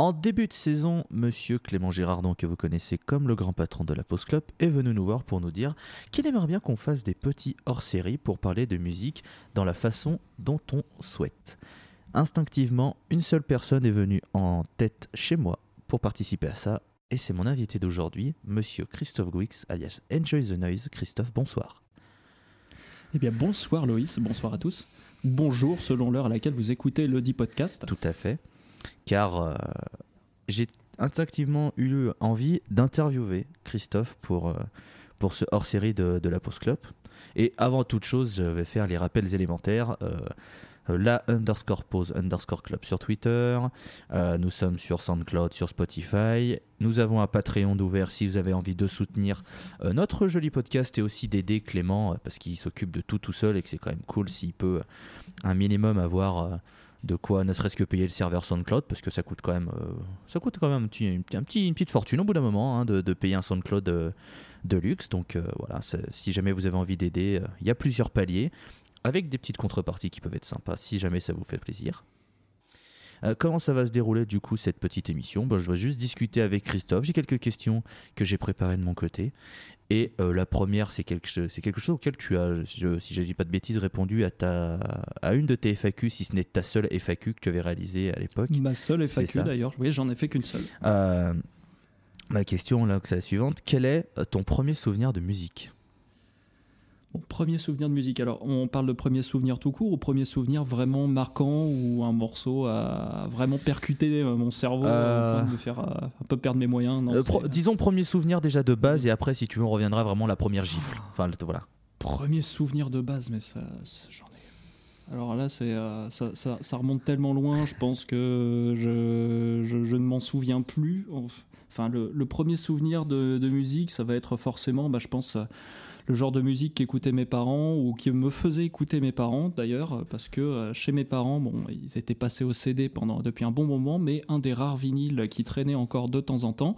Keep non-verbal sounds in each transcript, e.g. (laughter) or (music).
En début de saison, monsieur Clément Girardon, que vous connaissez comme le grand patron de la Post Club, est venu nous voir pour nous dire qu'il aimerait bien qu'on fasse des petits hors-série pour parler de musique dans la façon dont on souhaite. Instinctivement, une seule personne est venue en tête chez moi pour participer à ça, et c'est mon invité d'aujourd'hui, monsieur Christophe Guix, alias Enjoy the Noise. Christophe, bonsoir. Eh bien, bonsoir Loïs, bonsoir à tous. Bonjour selon l'heure à laquelle vous écoutez le dit podcast. Tout à fait. Car euh, j'ai instinctivement eu envie d'interviewer Christophe pour, euh, pour ce hors-série de, la Post Club. Et avant toute chose, je vais faire les rappels élémentaires. Euh, la underscore pause underscore club sur Twitter. Nous sommes sur SoundCloud, sur Spotify. Nous avons un Patreon d'ouvert si vous avez envie de soutenir notre joli podcast et aussi d'aider Clément parce qu'il s'occupe de tout tout seul et que c'est quand même cool s'il peut un minimum avoir de quoi ne serait-ce que payer le serveur SoundCloud parce que ça coûte quand même ça coûte quand même un petit, un petit, une petite fortune au bout d'un moment hein, de, de, payer un SoundCloud de luxe donc voilà si jamais vous avez envie d'aider il y a plusieurs paliers avec des petites contreparties qui peuvent être sympas si jamais ça vous fait plaisir. Euh, comment ça va se dérouler du coup cette petite émission? Ben, Je vais juste discuter avec Christophe. J'ai quelques questions que j'ai préparées de mon côté. Et euh, la première, c'est quelque, quelque, chose auquel tu as, si je ne dis pas de bêtises, répondu à, ta, à une de tes FAQ, si ce n'est ta seule FAQ que tu avais réalisée à l'époque. Ma seule FAQ d'ailleurs, oui, j'en ai fait qu'une seule. Euh, ma question, là, c'est la suivante. Quel est ton premier souvenir de musique? Premier souvenir de musique. Alors, on parle de premier souvenir tout court ou premier souvenir vraiment marquant où un morceau a vraiment percuté euh, mon cerveau euh... au point de me faire euh, un peu perdre mes moyens euh, Disons premier souvenir déjà de base et après, si tu veux, on reviendra vraiment la première gifle. Enfin, voilà. Premier souvenir de base, mais ça, j'en ai. Alors là, c'est, ça, ça, ça, remonte tellement loin, je pense que je, je, je ne m'en souviens plus. Enfin, le, le premier souvenir de, de, musique, ça va être forcément, bah, je pense le genre de musique qu'écoutaient mes parents ou qui me faisait écouter mes parents d'ailleurs, parce que euh, chez mes parents, bon, ils étaient passés au CD pendant, depuis un bon moment, mais un des rares vinyles qui traînait encore de temps en temps,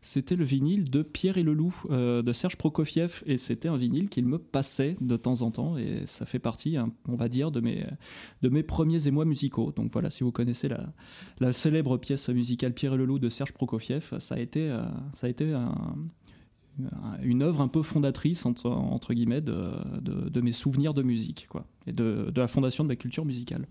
c'était le vinyle de Pierre et le Loup euh, de Serge Prokofiev, et c'était un vinyle qu'il me passait de temps en temps, et ça fait partie, hein, on va dire, de mes, de mes premiers émois musicaux. Donc voilà, si vous connaissez la, la célèbre pièce musicale Pierre et le Loup de Serge Prokofiev, ça a été, euh, ça a été un, une œuvre un peu fondatrice entre, guillemets de, mes souvenirs de musique quoi, et de, de la fondation de ma culture musicale.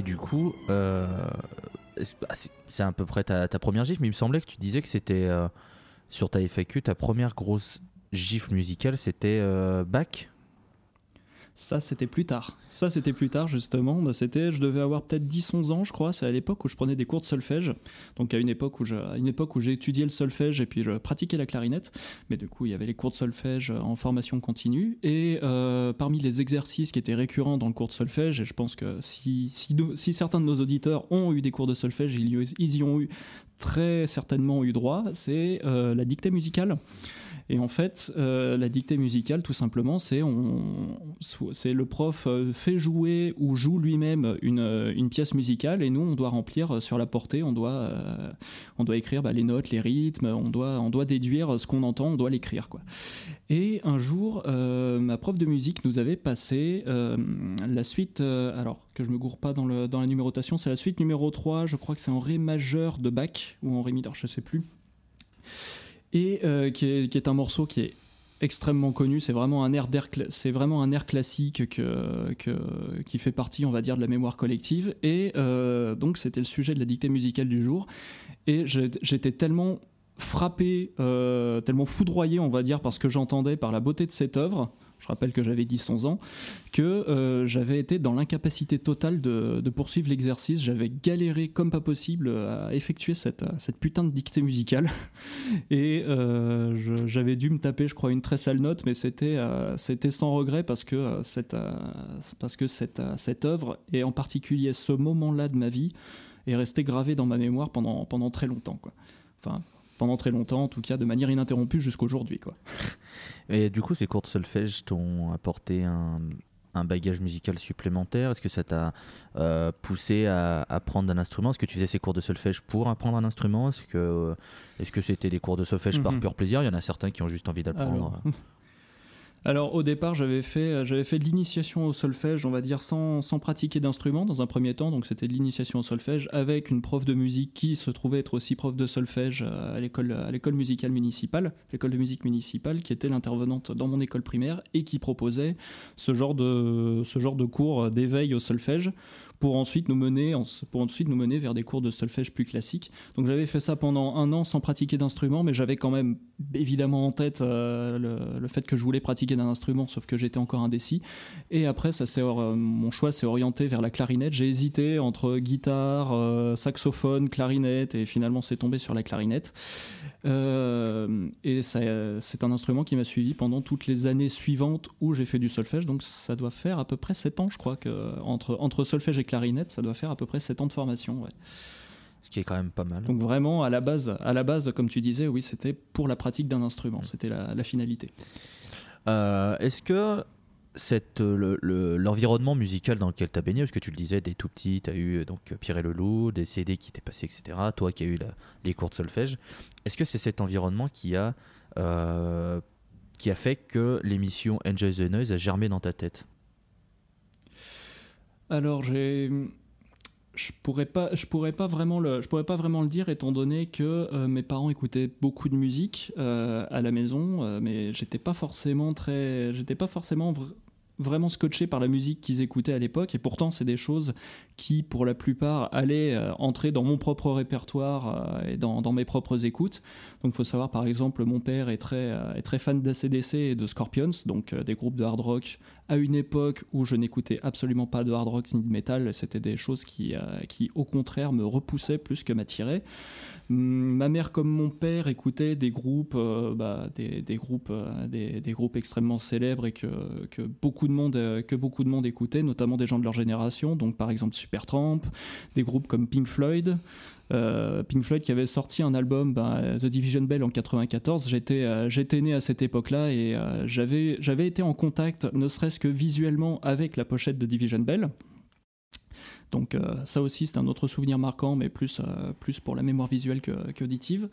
Et du coup, euh, c'est à peu près ta, ta, première gifle, mais il me semblait que tu disais que c'était euh, sur ta FAQ, ta première grosse gifle musicale, c'était euh, Bach Ça, c'était plus tard. Ça, c'était plus tard, justement. Bah, c'était, je devais avoir peut-être 10-11 ans, je crois. C'est à l'époque où je prenais des cours de solfège. Donc, à une époque où, j'ai étudié le solfège et puis je pratiquais la clarinette. Mais du coup, il y avait les cours de solfège en formation continue. Et euh, parmi les exercices qui étaient récurrents dans le cours de solfège, et je pense que si, certains de nos auditeurs ont eu des cours de solfège, ils y ont eu très certainement eu droit, c'est euh, la dictée musicale. Et en fait, euh, la dictée musicale, tout simplement, c'est le prof euh, fait jouer ou joue lui-même une, euh, une, pièce musicale et nous, on doit remplir sur la portée, on doit, on doit écrire bah, les notes, les rythmes, on doit, on doit déduire ce qu'on entend, on doit l'écrire. Quoi. Et un jour, ma prof de musique nous avait passé la suite, alors que je me gourre pas dans, le, dans la numérotation, c'est la suite numéro 3, je crois que c'est en Ré majeur de Bach ou en Ré mineur, je sais plus et euh, qui, est, un morceau qui est extrêmement connu. C'est vraiment un air c'est vraiment un air classique que, qui fait partie, on va dire, de la mémoire collective. Et euh, donc c'était le sujet de la dictée musicale du jour. Et j'étais tellement frappé, euh, tellement foudroyé, on va dire, parce que j'entendais par la beauté de cette œuvre je rappelle que j'avais 10-11 ans, que euh, j'avais été dans l'incapacité totale de, poursuivre l'exercice. J'avais galéré comme pas possible à effectuer cette, cette putain de dictée musicale. (laughs) Et euh, j'avais dû me taper, je crois, une très sale note, mais c'était euh, c'était sans regret parce que, cette, parce que cette, cette œuvre, et en particulier ce moment-là de ma vie, est resté gravé dans ma mémoire pendant, pendant très longtemps. Quoi. Enfin, pendant très longtemps, en tout cas de manière ininterrompue jusqu'à aujourd'hui. Quoi. (laughs) Et du coup, ces cours de solfège t'ont apporté un, bagage musical supplémentaire? Est-ce que ça t'a euh, poussé à apprendre un instrument? Est-ce que tu faisais ces cours de solfège pour apprendre un instrument? Est-ce que que c'était des cours de solfège par mhm. pur plaisir? Il y en a certains qui ont juste envie d'apprendre. (laughs) Alors au départ, j'avais fait, euh, j'avais fait de l'initiation au solfège, on va dire sans, sans pratiquer d'instrument dans un premier temps. Donc c'était de l'initiation au solfège avec une prof de musique qui se trouvait être aussi prof de solfège euh, à l'école, musicale municipale, l'école de musique municipale, qui était l'intervenante dans mon école primaire et qui proposait ce genre de, ce genre de cours d'éveil au solfège pour ensuite nous mener, pour ensuite nous mener vers des cours de solfège plus classiques. Donc j'avais fait ça pendant un an sans pratiquer d'instrument, mais j'avais quand même évidemment en tête euh, le, fait que je voulais pratiquer d'un instrument, sauf que j'étais encore indécis. Et après, ça euh, mon choix s'est orienté vers la clarinette. J'ai hésité entre guitare, euh, saxophone, clarinette, et finalement c'est tombé sur la clarinette. et c'est un instrument qui m'a suivi pendant toutes les années suivantes où j'ai fait du solfège. Donc ça doit faire à peu près 7 ans, je crois, que, entre, entre solfège et clarinette, ça doit faire à peu près 7 ans de formation. Ce qui est quand même pas mal. Donc vraiment, à la base, à la base comme tu disais, oui, c'était pour la pratique d'un instrument, c'était la, finalité. Euh, est-ce que l'environnement musical dans lequel tu as baigné, parce que tu le disais, dès tout petit, tu as eu donc Pierre et le Loup, des CD qui étaient passés, etc. Toi qui as eu les cours de solfège, est-ce que c'est cet environnement qui a, euh, qui a fait que l'émission Enjoy the Noise a germé dans ta tête? Alors je pourrais pas je pourrais pas vraiment le je pourrais pas vraiment le dire étant donné que euh, mes parents écoutaient beaucoup de musique euh, à la maison euh, mais j'étais pas forcément très j'étais pas forcément vraiment scotché par la musique qu'ils écoutaient à l'époque et pourtant c'est des choses qui pour la plupart allaient entrer dans mon propre répertoire et dans, dans, mes propres écoutes. Donc faut savoir par exemple mon père est très, est très fan d'ACDC et de Scorpions donc des groupes de hard rock à une époque où je n'écoutais absolument pas de hard rock ni de metal, c'était des choses qui, euh, qui au contraire me repoussaient plus que m'attiraient. Hum, ma mère comme mon père écoutaient des groupes, euh, bah, des, groupes, euh, des, des, groupes extrêmement célèbres et que, que, beaucoup de monde, que beaucoup de monde écoutait, notamment des gens de leur génération, donc par exemple Supertramp, des groupes comme Pink Floyd. Euh, Pink Floyd qui avait sorti un album, ben, The Division Bell en 94. J'étais, euh, j'étais né à cette époque-là et euh, j'avais, j'avais été en contact, ne serait-ce que visuellement, avec la pochette de Division Bell. Donc euh, ça aussi c'est un autre souvenir marquant, mais plus, euh, plus pour la mémoire visuelle qu'auditive.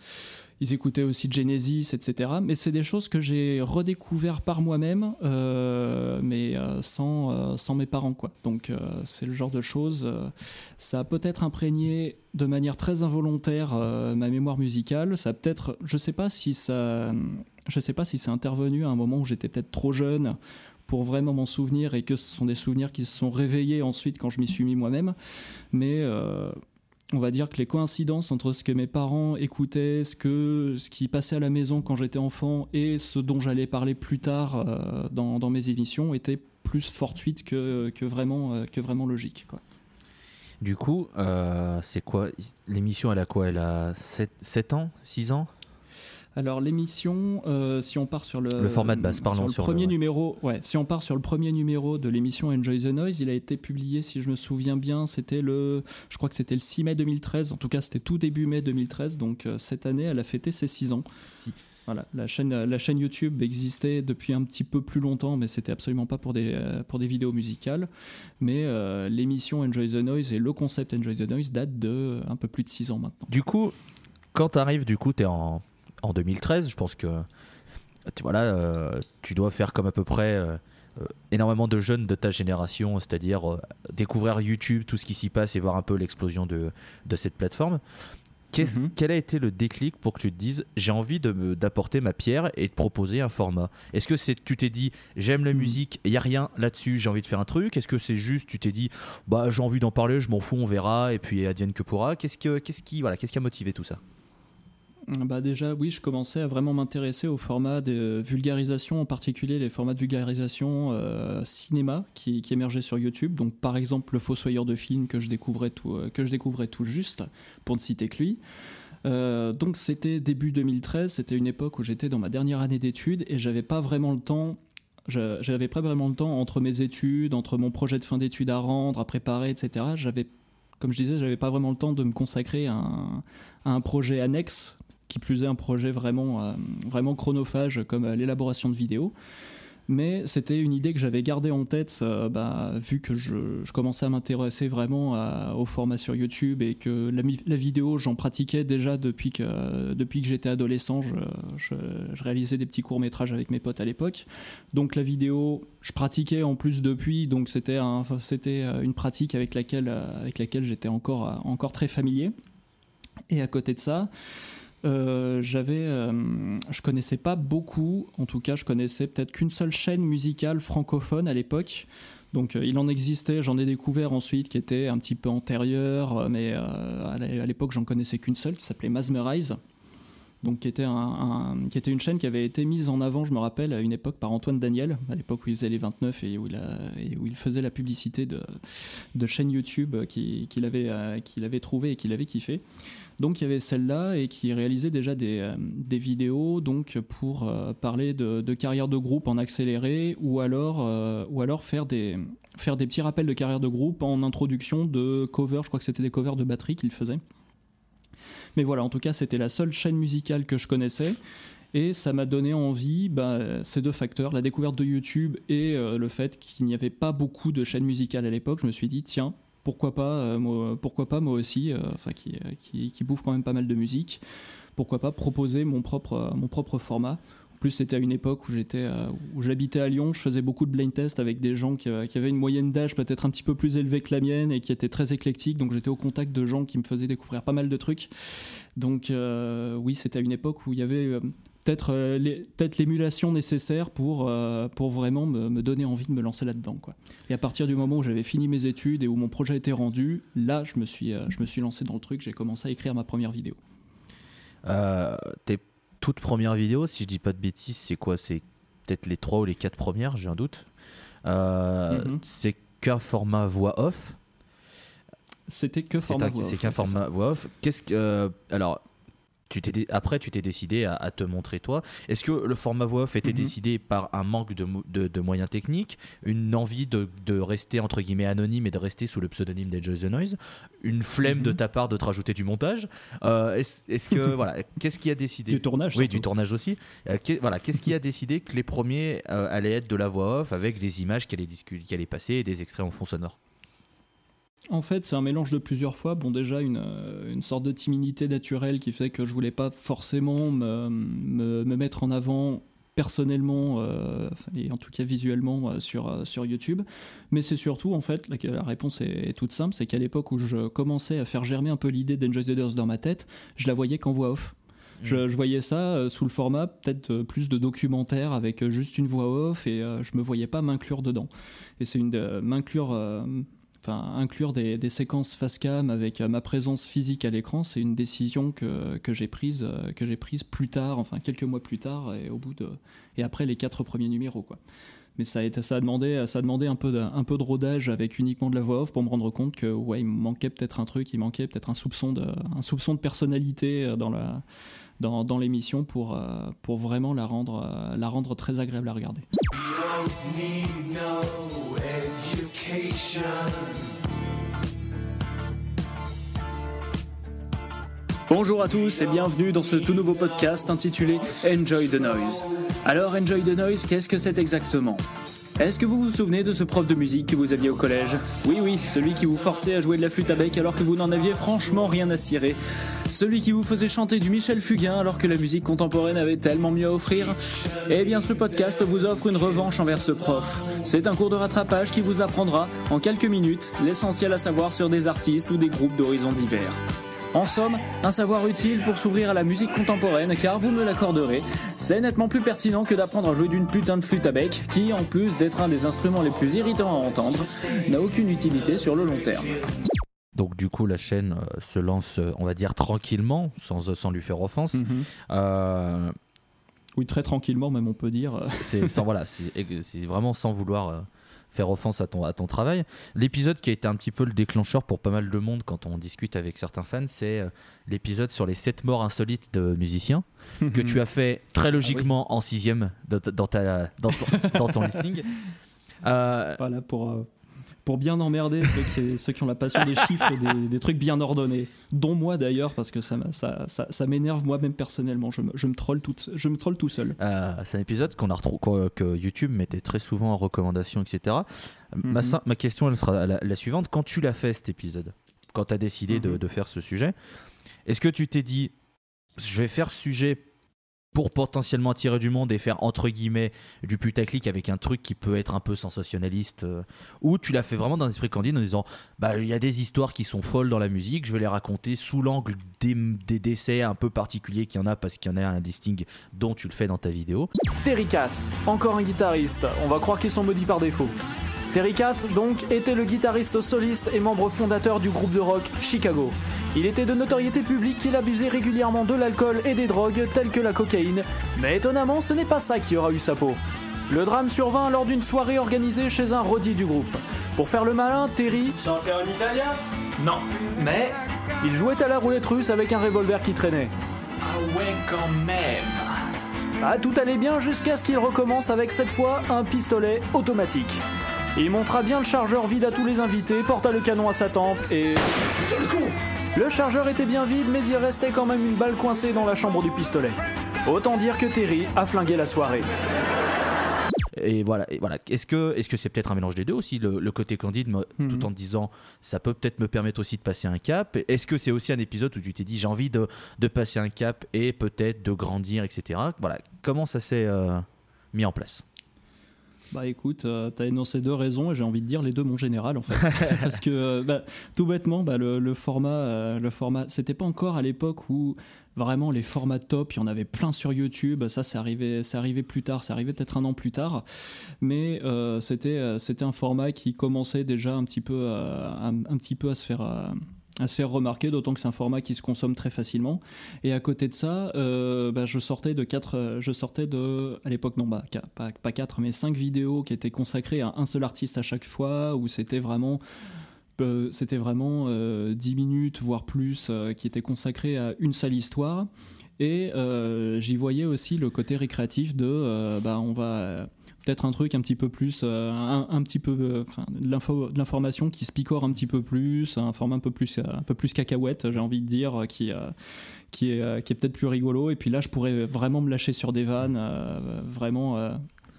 Ils écoutaient aussi Genesis, etc. Mais c'est des choses que j'ai redécouvert par moi-même, euh, mais sans, sans mes parents. Quoi. Donc c'est le genre de choses, ça a peut-être imprégné de manière très involontaire ma mémoire musicale. Ça peut-être, je sais pas si ça... Je sais pas si c'est intervenu à un moment où j'étais peut-être trop jeune pour vraiment m'en souvenir et que ce sont des souvenirs qui se sont réveillés ensuite quand je m'y suis mis moi-même. Mais euh, on va dire que les coïncidences entre ce que mes parents écoutaient, ce, que, ce qui passait à la maison quand j'étais enfant et ce dont j'allais parler plus tard euh, dans, dans, mes émissions étaient plus fortuite que, que, vraiment, que vraiment logique. Quoi. Du coup, c'est quoi? L'émission, elle a quoi? Elle a 7, 7 ans? 6 ans? Alors l'émission, euh, si on part sur le, le format de base, parlons sur le premier numéro, ouais, si on part sur le premier numéro de l'émission Enjoy the Noise, il a été publié, si je me souviens bien, c'était le, je crois que c'était le 6 mai 2013. En tout cas, c'était tout début mai 2013. Donc euh, cette année, elle a fêté ses 6 ans. Voilà, la chaîne, la chaîne YouTube existait depuis un petit peu plus longtemps, mais c'était absolument pas pour des, euh, pour des vidéos musicales. Mais l'émission Enjoy the Noise et le concept Enjoy the Noise datent de un peu plus de 6 ans maintenant. Du coup, quand tu arrives, du coup, tu es en en 2013. Je pense que tu, voilà, euh, tu dois faire comme à peu près euh, euh, énormément de jeunes de ta génération, c'est-à-dire découvrir YouTube, tout ce qui s'y passe et voir un peu l'explosion de, de, cette plateforme. Mhm. Quel a été le déclic pour que tu te dises j'ai envie d'apporter ma pierre et de proposer un format? Est-ce que c'est tu t'es dit j'aime la mhm. musique, il n'y a rien là-dessus, j'ai envie de faire un truc? Est-ce que c'est juste tu t'es dit bah j'ai envie d'en parler, je m'en fous, on verra et puis adienne que pourra? Qu'est-ce que qu'est-ce qui voilà qu'est-ce qui a motivé tout ça? Bah déjà, oui, je commençais à vraiment m'intéresser au format de vulgarisation, en particulier les formats de vulgarisation euh, cinéma qui, émergeaient sur YouTube. Donc, par exemple, le Fossoyeur de film que je découvrais tout, euh, que je découvrais tout juste, pour ne citer que lui. Euh, donc, c'était début 2013, c'était une époque où j'étais dans ma dernière année d'études et j'avais pas vraiment le temps j'avais pas vraiment le temps entre mes études, entre mon projet de fin d'études à rendre, à préparer, etc. J'avais, comme je disais, j'avais pas vraiment le temps de me consacrer à un, à un projet annexe qui plus est un projet vraiment, euh, vraiment chronophage comme euh, l'élaboration de vidéos. Mais c'était une idée que j'avais gardée en tête, euh, bah, vu que je, commençais à m'intéresser vraiment au format sur YouTube et que la, vidéo, j'en pratiquais déjà depuis que, depuis que j'étais adolescent. Je, réalisais des petits courts-métrages avec mes potes à l'époque. Donc la vidéo, je pratiquais en plus depuis, donc c'était un, une pratique avec laquelle, avec laquelle j'étais encore, encore très familier. Et à côté de ça, euh, j'avais, euh, je connaissais pas beaucoup, en tout cas, je connaissais peut-être qu'une seule chaîne musicale francophone à l'époque. Donc euh, il en existait, j'en ai découvert ensuite qui était un petit peu antérieure, mais à l'époque j'en connaissais qu'une seule qui s'appelait Masmerize. Donc qui était, une chaîne qui avait été mise en avant, je me rappelle, à une époque par Antoine Daniel, à l'époque où il faisait les 29 et où il, où il faisait la publicité de, de chaînes YouTube qu'il avait, qu'il avait trouvé et qu'il avait kiffé. Donc il y avait celle-là et qui réalisait déjà des, euh, vidéos donc pour euh, parler de, carrière de groupe en accéléré ou alors, euh, faire des petits rappels de carrière de groupe en introduction de covers, je crois que c'était des covers de batterie qu'il faisait. Mais voilà, en tout cas c'était la seule chaîne musicale que je connaissais. Et ça m'a donné envie, bah, ces deux facteurs, la découverte de YouTube et le fait qu'il n'y avait pas beaucoup de chaînes musicales à l'époque, je me suis dit, tiens, pourquoi pas, euh, moi, pourquoi pas moi aussi, euh, enfin qui, qui, qui, bouffe quand même pas mal de musique, pourquoi pas proposer mon propre, mon propre format. En plus, c'était à une époque où j'étais, euh, où j'habitais à Lyon. Je faisais beaucoup de blind tests avec des gens qui avaient une moyenne d'âge peut-être un petit peu plus élevée que la mienne et qui étaient très éclectiques. Donc, j'étais au contact de gens qui me faisaient découvrir pas mal de trucs. Donc, oui, c'était à une époque où il y avait peut-être euh, peut l'émulation nécessaire pour, euh, pour vraiment me, donner envie de me lancer là-dedans. Et à partir du moment où j'avais fini mes études et où mon projet était rendu, là, je me suis, euh, je me suis lancé dans le truc, j'ai commencé à écrire ma première vidéo. tes toutes premières vidéos, si je dis pas de bêtises, c'est quoi? C'est peut-être les trois ou les quatre premières, j'ai un doute. Mm-hmm. C'est qu'un format voix off? C'était que format voix off. C'est qu'un format voix off. Qu'est-ce que alors tu t'es après, tu t'es décidé à, te montrer toi. Est-ce que le format voix off était mhm. décidé par un manque de, de, moyens techniques, une envie de, de, rester entre guillemets anonyme et de rester sous le pseudonyme d'Enjoy the Noise, une flemme de mhm. ta part de te rajouter du montage? Euh, Est-ce que (laughs) voilà, qu'est-ce qui a décidé? Du tournage. Oui, du tournage aussi. Euh, voilà, qu'est-ce qui a (laughs) décidé que les premiers euh, allaient être de la voix off avec des images qui allaient, qui allaient passer et des extraits en fond sonore? En fait, c'est un mélange de plusieurs fois. Bon, déjà, une, euh, une, sorte de timidité naturelle qui fait que je voulais pas forcément me, me, mettre en avant personnellement, euh, et en tout cas visuellement, euh, sur, sur YouTube. Mais c'est surtout, en fait, la, réponse est, toute simple, c'est qu'à l'époque où je commençais à faire germer un peu l'idée d'Enjoy the dans ma tête, je la voyais qu'en voix off. Je, mm. je, voyais ça sous le format peut-être plus de documentaire avec juste une voix off et je me voyais pas m'inclure dedans. Et c'est une de m'inclure inclure des, séquences face cam avec euh, ma présence physique à l'écran, c'est une décision que, j'ai prise, euh, que j'ai prise plus tard, enfin quelques mois plus tard, et au bout de et après les quatre premiers numéros quoi. mais ça a, été, ça a demandé, ça a demandé un, peu de, peu de rodage avec uniquement de la voix off pour me rendre compte que ouais, il manquait peut-être un truc, il manquait peut-être un soupçon de, un soupçon de personnalité dans la dans, l'émission pour, euh, pour vraiment la rendre, euh, la rendre très agréable à regarder. Bonjour à tous et bienvenue dans ce tout nouveau podcast intitulé Enjoy the Noise. Alors Enjoy the Noise, qu'est-ce que c'est exactement? Est-ce que vous vous souvenez de ce prof de musique que vous aviez au collège? Oui, oui, celui qui vous forçait à jouer de la flûte à bec alors que vous n'en aviez franchement rien à cirer. Celui qui vous faisait chanter du Michel Fugain alors que la musique contemporaine avait tellement mieux à offrir. Eh bien, ce podcast vous offre une revanche envers ce prof. C'est un cours de rattrapage qui vous apprendra, en quelques minutes, l'essentiel à savoir sur des artistes ou des groupes d'horizons divers. En somme, un savoir utile pour s'ouvrir à la musique contemporaine car vous me l'accorderez, c'est nettement plus pertinent que d'apprendre à jouer d'une putain de flûte à bec qui, en plus d'être un des instruments les plus irritants à entendre, n'a aucune utilité sur le long terme. Donc du coup, la chaîne euh, se lance, euh, on va dire, tranquillement, sans, sans lui faire offense. Mhm. Euh, Oui, très tranquillement même on peut dire. c'est sans- voilà, c'est c'est vraiment sans vouloir euh, faire offense à ton, à ton travail. L'épisode qui a été un petit peu le déclencheur pour pas mal de monde quand on discute avec certains fans, c'est euh, l'épisode sur les 7 morts insolites de musiciens (laughs) que tu as fait très logiquement en sixième dans, ta- dans, ta, dans, ton, dans ton (laughs) listing. Euh, Voilà, pour, pour bien emmerder ceux qui, (laughs) ceux qui ont la passion des chiffres et des, des trucs bien ordonnés. Dont moi d'ailleurs, parce que ça, m'a- ça, ça, ça m'énerve moi-même personnellement. Je me, je, me troll tout, je me troll tout seul. Euh, c'est un épisode qu'on a retrou- qu'on- que YouTube mettait très souvent en recommandation, etc. ma, Mhm. ma question, elle sera la, la suivante. Quand tu l'as fait, cet épisode, quand tu as décidé de, Mhm. de faire ce sujet, est-ce que tu t'es dit, je vais faire ce sujet pour potentiellement attirer du monde et faire entre guillemets du putaclic avec un truc qui peut être un peu sensationnaliste euh, ou tu l'as fait vraiment d'un esprit candide en disant bah il y a des histoires qui sont folles dans la musique je vais les raconter sous l'angle des, décès un peu particuliers qu'il y en a parce qu'il y en a un listing dont tu le fais dans ta vidéo Terry Kath, encore un guitariste. On va croire qu'ils sont maudits par défaut. Terry Kath, donc, était le guitariste soliste et membre fondateur du groupe de rock Chicago. Il était de notoriété publique qu'il abusait régulièrement de l'alcool et des drogues telles que la cocaïne, mais étonnamment, ce n'est pas ça qui aura eu sa peau. Le drame survint lors d'une soirée organisée chez un roadie du groupe. Pour faire le malin, Terry. Chantait en italien? Non. Mais il jouait à la roulette russe avec un revolver qui traînait. Ah ouais, quand même. Ah, tout allait bien jusqu'à ce qu'il recommence avec cette fois un pistolet automatique. Il montra bien le chargeur vide à tous les invités, porta le canon à sa tempe et. Putain le con Le chargeur était bien vide, mais il restait quand même une balle coincée dans la chambre du pistolet. Autant dire que Terry a flingué la soirée. Et voilà, et voilà. Est-ce que est-ce que c'est peut-être un mélange des deux aussi, le, le côté candide, me- Mhm. tout en te disant ça peut peut-être me permettre aussi de passer un cap. Est-ce que c'est aussi un épisode où tu t'es dit j'ai envie de, de passer un cap et peut-être de grandir, etc. Voilà, comment ça s'est euh, mis en place? Bah écoute, euh, t'as énoncé deux raisons et j'ai envie de dire les deux mon général en fait. (laughs) Parce que euh, bah, tout bêtement, bah, le, le format, euh, le format, c'était pas encore à l'époque où vraiment les formats top, il y en avait plein sur YouTube. Ça, c'est arrivé, c'est arrivé plus tard, c'est arrivé peut-être un an plus tard. Mais c'était, c'était un format qui commençait déjà un petit peu, euh, un, un petit peu à se faire. À se faire remarquer, d'autant que c'est un format qui se consomme très facilement. Et à côté de ça, euh, bah, je sortais de quatre, euh, je sortais de, à l'époque non, bah, pas, pas quatre, mais cinq vidéos qui étaient consacrées à un seul artiste à chaque fois, où c'était vraiment, euh, c'était vraiment euh, 10 minutes voire plus, euh, qui étaient consacrées à une seule histoire. Et j'y voyais aussi le côté récréatif de, bah, on va peut-être un truc un petit peu plus, euh, un, un petit peu, euh, enfin, de l'info- de l'information qui se picore un petit peu plus, un format un peu plus, euh, un peu plus cacahuète, j'ai envie de dire, qui, qui est, qui est peut-être plus rigolo. Et puis là, je pourrais vraiment me lâcher sur des vannes, vraiment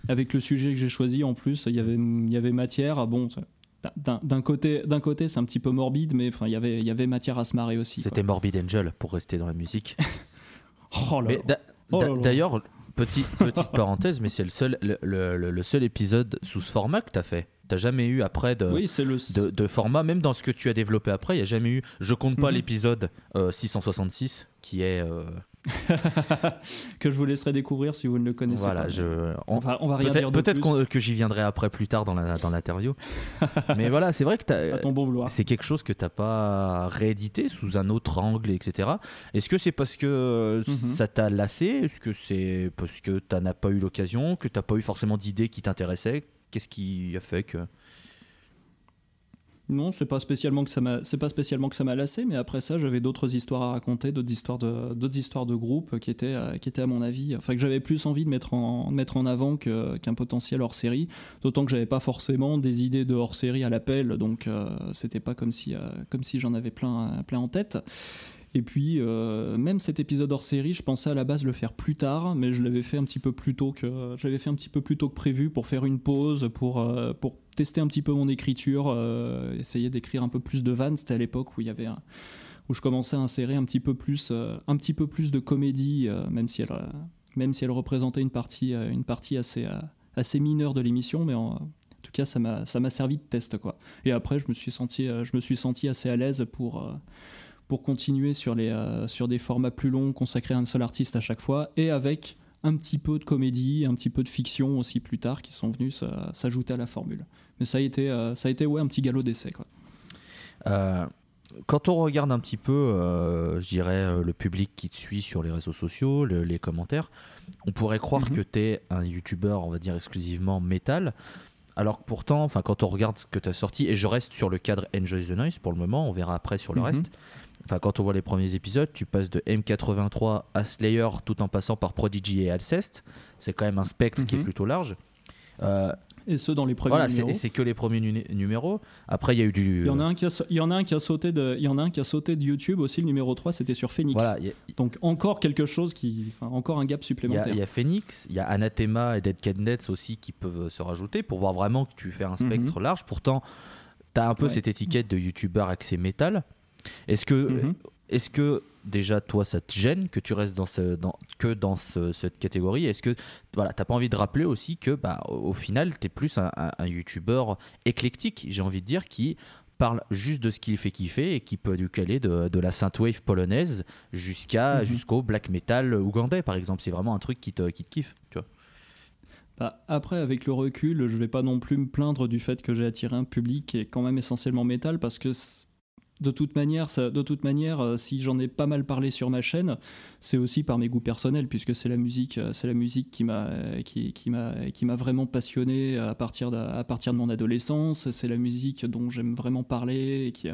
avec le sujet que j'ai choisi. En plus, il y avait, il y avait matière. Bon, ça- d'un côté, d'un côté, c'est un petit peu morbide, mais enfin, il y avait, il y avait matière à se marrer aussi. C'était Morbid Angel pour rester dans la musique. (laughs) Oh là Oh là. D'ailleurs, petit, petite parenthèse, mais c'est le seul, le, le- le- le seul épisode sous ce format que tu as fait. T'as jamais eu après de, oui, c'est le. de, de format, même dans ce que tu as développé après, il n'y a jamais eu. Je compte pas Mhm. l'épisode euh, 666 qui est euh, (laughs) que je vous laisserai découvrir si vous ne le connaissez voilà, pas. je... On va, on va rien dire Peut-être que j'y viendrai après plus tard dans l'interview. (laughs) Mais voilà, c'est vrai que bon c'est quelque chose que t'as pas réédité sous un autre angle, etc. Est-ce que c'est parce que Mhm. ça t'a lassé? Est-ce que c'est parce que t'en as pas eu l'occasion, que t'as pas eu forcément d'idées qui t'intéressaient? Qu'est-ce qui a fait que Non, c'est pas spécialement que ça m'a, c'est pas spécialement que ça m'a lassé, mais après ça, j'avais d'autres histoires à raconter, d'autres histoires de, d'autres histoires de groupe qui étaient, euh, qui étaient à mon avis, enfin que j'avais plus envie de mettre en, de mettre en avant que, qu'un potentiel hors série. D'autant que j'avais pas forcément des idées de hors série à l'appel, donc euh, c'était pas comme si, euh, comme si j'en avais plein, plein en tête. Et puis, euh, même cet épisode hors série, je pensais à la base le faire plus tard, mais je l'avais fait un petit peu plus tôt que, je l'avais fait un petit peu plus tôt que prévu pour faire une pause, pour, pour tester un petit peu mon écriture, euh, essayer d'écrire un peu plus de vannes. C'était à l'époque où il y avait où je commençais à insérer un petit peu plus, euh, un petit peu plus de comédie, euh, même si elle, même si elle représentait une partie, une partie assez, assez mineure de l'émission, mais en, tout cas, ça m'a, ça m'a servi de test, quoi. Et après, je me suis senti, je me suis senti assez à l'aise pour, pour continuer sur, les, sur des formats plus longs consacrés à un seul artiste à chaque fois, et avec un petit peu de comédie, un petit peu de fiction aussi plus tard qui sont venus s'ajouter à la formule. Mais ça a été, euh, ça a été ouais, un petit galop d'essai. Quoi. Euh, quand on regarde un petit peu, euh, je dirais, le public qui te suit sur les réseaux sociaux, le- les commentaires, on pourrait croire Mhm. que tu es un youtubeur, on va dire, exclusivement métal. Alors que pourtant, enfin, quand on regarde ce que tu as sorti, et je reste sur le cadre Enjoy the Noise pour le moment, on verra après sur le Mhm. reste. Enfin, quand on voit les premiers épisodes, tu passes de M83 à Slayer tout en passant par Prodigy et Alcest. C'est quand même un spectre qui est Mhm. plutôt large. Euh, Et ce, dans les premiers voilà, c'est numéros. et c'est que les premiers nu- numéros. Après, il y a eu du. Il y, en a un qui a, sa- il y en a un qui a sauté de, il y en a un qui a sauté de YouTube aussi. Le numéro 3, c'était sur Phoenix. Voilà, a- Donc encore quelque chose qui, enfin, encore un gap supplémentaire. il y a Phoenix, il y a Anathema et Dead Candidate aussi qui peuvent se rajouter pour voir vraiment que tu fais un spectre large. Pourtant, tu as un peu Ouais. cette étiquette de youtubeur axé métal. Est-ce que, Mhm. est-ce que déjà toi ça te gêne que tu restes dans ce, dans, que dans ce- cette catégorie? Est-ce que voilà, t'as pas envie de rappeler aussi que bah, au, au final tu es plus un, un, un youtubeur éclectique, j'ai envie de dire, qui parle juste de ce qu'il fait kiffer et qui peut du caler de, de la synthwave polonaise jusqu'à Mhm. jusqu'au black metal ougandais par exemple. C'est vraiment un truc qui te, qui te kiffe. Tu vois? Bah, après, avec le recul, je vais pas non plus me plaindre du fait que j'ai attiré un public qui est quand même essentiellement métal parce que de toute manière, de toute manière, euh, si j'en ai pas mal parlé sur ma chaîne, c'est aussi par mes goûts personnels puisque c'est la musique, euh, la musique qui m'a, euh, qui, vraiment passionné à partir de, à partir de mon adolescence. C'est la musique dont j'aime vraiment parler et qui,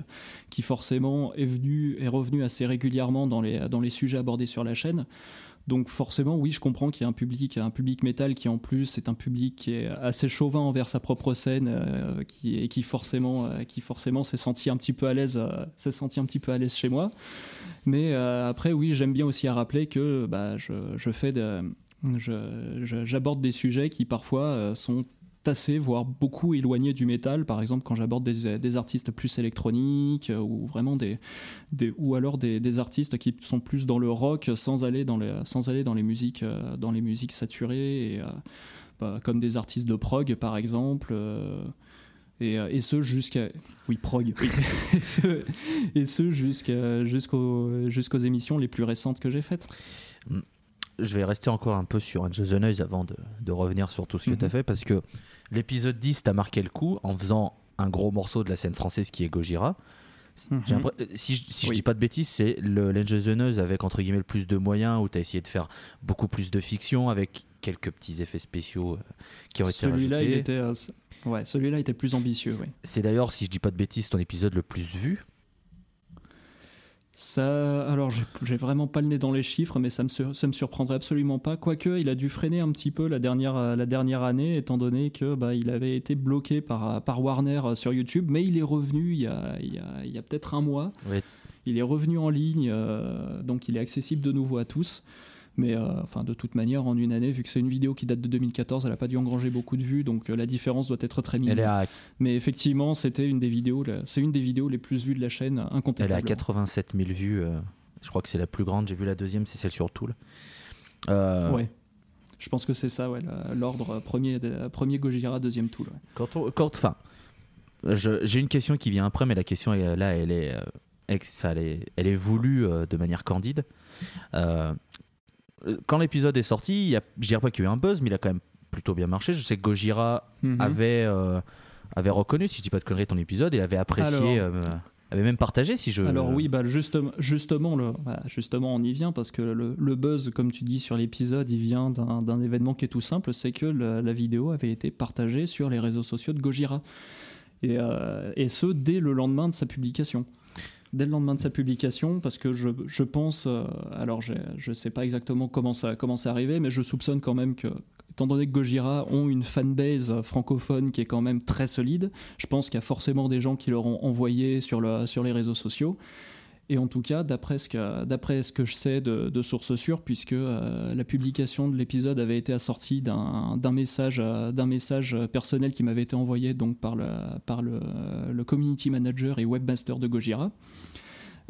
qui forcément est est revenu assez régulièrement dans les, dans les sujets abordés sur la chaîne. Donc forcément, oui, je comprends qu'il y a un public, un public métal qui en plus est un public qui est assez chauvin envers sa propre scène, euh, qui et qui forcément, euh, qui forcément s'est senti un petit peu à l'aise, euh, s'est senti un petit peu à l'aise chez moi. Mais après, oui, j'aime bien aussi à rappeler que bah, je, fais, j'aborde des sujets qui parfois sont assez, voire beaucoup éloignés du métal. Par exemple, quand j'aborde des, des artistes plus électroniques euh, ou vraiment des, des ou alors des, des artistes qui sont plus dans le rock sans aller dans les, sans aller dans les musiques, euh, dans les musiques saturées, et, euh, bah, comme des artistes de prog par exemple. et, et ce jusqu'à oui prog oui. (laughs) et ce, jusqu'à jusqu'aux jusqu'aux émissions les plus récentes que j'ai faites je vais rester encore un peu sur Angel the Noise avant de, de revenir sur tout ce que Mhm. tu as fait parce que l'épisode 10 t'a marqué le coup en faisant un gros morceau de la scène française qui est Gojira. Mhm. Euh, Si, je- si je dis pas de bêtises, c'est le l'Angel the Noise avec entre guillemets le plus de moyens où tu as essayé de faire beaucoup plus de fiction avec quelques petits effets spéciaux euh, qui ont été celui-là il rajoutés. était euh, ouais celui-là était plus ambitieux oui C'est d'ailleurs, si je dis pas de bêtises, ton épisode le plus vu. Ça, alors j'ai- vraiment pas le nez dans les chiffres, mais ça me, sur- ça me surprendrait absolument pas. Quoique, il a dû freiner un petit peu la dernière, la dernière année, étant donné que bah, il avait été bloqué par, par Warner euh, sur YouTube, mais il est revenu il y a, il y a, peut-être un mois. Il est revenu en ligne, euh, donc il est accessible de nouveau à tous. Mais euh, enfin, de toute manière, en une année, vu que c'est une vidéo qui date de 2014, elle n'a pas dû engranger beaucoup de vues, donc euh, la différence doit être très minime. À, Mais effectivement, c'était une des vidéos, c'est une des vidéos les plus vues de la chaîne, elle est à incontestablement. 87 000 vues. euh, je crois que c'est la plus grande. J'ai vu la deuxième, c'est celle sur Tool. Euh, Ouais. Je pense que c'est ça, ouais, l'ordre premier, premier Gojira, deuxième Tool. ouais. Quand on, quand, enfin, j'ai une question qui vient après, mais la question est- là, elle est, elle est, elle est voulue de manière candide. Euh, quand l'épisode est sorti, il a, je dirais pas qu'il y a eu un buzz, mais il a quand même plutôt bien marché. Je sais que Gojira Mhm. avait, euh, avait reconnu, si je dis pas de conneries, ton épisode, et avait apprécié, Alors- euh, avait même partagé, si je. Alors oui, bah justement, justement, le, bah, justement, on y vient parce que le, le buzz, comme tu dis sur l'épisode, il vient d'un d'un événement qui est tout simple, c'est que la, la vidéo avait été partagée sur les réseaux sociaux de Gojira. Et, euh, et ce, dès le lendemain de sa publication. Dès le lendemain de sa publication, parce que je, je pense, euh, alors je ne sais pas exactement comment ça, comment c'est arrivé, mais je soupçonne quand même que, étant donné que Gojira ont une fanbase francophone qui est quand même très solide, je pense qu'il y a forcément des gens qui leur ont envoyé sur, le, sur les réseaux sociaux. Et en tout cas, d'après ce ce que je sais de, sources sûres, puisque euh, la publication de l'épisode avait été assortie d'un, d'un message, euh, d'un message personnel qui m'avait été envoyé donc par, le, par le, le community manager et webmaster de Gojira.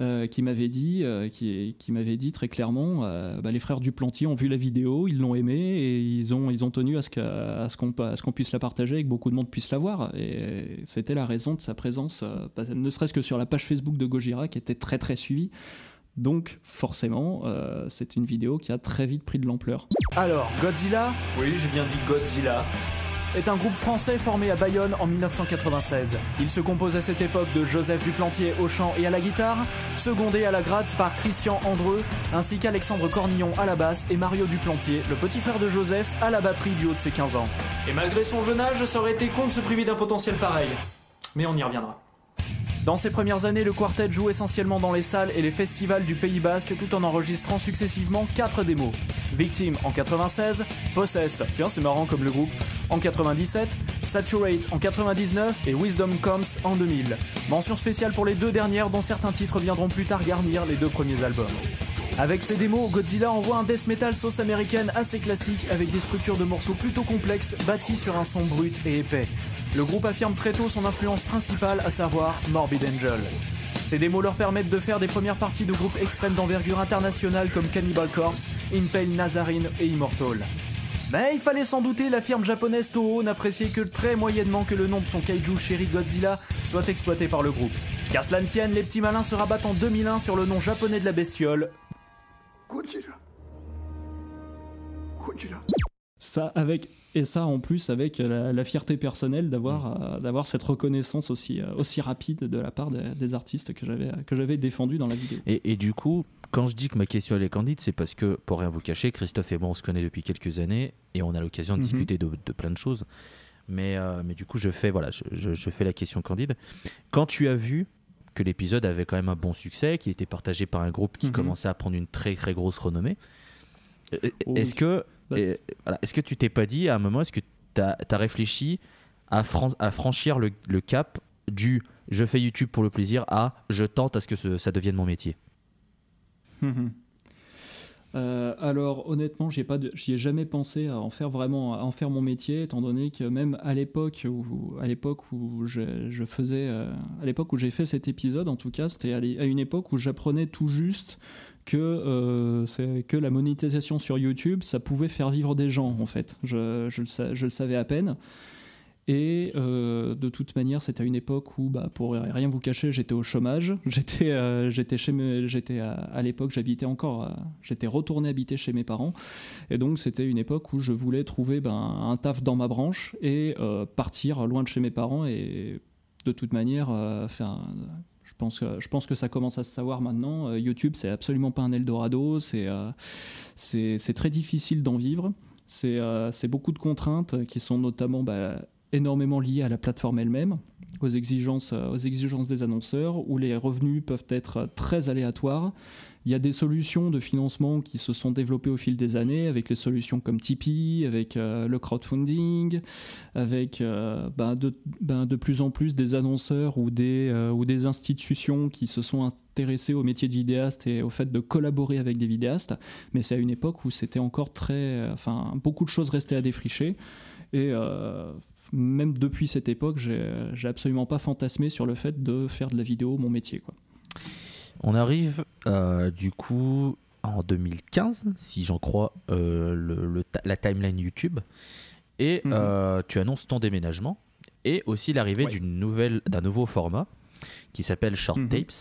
Euh, qui m'avait dit, euh, qui, qui m'avait dit très clairement, euh, bah, les frères Duplantier ont vu la vidéo, ils l'ont aimée et ils ont, ils ont tenu à ce, que- à ce qu'on, à ce qu'on puisse la partager et que beaucoup de monde puisse la voir. Et c'était la raison de sa présence, euh, ne serait-ce que sur la page Facebook de Gojira qui était très très suivie. Donc forcément, euh, c'est une vidéo qui a très vite pris de l'ampleur. Alors, Godzilla, oui j'ai bien dit Godzilla, est un groupe français formé à Bayonne en 1996. Il se compose à cette époque de Joseph Duplantier au chant et à la guitare, secondé à la gratte par Christian Andreu, ainsi qu'Alexandre Cornillon à la basse et Mario Duplantier, le petit frère de Joseph, à la batterie du haut de ses 15 ans. Et malgré son jeune âge, ça aurait été con de se priver d'un potentiel pareil. Mais on y reviendra. Dans ses premières années, le quartet joue essentiellement dans les salles et les festivals du Pays Basque tout en enregistrant successivement 4 démos. Victim en 96, Possessed, tiens c'est marrant comme le groupe, en 97, Saturate en 99 et Wisdom Comes en 2000. Mention spéciale pour les deux dernières dont certains titres viendront plus tard garnir les deux premiers albums. Avec ces démos, Godzilla envoie un death metal sauce américaine assez classique avec des structures de morceaux plutôt complexes bâties sur un son brut et épais. Le groupe affirme très tôt son influence principale, à savoir Morbid Angel. Ces démos leur permettent de faire des premières parties de groupes extrêmes d'envergure internationale comme Cannibal Corpse, Impale Nazarene et Immortal. Mais il fallait s'en douter, la firme japonaise Toho n'appréciait que très moyennement que le nom de son kaiju chéri Godzilla soit exploité par le groupe. Qu'à cela ne tienne, les petits malins se rabattent en 2001 sur le nom japonais de la bestiole, Godzilla. Godzilla. Ça avec et ça en plus avec la, la fierté personnelle d'avoir euh, d'avoir cette reconnaissance aussi euh, aussi rapide de la part des, des artistes que j'avais que j'avais défendu dans la vidéo. Et, et du coup, quand je dis que ma question elle est candide, c'est parce que, pour rien vous cacher, Christophe et moi on se connaît depuis quelques années et on a l'occasion de Mhm. discuter de, de plein de choses. Mais, euh, mais du coup, je fais, voilà, je, je- je fais la question candide. Quand tu as vu que l'épisode avait quand même un bon succès, qu'il était partagé par un groupe qui Mhm. commençait à prendre une très très grosse renommée, euh, Oh est-ce oui. que, Bah, voilà, est-ce que tu t'es pas dit à un moment, est-ce que tu as, réfléchi à, fran- à franchir le, le cap du je fais YouTube pour le plaisir à je tente à ce que ce- ça devienne mon métier? (laughs) Euh, alors honnêtement, j'y ai pas, de- j'y ai jamais pensé à en faire vraiment, à en faire mon métier, étant donné que même à l'époque où, à l'époque où je, faisais, euh, à l'époque où j'ai fait cet épisode, en tout cas, c'était à une époque où j'apprenais tout juste que euh, c'est que la monétisation sur YouTube, ça pouvait faire vivre des gens en fait. Je, je le savais à peine. Et euh, de toute manière, c'était à une époque où, bah, pour rien vous cacher, j'étais au chômage. (laughs) J'étais, euh, j'étais chez j'étais à, l'époque, j'habitais encore, euh, j'étais retourné habiter chez mes parents. Et donc, c'était une époque où je voulais trouver ben, un taf dans ma branche et partir loin de chez mes parents. Et de toute manière, je pense, que, je pense que ça commence à se savoir maintenant. Euh, YouTube, c'est absolument pas un Eldorado. C'est, c'est, très difficile d'en vivre. C'est, euh, beaucoup de contraintes qui sont notamment bah, énormément liées à la plateforme elle-même, aux exigences, euh, aux exigences des annonceurs, où les revenus peuvent être très aléatoires. Il y a des solutions de financement qui se sont développées au fil des années, avec les solutions comme Tipeee, avec euh, le crowdfunding, avec euh, ben, de, ben, de plus en plus des annonceurs ou des, ou des institutions qui se sont intéressées au métier de vidéaste et au fait de collaborer avec des vidéastes. Mais c'est à une époque où c'était encore très. Enfin, beaucoup de choses restaient à défricher. Et même depuis cette époque, j'ai absolument pas fantasmé sur le fait de faire de la vidéo mon métier. Quoi. On arrive euh, du coup en 2015, si j'en crois euh, le- le ta- la timeline YouTube, et Mhm. euh, tu annonces ton déménagement et aussi l'arrivée Ouais. d'une nouvelle, d'un nouveau format qui s'appelle Short Mhm. Tapes.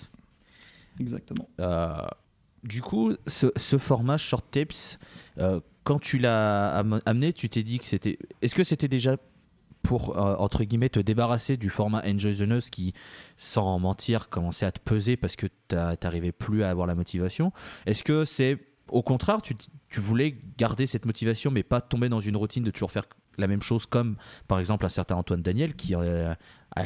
Exactement. Du coup, ce, format short tapes, quand tu l'as amené, tu t'es dit que c'était. Est-ce que c'était déjà pour, euh, entre guillemets, te débarrasser du format Enjoy the News qui, sans mentir, commençait à te peser parce que tu n'arrivais plus à avoir la motivation. Est-ce que c'est au contraire, tu, tu, voulais garder cette motivation mais pas tomber dans une routine de toujours faire la même chose comme par exemple un certain Antoine Daniel qui a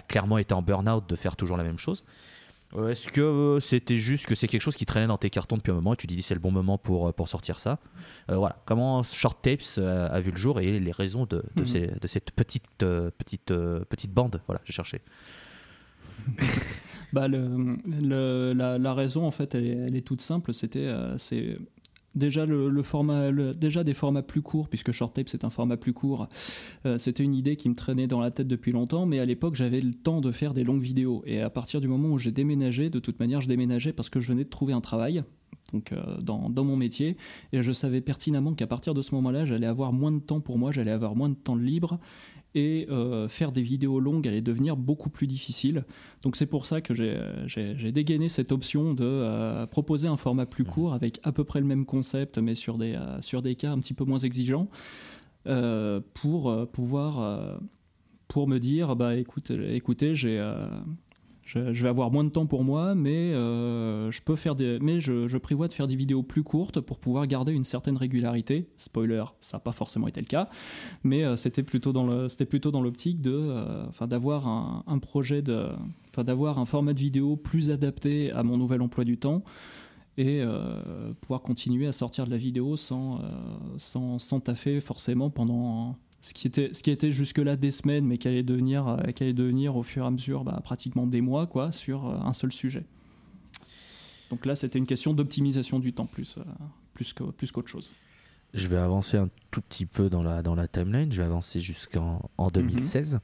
clairement été en burn-out de faire toujours la même chose? euh, est-ce que euh, c'était juste que c'est quelque chose qui traînait dans tes cartons depuis un moment et tu dis c'est le bon moment pour, euh, pour sortir ça? Voilà, comment Short Tapes a vu le jour et les raisons de, de, mhm. de cette petite, petite, petite bande? Voilà, j'ai cherché. (laughs) bah le, le, la, la, raison en fait elle est, elle est toute simple c'était c'est déjà des formats plus courts puisque short tape c'est un format plus court euh, c'était une idée qui me traînait dans la tête depuis longtemps mais à l'époque j'avais le temps de faire des longues vidéos. Et à partir du moment où j'ai déménagé de toute manière je déménageais parce que je venais de trouver un travail donc euh, dans, dans, mon métier. Et je savais pertinemment qu'à partir de ce moment-là j'allais avoir moins de temps pour moi j'allais avoir moins de temps libre et euh, faire des vidéos longues allait devenir beaucoup plus difficile. Donc c'est pour ça que j'ai dégainé cette option de euh, proposer un format plus court avec à peu près le même concept mais sur des, euh, sur des cas un petit peu moins exigeants pour pouvoir pour me dire bah écoute, écoutez j'ai je, vais avoir moins de temps pour moi, mais euh, je peux faire des, mais je, prévois de faire des vidéos plus courtes pour pouvoir garder une certaine régularité. Spoiler, ça n'a pas forcément été le cas, mais euh, c'était plutôt dans le, c'était plutôt dans l'optique de, euh, d'avoir un, projet de, enfin, d'avoir un format de vidéo plus adapté à mon nouvel emploi du temps et pouvoir continuer à sortir de la vidéo sans, sans, sans taffer forcément pendant ce qui était, ce qui était jusque-là des semaines, mais qui allait devenir, euh, qui allait devenir au fur et à mesure bah, pratiquement des mois quoi, sur euh, un seul sujet. Donc là, c'était une question d'optimisation du temps plus, euh, plus, plus qu'autre chose. Je vais avancer un tout petit peu dans la, dans la timeline, je vais avancer jusqu'en en 2016, mhm.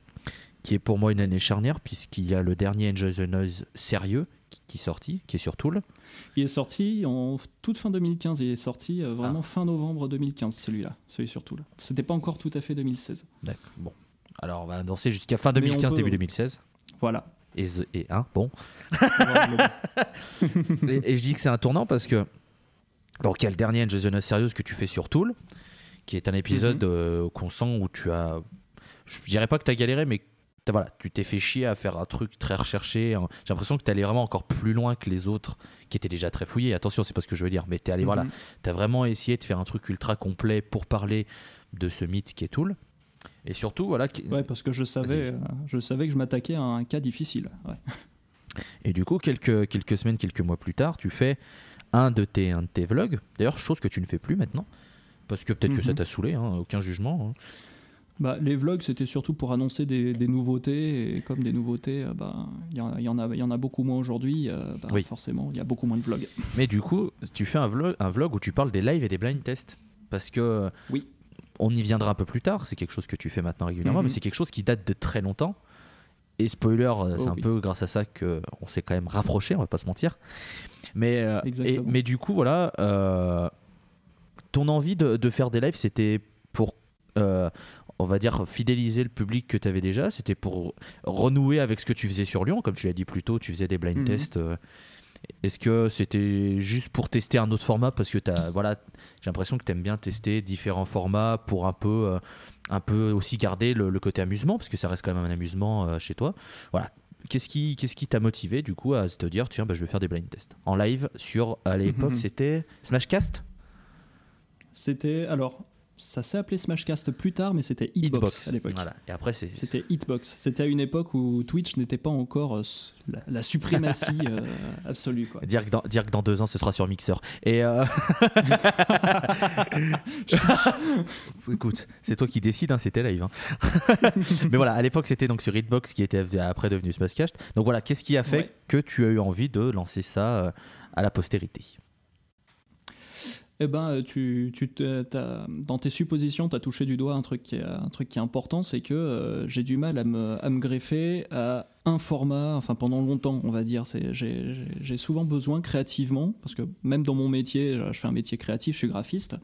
qui est pour moi une année charnière, puisqu'il y a le dernier Enjoy the Noise sérieux qui est sorti, qui est sur Tool. Il est sorti en toute fin 2015. Il est sorti euh, vraiment ah. fin novembre 2015, celui-là, celui sur Tool. C'était pas encore tout à fait 2016. D'accord. Bon. Alors on va danser jusqu'à fin 2015, début 2016. Voilà. Et, et hein, bon. (laughs) et, je dis que c'est un tournant parce que. Donc il y a le dernier Jason Sérieuse que tu fais sur Tool, qui est un épisode mhm. euh, qu'on sent où tu as. Je dirais pas que tu as galéré, mais voilà, tu t'es fait chier à faire un truc très recherché. Hein. J'ai l'impression que tu allé vraiment encore plus loin que les autres qui étaient déjà très fouillés. Attention, c'est pas ce que je veux dire, mais tu allé, voilà, mhm. tu as vraiment essayé de faire un truc ultra complet pour parler de ce mythe qui est Tool. Et surtout, voilà. Ouais, parce que je savais, euh, je savais que je m'attaquais à un cas difficile. Et du coup, quelques, quelques semaines, quelques mois plus tard, tu fais un de tes, un de tes vlogs. D'ailleurs, chose que tu ne fais plus maintenant. Parce que peut-être que ça mhm. t'a saoulé, hein, aucun jugement. Hein. Bah, les vlogs, c'était surtout pour annoncer des, nouveautés. Et comme des nouveautés, euh, bah, il y, en a, y en a beaucoup moins aujourd'hui. Euh, bah, forcément, il y a beaucoup moins de vlogs. (laughs) Mais du coup, tu fais un vlog, un vlog où tu parles des lives et des blind tests. Parce que. Oui. On y viendra un peu plus tard. C'est quelque chose que tu fais maintenant régulièrement, mhm. mais c'est quelque chose qui date de très longtemps. Et spoiler, euh, c'est oh un peu grâce à ça qu'on s'est quand même rapproché, on va pas se mentir. Mais, mais du coup, voilà. ton envie de, de, faire des lives, c'était pour on va dire, fidéliser le public que tu avais déjà. C'était pour renouer avec ce que tu faisais sur Lyon. Comme tu l'as dit plus tôt, tu faisais des blind mhm. tests. Euh. Est-ce que c'était juste pour tester un autre format? Parce que as, voilà, j'ai l'impression que tu aimes bien tester différents formats pour un peu, euh, un peu aussi garder le, côté amusement, parce que ça reste quand même un amusement euh, chez toi. Voilà. Qu'est-ce qui qu'est-ce qui t'a motivé du coup à te dire tiens bah, je vais faire des blind tests? En live sur à l'époque (laughs) c'était Smashcast? C'était alors ça s'est appelé Smashcast plus tard, mais c'était Hitbox, à l'époque. Et après, c'était Hitbox. C'était à une époque où Twitch n'était pas encore euh, la, suprématie (laughs) euh, absolue. Quoi. Dire, que dans, dire que dans deux ans, ce sera sur Mixer. Et euh, (laughs) (laughs) écoute, c'est toi qui décides, hein, c'était live. Hein. mais voilà, à l'époque, c'était donc sur Hitbox qui était après devenu Smashcast. Donc voilà, qu'est-ce qui a fait que tu as eu envie de lancer ça à la postérité? Eh ben, euh, tu, tu dans tes suppositions, tu as touché du doigt un truc qui est, un truc qui est important, c'est que euh, j'ai du mal à me, à me, greffer à un format, enfin pendant longtemps, on va dire. J'ai souvent besoin créativement, parce que même dans mon métier, je fais un métier créatif, je suis graphiste,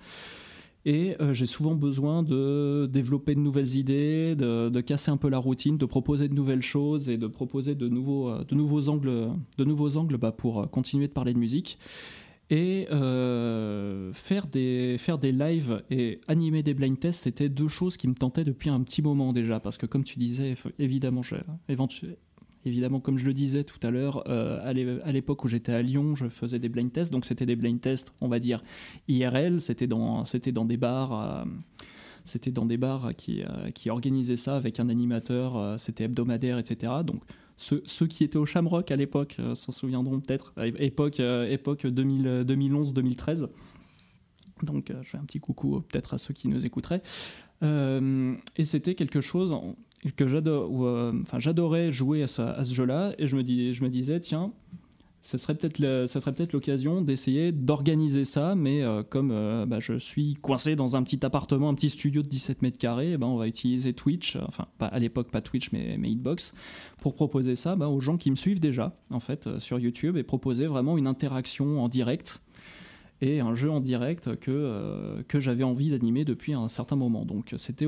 et euh, j'ai souvent besoin de développer de nouvelles idées, de, de, casser un peu la routine, de proposer de nouvelles choses et de proposer de nouveaux, de nouveaux angles, de nouveaux angles bah, pour continuer de parler de musique. Et euh, faire, des, faire des lives et animer des blind tests, c'était deux choses qui me tentaient depuis un petit moment déjà. Parce que comme tu disais, évidemment, je, évidemment comme je le disais tout à l'heure, euh, à l'époque où j'étais à Lyon, je faisais des blind tests. Donc c'était des blind tests, on va dire, IRL. C'était dans, dans des bars. Euh, c'était dans des bars qui, qui organisaient ça avec un animateur, c'était hebdomadaire, etc. Donc ceux, qui étaient au Shamrock à l'époque euh, s'en souviendront peut-être, époque, euh, époque 2011-2013. Donc euh, je fais un petit coucou peut-être à ceux qui nous écouteraient. et c'était quelque chose que j'adorais jouer à ce, à ce jeu-là, et je me, dis, je me disais, tiens, ce serait peut-être peut-être l'occasion d'essayer d'organiser ça, mais euh, comme euh, bah, je suis coincé dans un petit appartement, un petit studio de 17 mètres carrés, eh ben, on va utiliser Twitch, enfin pas, à l'époque pas Twitch mais, mais Hitbox, pour proposer ça bah, aux gens qui me suivent déjà en fait euh, sur YouTube et proposer vraiment une interaction en direct et un jeu en direct que, euh, que j'avais envie d'animer depuis un certain moment. Donc c'était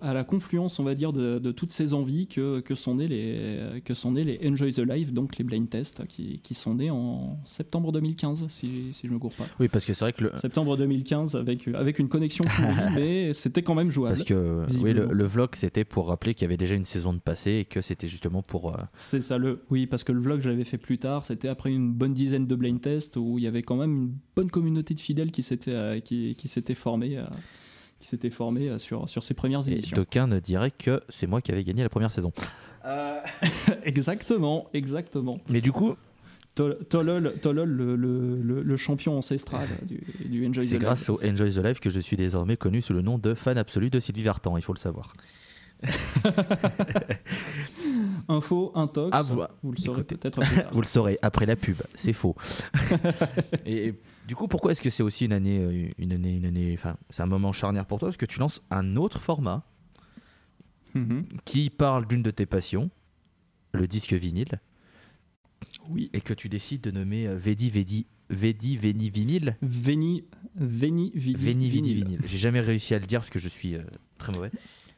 à la confluence, on va dire, de, de, toutes ces envies que, que, sont nés les, que sont nés les Enjoy the Life, donc les blind tests, qui, qui sont nés en septembre 2015, si, si je ne me cours pas. Oui, parce que c'est vrai que le... Septembre 2015, avec, avec une connexion pourrie, (laughs) mais c'était quand même jouable. Parce que oui, le, vlog, c'était pour rappeler qu'il y avait déjà une saison de passé et que c'était justement pour... Euh, c'est ça, le... oui, parce que le vlog, je l'avais fait plus tard, c'était après une bonne dizaine de blind tests où il y avait quand même une bonne communauté de fidèles qui s'était euh, qui, qui formée euh, qui s'était formée euh, sur sur ces premières éditions. Et d'aucuns ne diraient que c'est moi qui avais gagné la première saison. (laughs) exactement, exactement. Mais du coup, Tolol, Tolol le, le, le, champion ancestral (laughs) du, du Enjoy the Life. C'est grâce au Enjoy the Life que je suis désormais connu sous le nom de fan absolu de Sylvie Vartan, il faut le savoir. (laughs) Info, intox. Ah, vous, vous le saurez peut-être (laughs) Vous le saurez après la pub, c'est faux. (laughs) et, du coup, pourquoi est-ce que c'est aussi une année, euh, une année, une année, enfin, c'est un moment charnière pour toi parce que tu lances un autre format mhm. qui parle d'une de tes passions, le disque vinyle. Oui. Et que tu décides de nommer euh, Vedi Vedi Vedi Veni Vinyle. Veni Veni Vidi Veni Vidi Vinyle. J'ai jamais réussi à le dire parce que je suis euh, très mauvais.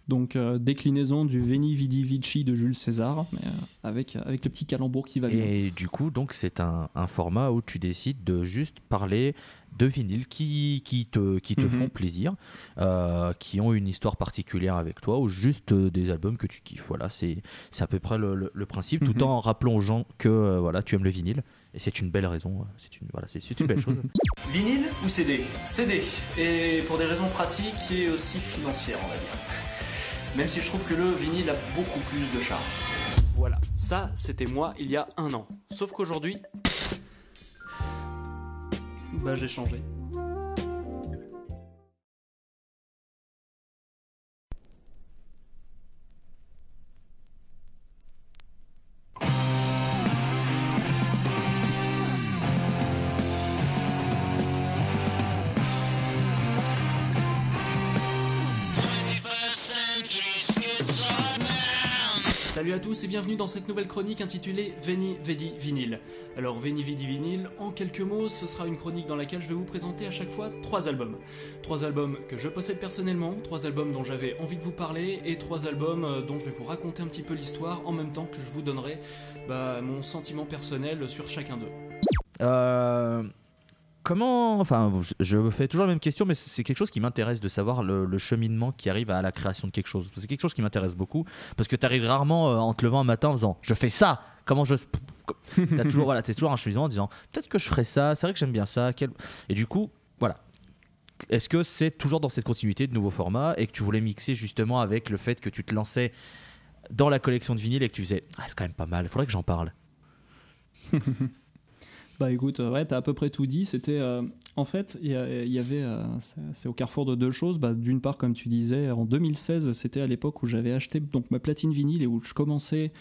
Donc euh, déclinaison du Veni Vidi Vici de Jules César, mais euh, avec, avec le petit calembour qui va bien. Et du coup, donc c'est un, un, format où tu décides de juste parler de vinyles qui, qui te, qui te mhm. font plaisir, euh, qui ont une histoire particulière avec toi, ou juste des albums que tu kiffes. Voilà, c'est à peu près le, le, principe, tout mhm. en rappelant aux gens que voilà, tu aimes le vinyle. Et c'est une belle raison, c'est une, voilà, c'est une belle chose. (laughs) Vinyle ou CD CD. Et pour des raisons pratiques et aussi financières, on va dire. Même si je trouve que le vinyle a beaucoup plus de charme. Voilà, ça c'était moi il y a un an. Sauf qu'aujourd'hui... Bah j'ai changé. Salut à tous et bienvenue dans cette nouvelle chronique intitulée Veni Vedi Vinyl. Alors Veni Vidi Vinyl, en quelques mots, ce sera une chronique dans laquelle je vais vous présenter à chaque fois trois albums. Trois albums que je possède personnellement, trois albums dont j'avais envie de vous parler et trois albums euh, dont je vais vous raconter un petit peu l'histoire en même temps que je vous donnerai bah, mon sentiment personnel sur chacun d'eux. Euh comment, enfin, je fais toujours la même question, mais c'est quelque chose qui m'intéresse de savoir le, cheminement qui arrive à la création de quelque chose. C'est quelque chose qui m'intéresse beaucoup parce que tu arrives rarement euh, en te levant un matin en disant je fais ça. Comment je. As (laughs) toujours, voilà, c'est toujours un cheminement en disant peut-être que je ferais ça. C'est vrai que j'aime bien ça. Et du coup, voilà. Est-ce que c'est toujours dans cette continuité de nouveaux formats et que tu voulais mixer justement avec le fait que tu te lançais dans la collection de vinyle et que tu disais ah, c'est quand même pas mal, il faudrait que j'en parle? (laughs) Bah écoute, euh, ouais, t'as à peu près tout dit. C'était, euh, en fait, il y, avait, euh, c'est au carrefour de deux choses. Bah, d'une part, comme tu disais, en 2016, c'était à l'époque où j'avais acheté donc ma platine vinyle et où je commençais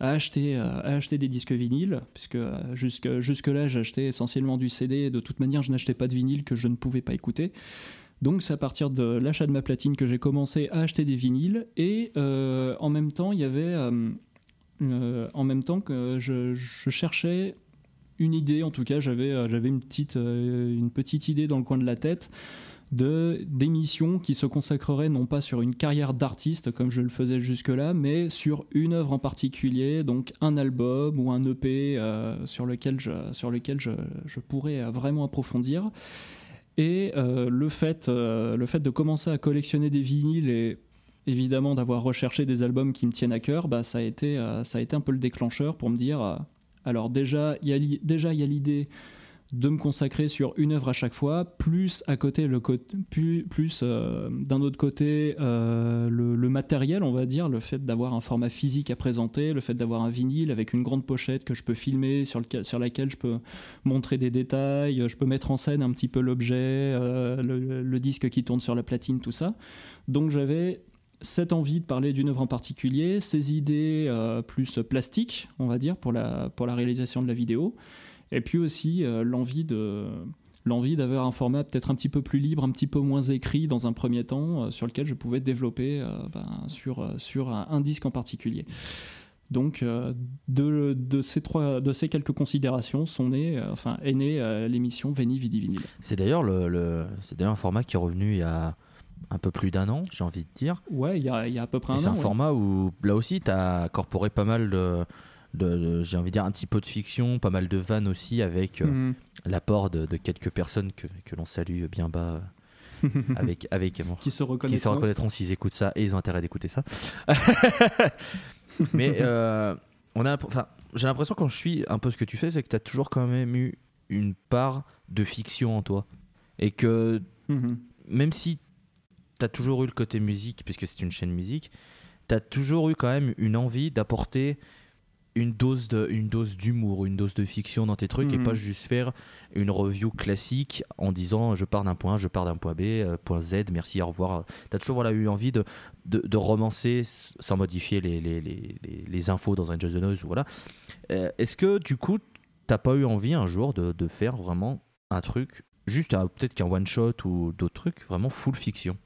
à acheter, à acheter des disques vinyles, puisque jusque, jusque là, j'achetais essentiellement du CD. De toute manière, je n'achetais pas de vinyle que je ne pouvais pas écouter. Donc c'est à partir de l'achat de ma platine que j'ai commencé à acheter des vinyles et en même temps il y avait en même temps que je cherchais une idée, en tout cas, j'avais euh, j'avais une petite, euh, une petite idée dans le coin de la tête de d'émissions qui se consacreraient non pas sur une carrière d'artiste comme je le faisais jusque-là, mais sur une œuvre en particulier, donc un album ou un EP euh, sur lequel, je, sur lequel je, je pourrais vraiment approfondir. Et le, fait, le fait de commencer à collectionner des vinyles et évidemment d'avoir recherché des albums qui me tiennent à cœur, bah, ça, a été, ça a été un peu le déclencheur pour me dire, alors déjà, il y a, déjà il y a l'idée de me consacrer sur une œuvre à chaque fois, plus à côté le plus, plus euh, d'un autre côté euh, le, matériel, on va dire, le fait d'avoir un format physique à présenter, le fait d'avoir un vinyle avec une grande pochette que je peux filmer, sur, laquelle je peux montrer des détails, je peux mettre en scène un petit peu l'objet, euh, le, disque qui tourne sur la platine, tout ça. Donc j'avais cette envie de parler d'une œuvre en particulier, ces idées plus plastiques, on va dire, pour la, pour la réalisation de la vidéo. Et puis aussi euh, l'envie d'avoir un format peut-être un petit peu plus libre, un petit peu moins écrit dans un premier temps, euh, sur lequel je pouvais développer euh, ben, sur, sur un, disque en particulier. Donc, de, de, ces trois, de ces quelques considérations sont nées, enfin, est née l'émission Veni Vidi Vinyl. C'est d'ailleurs le, le c'est d'ailleurs un format qui est revenu il y a un peu plus d'un an, j'ai envie de dire. Ouais, il y y a à peu près un an. C'est un format où là aussi, tu as incorporé pas mal de j'ai envie de dire un petit peu de fiction, pas mal de vannes aussi avec euh, mhm. l'apport de, quelques personnes que, que l'on salue bien bas. Euh, (laughs) avec, avec qui se reconnaîtront, qui se reconnaîtront s'ils écoutent ça et ils ont intérêt d'écouter ça. (laughs) Mais euh, on a, enfin, j'ai l'impression quand je suis un peu ce que tu fais, c'est que tu as toujours quand même eu une part de fiction en toi. Et que mhm. même si tu as toujours eu le côté musique, puisque c'est une chaîne musique, tu as toujours eu quand même une envie d'apporter une dose de une dose d'humour, une dose de fiction dans tes trucs et pas mhm. juste faire une review classique en disant je pars d'un point A, je pars d'un point B, euh, point Z, merci, au revoir. Tu as toujours voilà, eu envie de, de, romancer sans modifier les, les, les, les, infos dans un Just the Noise. Voilà. Euh, est-ce que du coup, t'as pas eu envie un jour de, de faire vraiment un truc, juste peut-être qu'un one shot ou d'autres trucs, vraiment full fiction?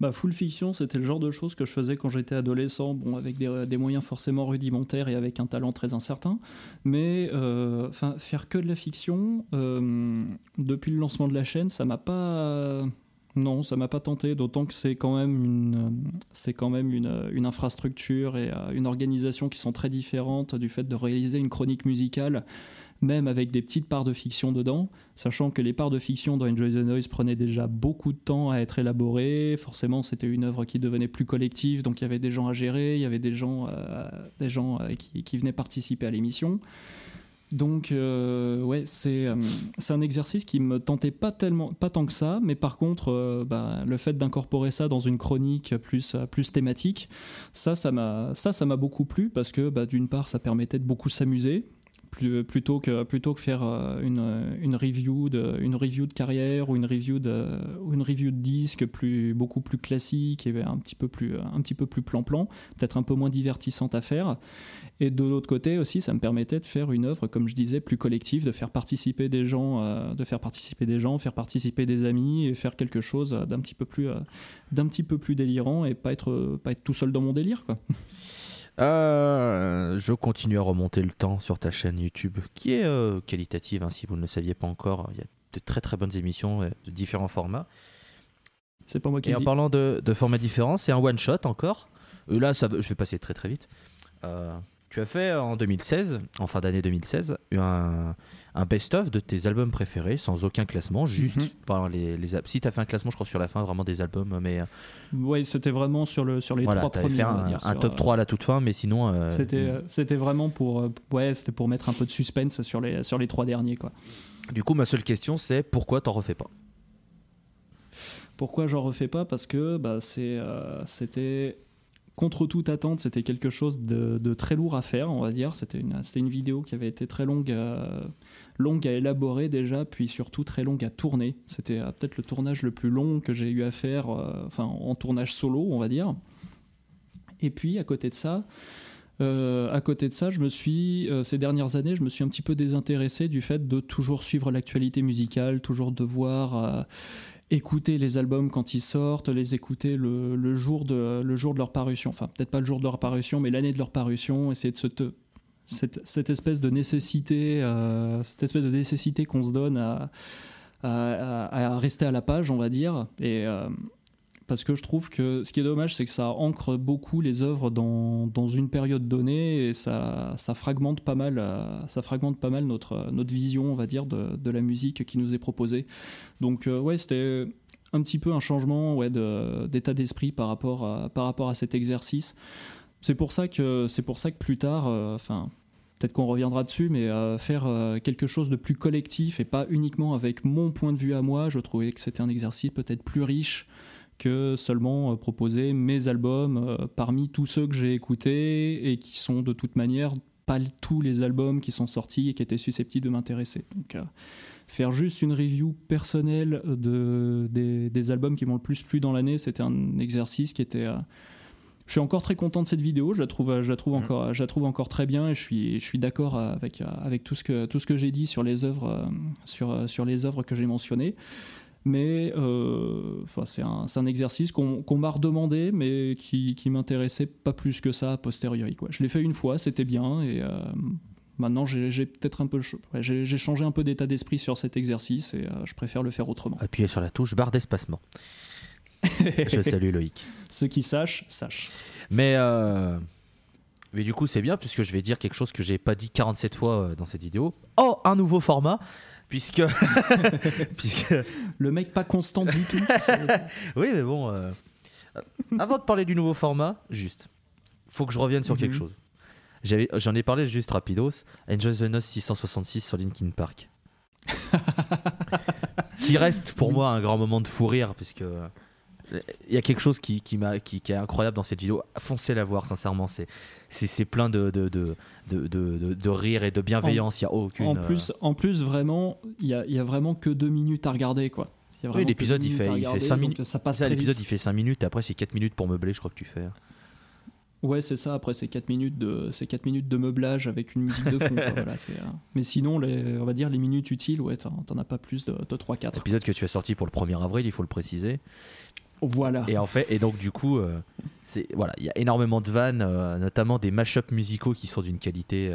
Bah, full fiction, c'était le genre de choses que je faisais quand j'étais adolescent, bon, avec des, moyens forcément rudimentaires et avec un talent très incertain. Mais euh, faire que de la fiction, euh, depuis le lancement de la chaîne, ça m'a pas. Non, ça m'a pas tenté, d'autant que c'est quand même une, infrastructure et euh, une organisation qui sont très différentes du fait de réaliser une chronique musicale même avec des petites parts de fiction dedans, sachant que les parts de fiction dans Enjoy the Noise prenaient déjà beaucoup de temps à être élaborées. Forcément, c'était une œuvre qui devenait plus collective, donc il y avait des gens à gérer, il y avait des gens, euh, des gens euh, qui, venaient participer à l'émission. Donc euh, ouais, c'est c'est un exercice qui me tentait pas tellement pas tant que ça, mais par contre bah, le fait d'incorporer ça dans une chronique plus plus thématique, ça ça m'a ça ça m'a beaucoup plu parce que bah, d'une part ça permettait de beaucoup s'amuser, plutôt que plutôt que faire euh, une, une, review de une review de carrière ou une review de une review de disque plus beaucoup plus classique et un petit peu plus un petit peu plus plan-plan peut-être un peu moins divertissante à faire. Et de l'autre côté aussi ça me permettait de faire une œuvre comme je disais plus collective de faire participer des gens euh, de faire participer des gens faire participer des amis et faire quelque chose d'un petit peu plus euh, d'un petit peu plus délirant et pas être pas être tout seul dans mon délire Euh, je continue à remonter le temps sur ta chaîne YouTube, qui est euh, qualitative, hein, si vous ne le saviez pas encore. Il y a de très très bonnes émissions euh, de différents formats. C'est pas moi qui Et en parlant de, de formats différents, c'est un one shot encore. là, ça, je vais passer très très vite. tu as fait en 2016, en fin d'année 2016, un, un best-of de tes albums préférés sans aucun classement, juste mm les, les, si tu as fait un classement, je crois sur la fin, vraiment des albums, mais euh, oui, c'était vraiment sur le sur les trois premiers. Fait un, un top 3 à la toute fin, mais sinon euh, c'était mm. c'était vraiment pour euh, ouais, c'était pour mettre un peu de suspense sur les sur les trois derniers quoi. Du coup, ma seule question c'est pourquoi t'en refais pas? Pourquoi j'en refais pas? Parce que bah, c'est c'était contre toute attente, c'était quelque chose de, très lourd à faire, on va dire. C'était une, vidéo qui avait été très longue à, longue à élaborer déjà, puis surtout très longue à tourner. C'était euh, peut-être le tournage le plus long que j'ai eu à faire, euh, enfin en tournage solo, on va dire. Et puis à côté de ça, euh, à côté de ça, je me suis, ces dernières années, je me suis un petit peu désintéressé du fait de toujours suivre l'actualité musicale, toujours devoir écouter les albums quand ils sortent, les écouter le, jour, de, leur parution. Enfin, peut-être pas le jour de leur parution, mais l'année de leur parution, essayer de se... cette, espèce de nécessité, euh, cette espèce de nécessité qu'on se donne à, rester à la page, on va dire. Et parce que je trouve que ce qui est dommage, c'est que ça ancre beaucoup les œuvres dans, une période donnée et ça, fragmente pas mal, ça fragmente pas mal notre, notre vision, on va dire, de, la musique qui nous est proposée. Donc, ouais, c'était un petit peu un changement ouais, d'état d'esprit par, rapport à, par rapport à cet exercice. C'est pour ça que c'est pour ça que plus tard, euh, enfin peut-être qu'on reviendra dessus, mais euh, faire euh, quelque chose de plus collectif et pas uniquement avec mon point de vue à moi, je trouvais que c'était un exercice peut-être plus riche que seulement proposer mes albums parmi tous ceux que j'ai écoutés et qui sont de toute manière pas tous les albums qui sont sortis et qui étaient susceptibles de m'intéresser. Donc faire juste une review personnelle de, des, albums qui m'ont le plus plu dans l'année, c'était un exercice qui était... Euh, je suis encore très content de cette vidéo, je la trouve, je la trouve, mm. encore, je la trouve encore très bien et je suis, je suis d'accord avec, avec tout ce que, tout ce que j'ai dit sur les œuvres, euh, sur, sur les œuvres que j'ai mentionnées. Mais euh, c'est un, un, exercice qu'on m'a redemandé, mais qui, qui m'intéressait pas plus que ça a posteriori. Quoi. Je l'ai fait une fois, c'était bien, et Maintenant, j'ai peut-être un peu, j'ai changé un peu d'état d'esprit sur cet exercice et euh, je préfère le faire autrement. Appuyez sur la touche barre d'espacement. (laughs) je salue Loïc. Ceux qui sachent, sachent. Mais, euh, mais du coup, c'est bien puisque je vais dire quelque chose que j'ai pas dit 47 fois euh, dans cette vidéo. Oh, un nouveau format puisque (laughs) puisque le mec pas constant du tout. (laughs) oui, mais bon. Avant de parler du nouveau format, juste, faut que je revienne sur quelque mhm. chose. J'en ai, parlé juste rapidos. Enjoy the Nose 666 sur Linkin Park. (laughs) qui reste pour moi un grand moment de fou rire, puisque il y a quelque chose qui, qui, qui, qui, est incroyable dans cette vidéo. Foncez la voir, sincèrement. C'est plein de, de, de, de, rire et de bienveillance. Il y a aucune. En plus, en plus vraiment, il y a, y a, vraiment que deux minutes à regarder, quoi. Oui, l'épisode il fait, il fait 5 minutes. Ça passe L'épisode il fait 5 minutes et après c'est 4 minutes pour meubler, je crois que tu fais. Ouais, c'est ça. Après, c'est 4 minutes de, 4 minutes de meublage avec une musique de fond. (laughs) voilà, euh, Mais sinon, les, on va dire les minutes utiles, ouais, t'en as pas plus de, de 3-4. L'épisode que tu as sorti pour le 1er avril, il faut le préciser. Voilà. Et en fait, et donc du coup, euh, c'est voilà, il y a énormément de vannes, euh, notamment des mashups musicaux qui sont d'une qualité,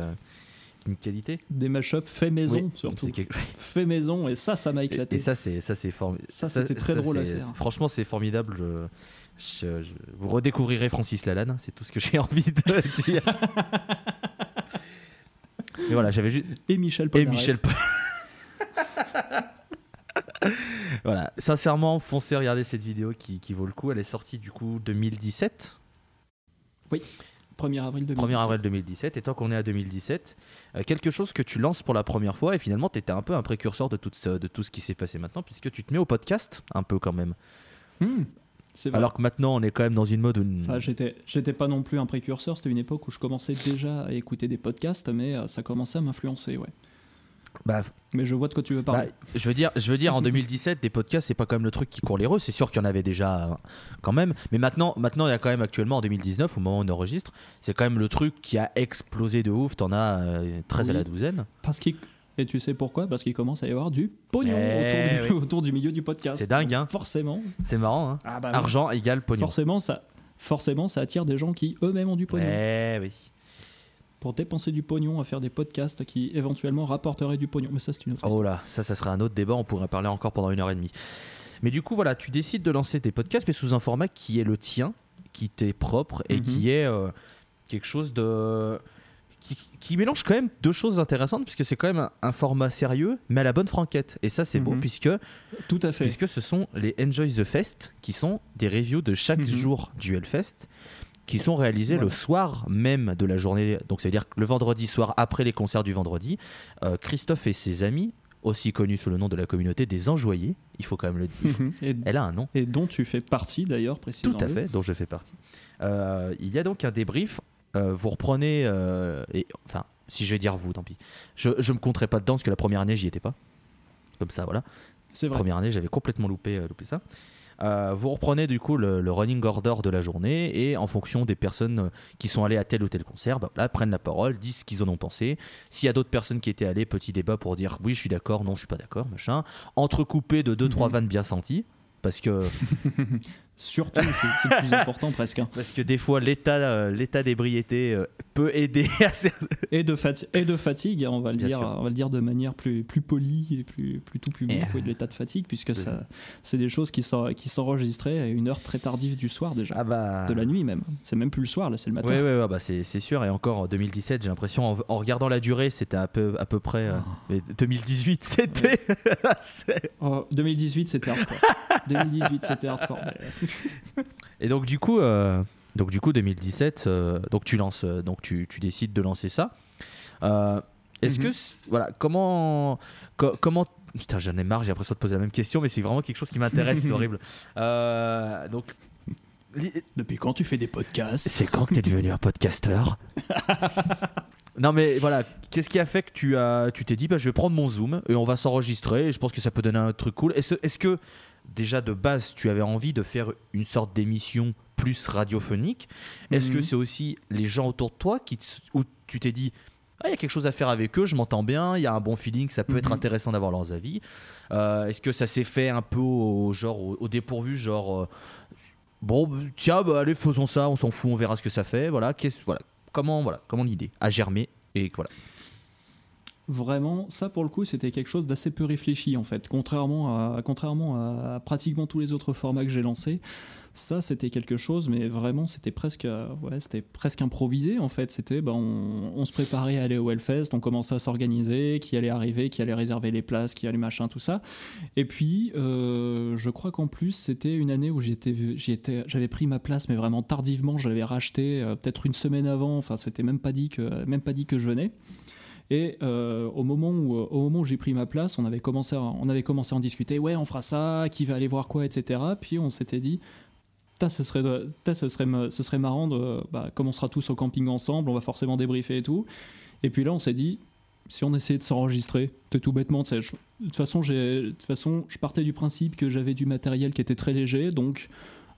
une qualité. Des mashups fait maison surtout. (laughs) Fait maison et ça, ça m'a éclaté. Et, ça, c'est ça, c'est formidable. Ça, c'était très drôle à faire. Franchement, c'est formidable. Je vous redécouvrirez Francis Lalanne, c'est tout ce que j'ai (laughs) envie de dire. (laughs) Mais voilà, j'avais juste. Et Michel Et Michel (laughs) voilà, sincèrement, foncez regarder cette vidéo qui, qui, vaut le coup. Elle est sortie du coup 2017. Oui, 1er avril 2017. 1er avril 2017. Et tant qu'on est à 2017, euh, quelque chose que tu lances pour la première fois et finalement tu étais un peu un précurseur de tout, de tout ce qui s'est passé maintenant puisque tu te mets au podcast un peu quand même. Hmm. Alors que maintenant, on est quand même dans une mode où. Enfin, j'étais, j'étais pas non plus un précurseur. C'était une époque où je commençais déjà à écouter des podcasts, mais euh, ça commençait à m'influencer, ouais. Bah, mais je vois de quoi tu veux parler. Bah, je veux dire, je veux dire, en 2017, des podcasts, c'est pas quand même le truc qui court les rues. C'est sûr qu'il y en avait déjà euh, quand même, mais maintenant, maintenant, il y a quand même actuellement en 2019, au moment où on enregistre, c'est quand même le truc qui a explosé de ouf. T'en as 13 euh, à la douzaine. Parce qu'il et tu sais pourquoi? Parce qu'il commence à y avoir du pognon eh autour, du, (laughs) milieu du podcast. C'est dingue, hein Forcément. C'est marrant, hein ah bah Argent égale pognon. Forcément ça, forcément, ça attire des gens qui eux-mêmes ont du pognon. Eh oui. Pour dépenser du pognon à faire des podcasts qui éventuellement rapporteraient du pognon. Mais ça, c'est une autre Oh là, ça, ça serait un autre débat. On pourrait parler encore pendant une heure et demie. Mais du coup, voilà, tu décides de lancer tes podcasts, mais sous un format qui est le tien, qui t'est propre et mhm. qui est euh, quelque chose de qui, mélange quand même deux choses intéressantes puisque c'est quand même un, format sérieux mais à la bonne franquette et ça c'est beau mhm. puisque tout à fait puisque ce sont les Enjoy the Fest qui sont des reviews de chaque mhm. jour du Hellfest qui sont réalisés le soir même de la journée donc c'est à dire le vendredi soir après les concerts du vendredi euh, Christophe et ses amis aussi connus sous le nom de la communauté des enjoyés, il faut quand même le dire. (laughs) Elle a un nom. Et dont tu fais partie d'ailleurs, précisément. Tout à fait, dont je fais partie. Euh, il y a donc un débrief euh, vous reprenez, et, enfin, si je vais dire vous, tant pis. Je, je me compterai pas dedans parce que la première année, j'y étais pas. Comme ça, voilà. C'est vrai. Première année, j'avais complètement loupé, loupé ça. Vous reprenez du coup le, running order de la journée et en fonction des personnes qui sont allées à tel ou tel concert, bah, là, prennent la parole, disent ce qu'ils en ont pensé. S'il y a d'autres personnes qui étaient allées, petit débat pour dire oui, je suis d'accord, non, je suis pas d'accord, machin. Entrecoupé de 2-3 mhm. vannes bien senties parce que (laughs) Surtout, c'est le plus (laughs) important presque. Hein. Parce que des fois, l'état euh, l'état d'ébriété euh, peut aider à (laughs) et de et de fatigue, on va le dire, on va le dire de manière plus plus polie et plus plus tout public, de l'état de fatigue, puisque ça, c'est des choses qui sont qui s'enregistraient à une heure très tardive du soir déjà, ah bah... de la nuit même. C'est même plus le soir, là, c'est le matin. Oui, oui, ouais, bah c'est sûr. Et encore en 2017, j'ai l'impression, en, regardant la durée, c'était à peu à peu près. 2018, euh, c'était. 2018, (laughs) c'était hardcore. 2018, c'était hardcore. (laughs) Et donc du coup, euh, donc du coup 2017, euh, donc tu lances, euh, donc tu, tu, décides de lancer ça. Est-ce que mhm. voilà comment comment Putain, j'en ai marre, j'ai l'impression de poser la même question, mais c'est vraiment quelque chose qui m'intéresse, c'est horrible. (laughs) donc, depuis quand tu fais des podcasts? C'est quand que tu es devenu un podcasteur? (laughs) Non mais voilà, qu'est-ce qui a fait que tu as, tu t'es dit bah je vais prendre mon zoom et on va s'enregistrer et je pense que ça peut donner un truc cool. Est-ce, est-ce que déjà de base, tu avais envie de faire une sorte d'émission plus radiophonique. Est-ce que mhm. c'est aussi les gens autour de toi qui où tu t'es dit ah, il y a quelque chose à faire avec eux, je m'entends bien, il y a un bon feeling, ça peut être mhm. intéressant d'avoir leurs avis. Euh, est-ce que ça s'est fait un peu au, genre au, dépourvu, genre euh, bon tiens bah, allez faisons ça, on s'en fout, on verra ce que ça fait. Voilà, voilà comment voilà comment l'idée a germé et voilà vraiment, ça pour le coup, c'était quelque chose d'assez peu réfléchi en fait. Contrairement à, pratiquement tous les autres formats que j'ai lancés, ça c'était quelque chose, mais vraiment c'était presque, ouais, c'était presque improvisé en fait. C'était, ben, on, se préparait à aller au Hellfest, on commençait à s'organiser, qui allait arriver, qui allait réserver les places, qui allait machin, tout ça. Et puis, euh, je crois qu'en plus, c'était une année où j'avais pris ma place, mais vraiment tardivement. Je l'avais racheté euh, peut-être une semaine avant. Enfin, c'était même même pas dit que je venais. Et euh, au moment où, au moment où j'ai pris ma place, on avait, commencé à, on avait commencé à en discuter. Ouais, on fera ça, qui va aller voir quoi, etc. Puis on s'était dit, ce serait, ce, serait, ce serait marrant, de, bah, comme on sera tous au camping ensemble, on va forcément débriefer et tout. Et puis là, on s'est dit, si on essayait de s'enregistrer, tout bêtement, de toute façon, je partais du principe que j'avais du matériel qui était très léger, donc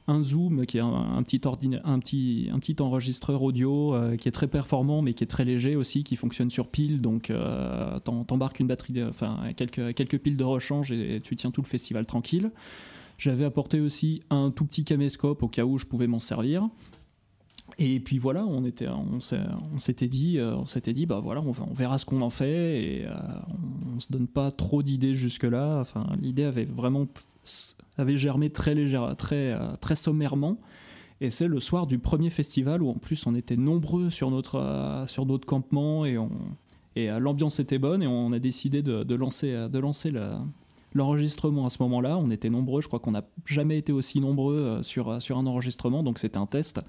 un Zoom qui est un, petit, enregistreur audio euh, qui est très performant mais qui est très léger aussi, qui fonctionne sur pile. Donc euh, t'embarques une batterie, enfin quelques, quelques piles de rechange et, tu tiens tout le festival tranquille. J'avais apporté aussi un tout petit caméscope au cas où je pouvais m'en servir. Et puis voilà, on était, on s'était dit, euh, on s'était dit, bah voilà, on, on verra ce qu'on en fait et euh, on, se donne pas trop d'idées jusque là. Enfin, l'idée avait vraiment avait germé très légère, très euh, très sommairement. Et c'est le soir du premier festival où en plus on était nombreux sur notre sur notre campement et on et l'ambiance était bonne et on a décidé de, de lancer de lancer l'enregistrement à ce moment-là. On était nombreux, je crois qu'on n'a jamais été aussi nombreux sur sur un enregistrement, donc c'était un test.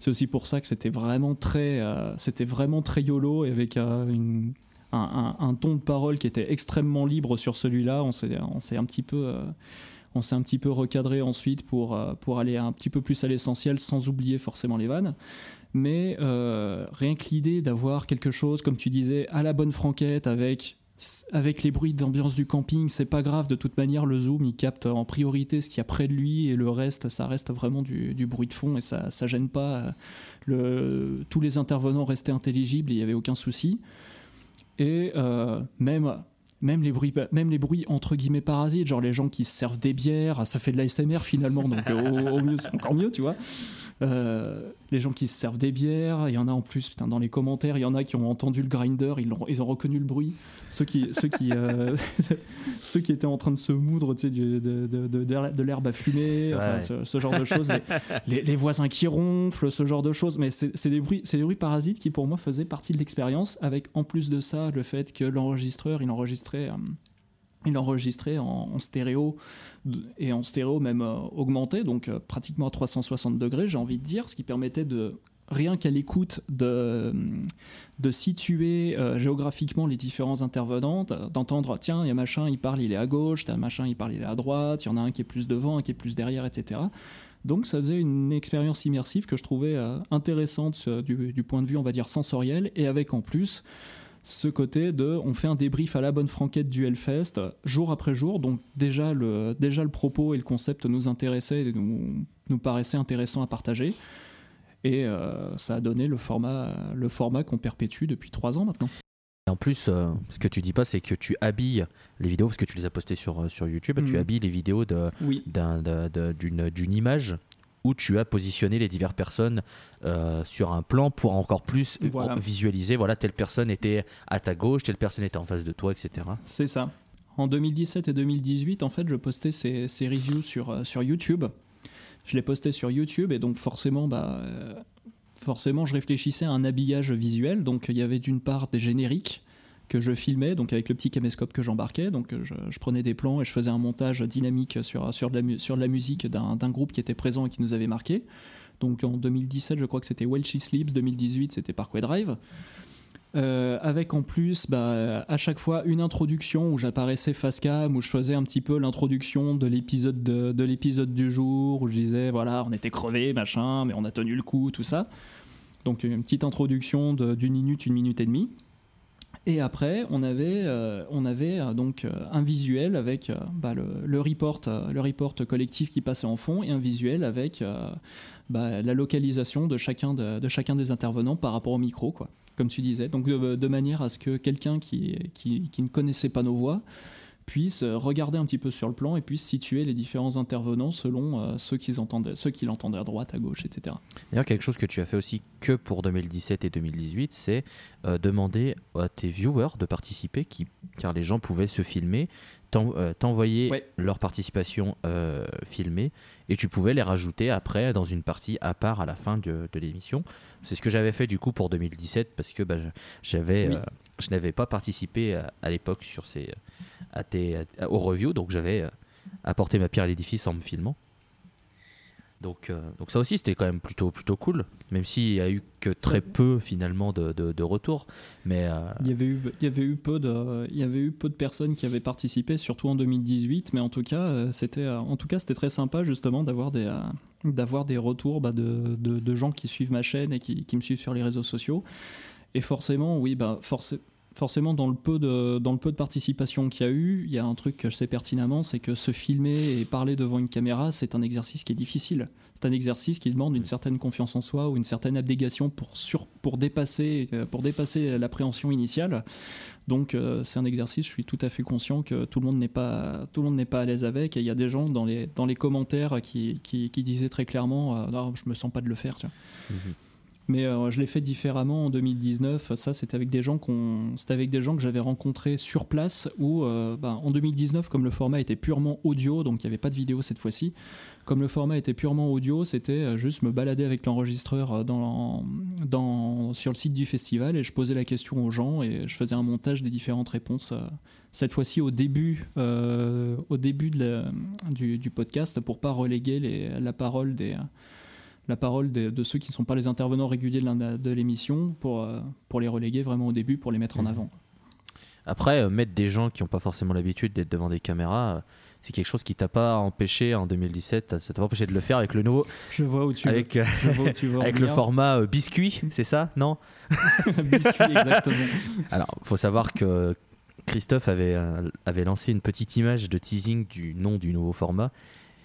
C'est aussi pour ça que c'était vraiment très, euh, c'était vraiment très yolo et avec euh, un, ton de parole qui était extrêmement libre sur celui-là. On s'est, on s'est un petit peu, euh, on s'est un petit peu recadré ensuite pour, pour aller un petit peu plus à l'essentiel sans oublier forcément les vannes. Mais rien que l'idée d'avoir quelque chose, comme tu disais, à la bonne franquette avec avec les bruits d'ambiance du camping, c'est pas grave. De toute manière, le zoom, il capte en priorité ce qu'il y a près de lui et le reste, ça reste vraiment du, bruit de fond et ça, ça gêne pas. Le, tous les intervenants restaient intelligibles, il n'y avait aucun souci. Et euh, même même les bruits même les bruits entre guillemets parasites genre les gens qui se servent des bières ça fait de l'ASMR finalement donc au, mieux c'est encore mieux tu vois euh, les gens qui se servent des bières, il y en a en plus, putain, dans les commentaires, il y en a qui ont entendu le grinder, ils ont, ils ont reconnu le bruit. Ceux qui, ceux, qui, euh, (laughs) ceux qui étaient en train de se moudre de, de, de, de l'herbe à fumer, ce, genre de choses. (laughs) Les, les, voisins qui ronflent, ce genre de choses. Mais c'est des, bruits, des bruits parasites qui, pour moi, faisaient partie de l'expérience, avec en plus de ça, le fait que l'enregistreur, il enregistrait. Euh, il enregistrait en, stéréo et en stéréo même euh, augmenté, donc euh, pratiquement à 360 degrés, j'ai envie de dire, ce qui permettait de rien qu'à l'écoute de, de situer euh, géographiquement les différents intervenants, d'entendre tiens, il y a machin, il parle, il est à gauche, t'as machin, il parle, il est à droite, il y en a un qui est plus devant, un qui est plus derrière, etc. Donc ça faisait une expérience immersive que je trouvais intéressante du, point de vue, on va dire, sensoriel, et avec en plus ce côté de on fait un débrief à la bonne franquette du Hellfest jour après jour donc déjà le, déjà le propos et le concept nous intéressaient et nous, nous paraissait intéressant à partager et euh, ça a donné le format, le format qu'on perpétue depuis trois ans maintenant. en plus, euh, ce que tu dis pas, c'est que tu habilles les vidéos, parce que tu les as postées sur, euh, sur YouTube, tu Mhm. habilles les vidéos Oui. d'une, d'une image où tu as positionné les diverses personnes euh, sur un plan pour encore plus Voilà. visualiser, voilà, telle personne était à ta gauche, telle personne était en face de toi, etc. C'est ça. En 2017 et 2018, en fait, je postais ces, ces reviews sur, euh, sur YouTube. Je les postais sur YouTube et donc forcément, bah, euh, forcément, je réfléchissais à un habillage visuel. Donc il y avait d'une part des génériques que je filmais, donc avec le petit caméscope que j'embarquais. Donc euh, je, prenais des plans et je faisais un montage dynamique sur, sur, de, la, sur la musique d'un groupe qui était présent et qui nous avait marqué. Donc en 2017, je crois que c'était Well Sleeps, 2018, c'était Parkway Drive. Euh, avec en plus bah, à chaque fois une introduction où j'apparaissais face cam, où je faisais un petit peu l'introduction de l'épisode de, de l'épisode du jour, où je disais voilà on était crevés machin, mais on a tenu le coup, tout ça. Donc une petite introduction d'une minute, une minute et demie. Et après, on avait, euh, euh, donc euh, un visuel avec bah, le, report, le report collectif qui passait en fond et un visuel avec bah, la localisation de chacun, de, de chacun des intervenants par rapport au micro, comme tu disais. Donc de, manière à ce que quelqu'un qui ne connaissait pas nos voix puisse euh, regarder un petit peu sur le plan et puisse situer les différents intervenants selon euh, ceux qu'ils entendaient, ceux qui l'entendaient à droite, à gauche, etc. D'ailleurs, quelque chose que tu as fait aussi que pour 2017 et 2018, c'est euh, demander à tes viewers de participer, qui, car les gens pouvaient se filmer, t'en- euh, t'envoyer Ouais. leur participation euh, filmée, et tu pouvais les rajouter après dans une partie à part à la fin de, de l'émission. C'est ce que j'avais fait du coup pour 2017, parce que bah, je- j'avais, Oui. euh, je n'avais pas participé à, à l'époque sur ces, à tes, à- aux reviews, donc j'avais euh, apporté ma pierre à l'édifice en me filmant. Donc, euh, donc ça aussi c'était quand même plutôt, plutôt cool, même s'il y a eu que très peu finalement de, de, de retours. Mais euh, Il y avait eu, il y avait eu peu de, il y avait eu peu de personnes qui avaient participé, surtout en 2018. Mais en tout cas, c'était, en tout cas, c'était très sympa justement d'avoir des, d'avoir des retours bah, de, de, de gens qui suivent ma chaîne et qui, qui me suivent sur les réseaux sociaux. Et forcément, oui, bah, forcément. Forcément, dans le, peu de, dans le peu de participation qu'il y a eu, il y a un truc que je sais pertinemment, c'est que se filmer et parler devant une caméra, c'est un exercice qui est difficile. C'est un exercice qui demande une certaine confiance en soi ou une certaine abnégation pour, sur, pour, dépasser, euh, pour dépasser l'appréhension initiale. Donc euh, c'est un exercice, je suis tout à fait conscient que tout le monde n'est pas, tout le monde n'est pas à l'aise avec. Et il y a des gens dans les, dans les commentaires qui, qui, qui disaient très clairement, euh, non, je me sens pas de le faire. tu vois. Mhm. Mais euh, je l'ai fait différemment en 2019. Ça, c'était avec des gens que j'avais rencontrés sur place. Où, euh, ben, en 2019, comme le format était purement audio, donc il n'y avait pas de vidéo cette fois-ci. Comme le format était purement audio, c'était euh, juste me balader avec l'enregistreur sur le site du festival et je posais la question aux gens et je faisais un montage des différentes réponses. cette fois-ci au début, au début du, podcast pour pas reléguer la parole des la parole de, de ceux qui ne sont pas les intervenants réguliers de l'émission pour, euh, pour les reléguer vraiment au début, pour les mettre en Mhm. avant. après, euh, mettre des gens qui n'ont pas forcément l'habitude d'être devant des caméras, euh, c'est quelque chose qui t'a pas empêché en 2017, t'as- ça t'a pas empêché de le faire avec le nouveau, Je vois où tu avec, je vois où tu veux (laughs) avec le format euh, biscuit, (laughs) c'est ça Non (laughs) Biscuit, exactement. Alors, faut savoir que Christophe avait, euh, avait lancé une petite image de teasing du nom du nouveau format.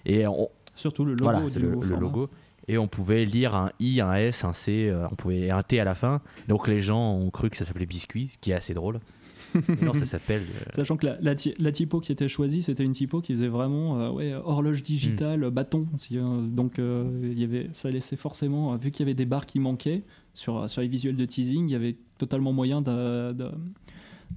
Et on, Surtout le logo voilà, du le, nouveau le format. logo. Et on pouvait lire un I, un S, un C, euh, on pouvait un T à la fin. Donc les gens ont cru que ça s'appelait biscuit, ce qui est assez drôle. (laughs) Non, ça s'appelle. euh, Sachant que la, la, typo qui était choisie, c'était une typo qui faisait vraiment euh, ouais, horloge digitale, Hmm. bâton. Si, euh, Donc euh, il y avait, ça laissait forcément, vu qu'il y avait des barres qui manquaient sur, sur les visuels de teasing, il y avait totalement moyen de- de- de-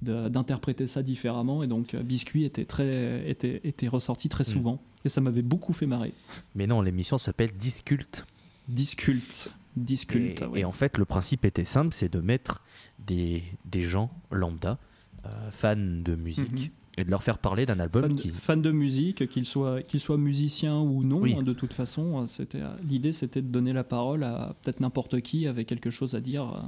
d'interpréter ça différemment. Et donc euh, Biscuit était, très, était, était ressorti très Hmm. souvent. Et ça m'avait beaucoup fait marrer. Mais non, l'émission s'appelle Disculte. Disculte. Disculte, Et, en fait, le principe était simple, c'est de mettre des, des gens lambda, euh, fans de musique, Mhm. et de leur faire parler d'un album fan, qui... fan de musique, qu'il soit, qu'il soit musicien ou non, Oui. hein, de toute façon, c'était, euh, l'idée c'était de donner la parole à peut-être n'importe qui avait quelque chose à dire.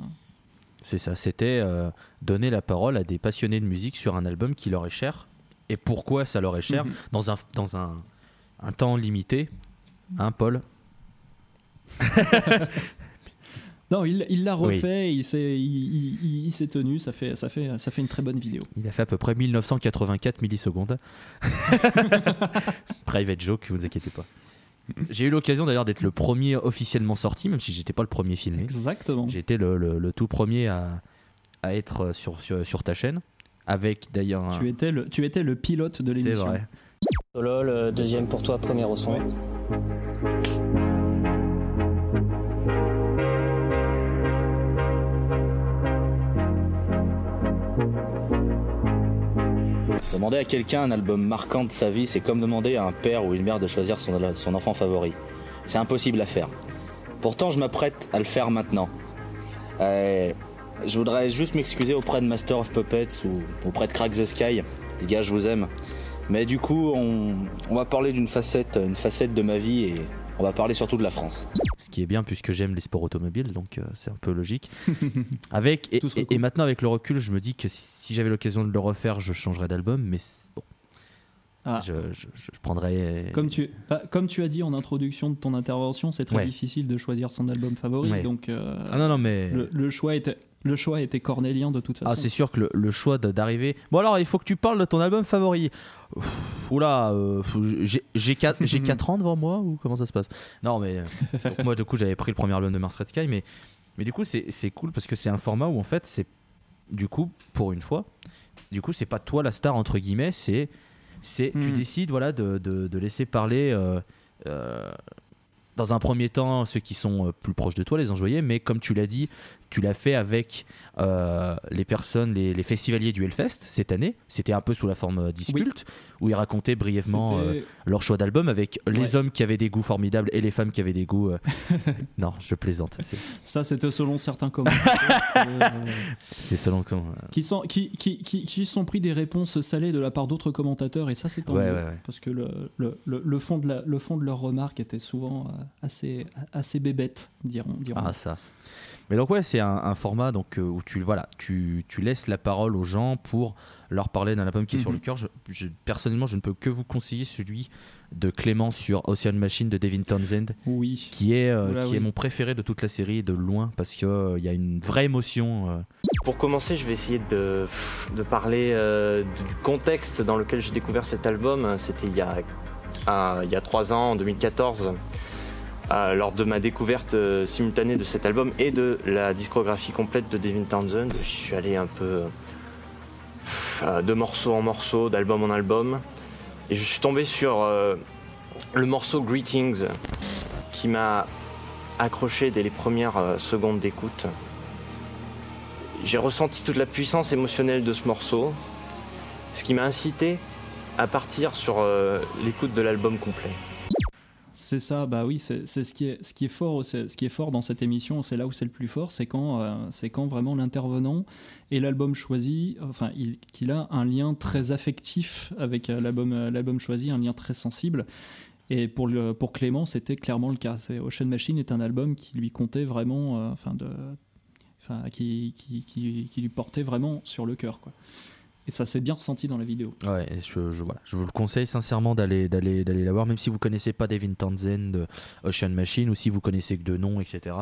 C'est ça, c'était euh, donner la parole à des passionnés de musique sur un album qui leur est cher. Et pourquoi ça leur est cher Mhm. Dans, un, dans un, un temps limité. Hein, Paul? (laughs) Non, il, il l'a Oui. refait, il, s'est, il, il- tenu, ça fait, ça, fait, ça fait une très bonne vidéo. Il a fait à peu près 1984 millisecondes. (laughs) (laughs) Private joke, vous inquiétez pas. J'ai eu l'occasion d'ailleurs d'être le premier officiellement sorti, même si j'étais pas le premier filmé. Exactement. J'ai été le, le- le tout premier à, à être sur, sur, sur ta chaîne. Avec d'ailleurs. un- Tu étais le, tu étais le pilote de C'est l'émission. vrai. Solo, le deuxième pour toi, premier au son. Demander à quelqu'un un album marquant de sa vie, c'est comme demander à un père ou une mère de choisir son, son enfant favori. C'est impossible à faire. Pourtant, je m'apprête à le faire maintenant. Euh, je voudrais juste m'excuser auprès de Master of Puppets ou auprès de Crack the Sky. Les gars, je vous aime. Mais du coup, on, on va parler d'une facette, une facette de ma vie et on va parler surtout de la France. Ce qui est bien puisque j'aime les sports automobiles, donc euh, c'est un peu logique. (laughs) avec et, et maintenant avec le recul, je me dis que si, si j'avais l'occasion de le refaire, je changerais d'album, mais bon, Ah. je, je- prendrais. Comme tu, bah, comme tu as dit en introduction de ton intervention, c'est très Ouais. difficile de choisir son album favori. Ouais. Donc euh, Ah non non mais. le, le choix était, le choix était cornélien de toute façon. Ah, c'est sûr que le, le choix d'arriver. Bon, alors, il faut que tu parles de ton album favori. Ouf, Oula, euh, j'ai- j'ai 4, (laughs) ans devant moi ou comment ça se passe? Non, mais. euh, moi, du coup, j'avais pris le premier album de Mars Red Sky, mais, mais du coup, c'est cool parce que c'est un format où, en fait, c'est. Du coup, pour une fois, du coup, c'est pas toi la star, entre guillemets, c'est. c'est Tu Mhm. décides, voilà, de, de- de laisser parler. euh, euh, dans un premier temps, ceux qui sont euh, plus proches de toi, les enjoyés, mais comme tu l'as dit, tu l'as fait avec euh, les personnes, les, les festivaliers du Hellfest cette année. C'était un peu sous la forme euh, Disculte, où ils racontaient brièvement euh, leur choix d'album avec les Ouais. hommes qui avaient des goûts formidables et les femmes qui avaient des goûts. euh, (laughs) non, je plaisante. Ça, c'était selon certains commentateurs euh, c'est selon comment. qui, sont, qui, qui, qui, qui sont pris des réponses salées de la part d'autres commentateurs, et ça, c'est tant Ouais, mieux, ouais, ouais. Parce que le, le, le, le fond de la, le fond de leurs remarques était souvent assez, assez bébête, diront. diront. Ah ça. Mais donc ouais, c'est un, un format donc euh, où tu voilà, tu, tu laisses la parole aux gens pour leur parler d'un album qui est sur Mhm. le cœur. Je, je- personnellement, je ne peux que vous conseiller celui de Clément sur Ocean Machine de Devin Townsend, oui. qui est euh, Oula, qui oui. est mon préféré de toute la série de loin parce que euh, il y a une vraie émotion. euh. Pour commencer, je vais essayer de, de parler euh, du contexte dans lequel j'ai découvert cet album. C'était il y a, il y a trois ans, en 2014, lors de ma découverte euh, simultanée de cet album et de la discographie complète de Devin Townsend. Je suis allé un peu euh, de morceau en morceau, d'album en album. Et je suis tombé sur euh, le morceau Greetings qui m'a accroché dès les premières secondes d'écoute. J'ai ressenti toute la puissance émotionnelle de ce morceau, ce qui m'a incité à partir sur l'écoute de l'album complet. C'est ça, bah oui, c'est ce qui est fort, ce qui est fort dans cette émission, c'est là où c'est le plus fort, c'est quand euh, c'est quand vraiment l'intervenant et l'album choisi, enfin, il- qu'il a un lien très affectif avec euh, l'album euh, l'album choisi, un lien très sensible. Et pour pour Clément, c'était clairement le cas. Ocean Machine est un album qui lui comptait vraiment, enfin de, enfin qui, qui, qui, qui lui portait vraiment sur le cœur, quoi. Et ça s'est bien ressenti dans la vidéo. Ouais, et je, je- voilà, je vous le conseille sincèrement d'aller d'aller d'aller la voir, même si vous connaissez pas Devin Townsend, euh, Ocean Machine, ou si vous connaissez que de nom, etc.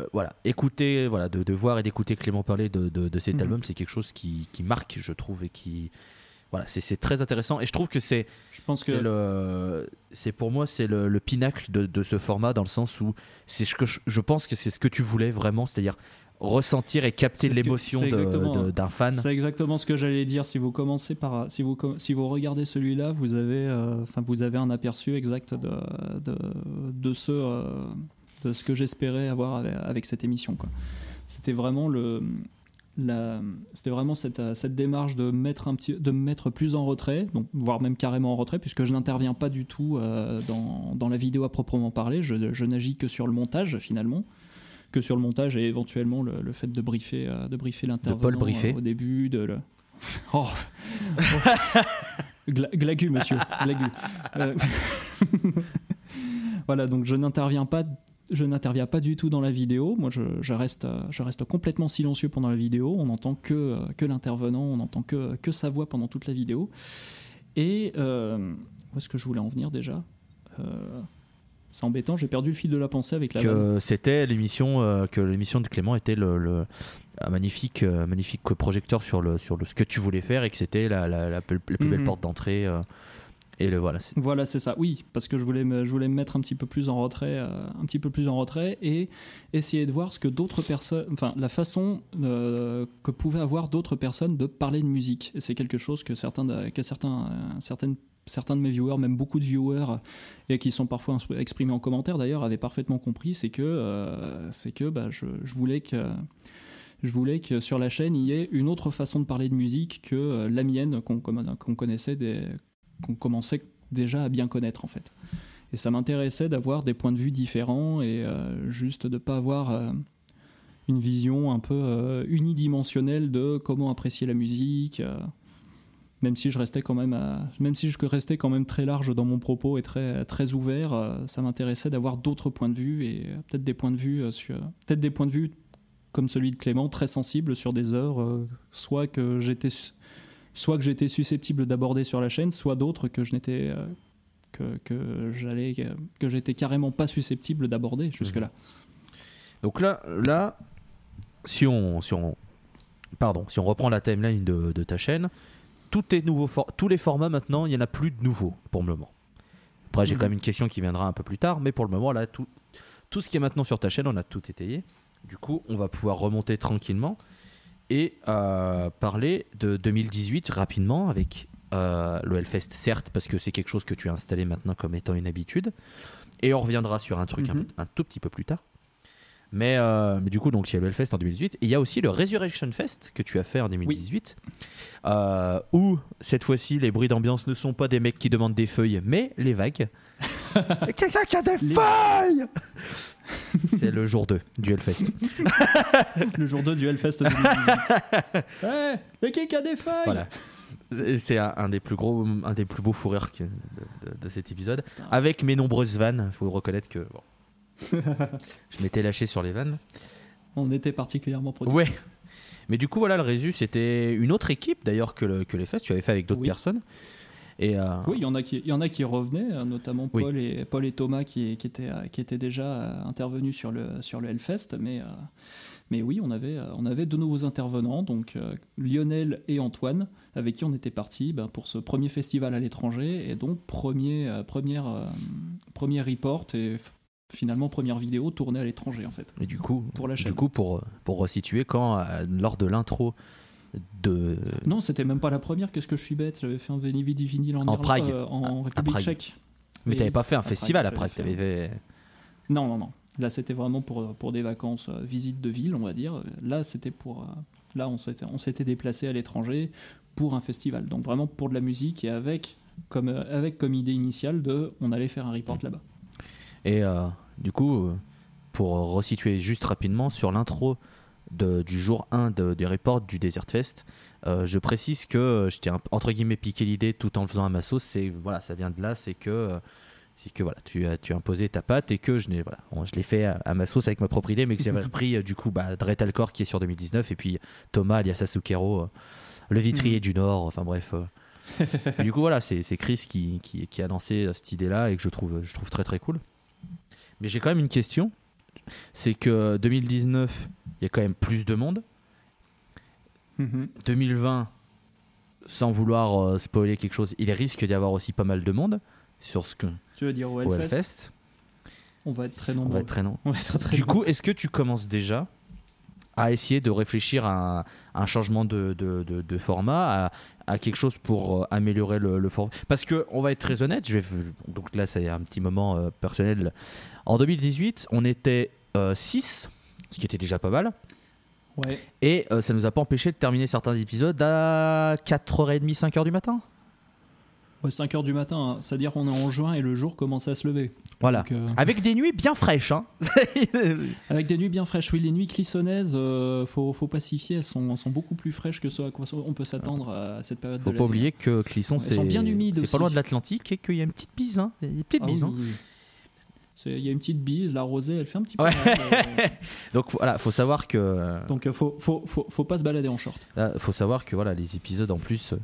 Euh, voilà, écoutez, voilà, de, de voir et d'écouter Clément parler de, de, de cet Mhm. album, c'est quelque chose qui, qui marque, je trouve, et qui voilà, c'est très intéressant. Et je trouve que c'est Je pense que c'est le c'est pour moi c'est le, le pinacle de, de ce format dans le sens où c'est ce que je, je pense que c'est ce que tu voulais vraiment, c'est-à-dire ressentir et capter l'émotion d'un fan. C'est exactement ce que j'allais dire. Si vous commencez par, si vous si vous regardez celui-là, vous avez, euh, enfin vous avez un aperçu exact de de, de ce euh, de ce que j'espérais avoir avec, avec cette émission. C'était vraiment le c'était vraiment cette, euh, cette démarche de mettre un petit, de me mettre plus en retrait, donc voire même carrément en retrait, puisque je n'interviens pas du tout euh, dans, dans la vidéo à proprement parler. Je, je n'agis que sur le montage finalement, que sur le montage et éventuellement le, le fait de briefer, euh, de briefer l'intervenant euh, au début, de le. (laughs) Oh. Gla- glagu, monsieur, glagu. Euh, (laughs) voilà, donc je n'interviens pas je n'interviens pas du tout dans la vidéo. Moi, je, je reste, je reste complètement silencieux pendant la vidéo. On n'entend que, que l'intervenant, on n'entend que, que sa voix pendant toute la vidéo. Et euh, où est-ce que je voulais en venir déjà? Euh, C'est embêtant, j'ai perdu le fil de la pensée avec la que c'était l'émission euh, que l'émission de Clément était le, le- un magnifique euh, magnifique projecteur sur le sur le ce que tu voulais faire et que c'était la, la, la plus la plus belle Mhm. porte d'entrée euh, Et le voilà. Voilà, c'est ça. Oui, parce que je voulais me, je voulais me mettre un petit peu plus en retrait, un petit peu plus en retrait, et essayer de voir ce que d'autres personnes, enfin la façon que pouvaient avoir d'autres personnes de parler de musique. Et c'est quelque chose que certains, que certains, certaines certains de mes viewers, même beaucoup de viewers, et qui sont parfois exprimés en commentaire d'ailleurs, avaient parfaitement compris, c'est que, c'est que bah, je, voulais que je voulais que sur la chaîne il y ait une autre façon de parler de musique que la mienne qu'on connaissait qu'on commençait déjà à bien connaître en fait. Et ça m'intéressait d'avoir des points de vue différents et euh, juste de pas avoir euh, une vision un peu euh, unidimensionnelle de comment apprécier la musique. Même si je restais quand même, même si je restais quand même très large dans mon propos et très très ouvert, ça m'intéressait d'avoir d'autres points de vue et peut-être des points de vue sur, peut-être des points de vue comme celui de Clément, très sensibles sur des œuvres, soit que j'étais soit que j'étais susceptible d'aborder sur la chaîne, soit d'autres que je n'étais euh, que, que j'allais que j'étais carrément pas susceptible d'aborder jusque là. Mhm. Donc là là si on si on pardon, si on reprend la timeline de ta chaîne, tout est nouveau tous les formats maintenant, il y en a plus de nouveaux pour le moment. Après, j'ai quand même une question qui viendra un peu plus tard, mais pour le moment là tout tout ce qui est maintenant sur ta chaîne, on a tout étayé. Du coup, on va pouvoir remonter tranquillement et euh, parler de 2018 rapidement avec euh, le Hellfest, certes, parce que c'est quelque chose que tu as installé maintenant comme étant une habitude. Et on reviendra sur un truc un, mhm. tout petit peu plus tard. Mais, euh, mais, du coup, donc il y a le Hellfest en 2018 et il y a aussi le Resurrection Fest que tu as fait en 2018, euh, où cette fois-ci les bruits d'ambiance ne sont pas des mecs qui demandent des feuilles, mais les vagues. (laughs) Quelqu'un qui a des feuilles (laughs) C'est le jour 2 du Hellfest. le jour 2 du Hellfest 2018. hey, (laughs) mais qui a des feuilles? Voilà. C'est un, des plus gros, un des plus beaux fous rires de, cet épisode. Avec mes nombreuses vannes, il faut reconnaître que bon, (laughs) je m'étais lâché sur les vannes. On était particulièrement productifs. Ouais. Mais du coup, voilà, le résu, c'était une autre équipe d'ailleurs que, le, que les festes. Tu avais fait avec d'autres personnes. Et euh, Oui, il y, en a qui, y en a qui revenaient, euh, notamment Paul, et, Paul et Thomas qui, qui, étaient, euh, qui étaient déjà intervenus sur le, sur le Hellfest. Mais, mais oui, on avait, on avait deux nouveaux intervenants, donc Lionel et Antoine, avec qui on était partis ben, pour ce premier festival à l'étranger. Et donc, premier, première, premier report et finalement première vidéo tournée à l'étranger en fait. Et du coup, pour la chaîne. Du coup, pour, pour resituer, quand lors de l'intro de. Non, c'était même pas la première. Qu'est-ce que je suis bête J'avais fait un Veni Vidi Vinyl en, en Prague, euh, en République Tchèque. Mais t'avais pas fait un festival à Prague, fait... Non, non, non. Là, c'était vraiment pour, pour des vacances, euh, visite de ville, on va dire. Là, c'était pour. Euh, là, on s'était, on s'était déplacé à l'étranger pour un festival. Donc, vraiment pour de la musique et avec comme, avec comme idée initiale de on allait faire un report là-bas. Et du coup, pour resituer juste rapidement sur l'intro du jour 1 de, des reports du Desert Fest. Euh, je précise que je t'ai entre guillemets piqué l'idée tout en le faisant à ma sauce. C'est voilà, ça vient de là, c'est que c'est que voilà, tu as tu as imposé ta patte et que je n'ai voilà, je l'ai fait à, ma sauce avec ma propre idée, mais que j'avais (laughs) repris euh, du coup bah, Dretalcor qui est sur 2019 et puis Thomas alias Asukero, euh, le vitrier mm. du Nord. Enfin bref. (laughs) du coup voilà, c'est Chris qui, qui, qui, a lancé cette idée là et que je trouve je trouve très très cool. Mais j'ai quand même une question c'est que 2019, il y a quand même plus de monde. 2020, mhm. sans vouloir euh, spoiler quelque chose, il risque d'y avoir aussi pas mal de monde sur ce que. Tu veux dire au Hellfest? On va être très nombreux. On va être très nombreux. du coup, est-ce que tu commences déjà à essayer de réfléchir à un, changement de, format, à, quelque chose pour euh, améliorer le, format Parce que on va être très honnête, je vais, donc là c'est un petit moment euh, personnel. En 2018, on était 6, euh, ce qui était déjà pas mal. Ouais. Et ça nous a pas empêché de terminer certains épisodes à 4h30, 5h du matin. Ouais, 5h du matin, hein. c'est-à-dire qu'on est en juin et le jour commence à se lever. Voilà. Euh, Avec des nuits bien fraîches. Hein. (laughs) Avec des nuits bien fraîches, oui. Les nuits clissonnaises, faut, faut pacifier, elles sont, sont, beaucoup plus fraîches que ce à quoi on peut s'attendre à cette période faut de pas oublier que Clisson, c'est bien C'est pas loin de l'Atlantique et qu'il y a une petite bise. Hein. Une petite ah bise. Hein. Il y a une petite bise, la rosée, elle fait un petit peu. Euh. (laughs) Donc voilà, faut savoir que. Donc euh, faut, faut, faut, faut, pas se balader en short. Il faut savoir que voilà, les épisodes en plus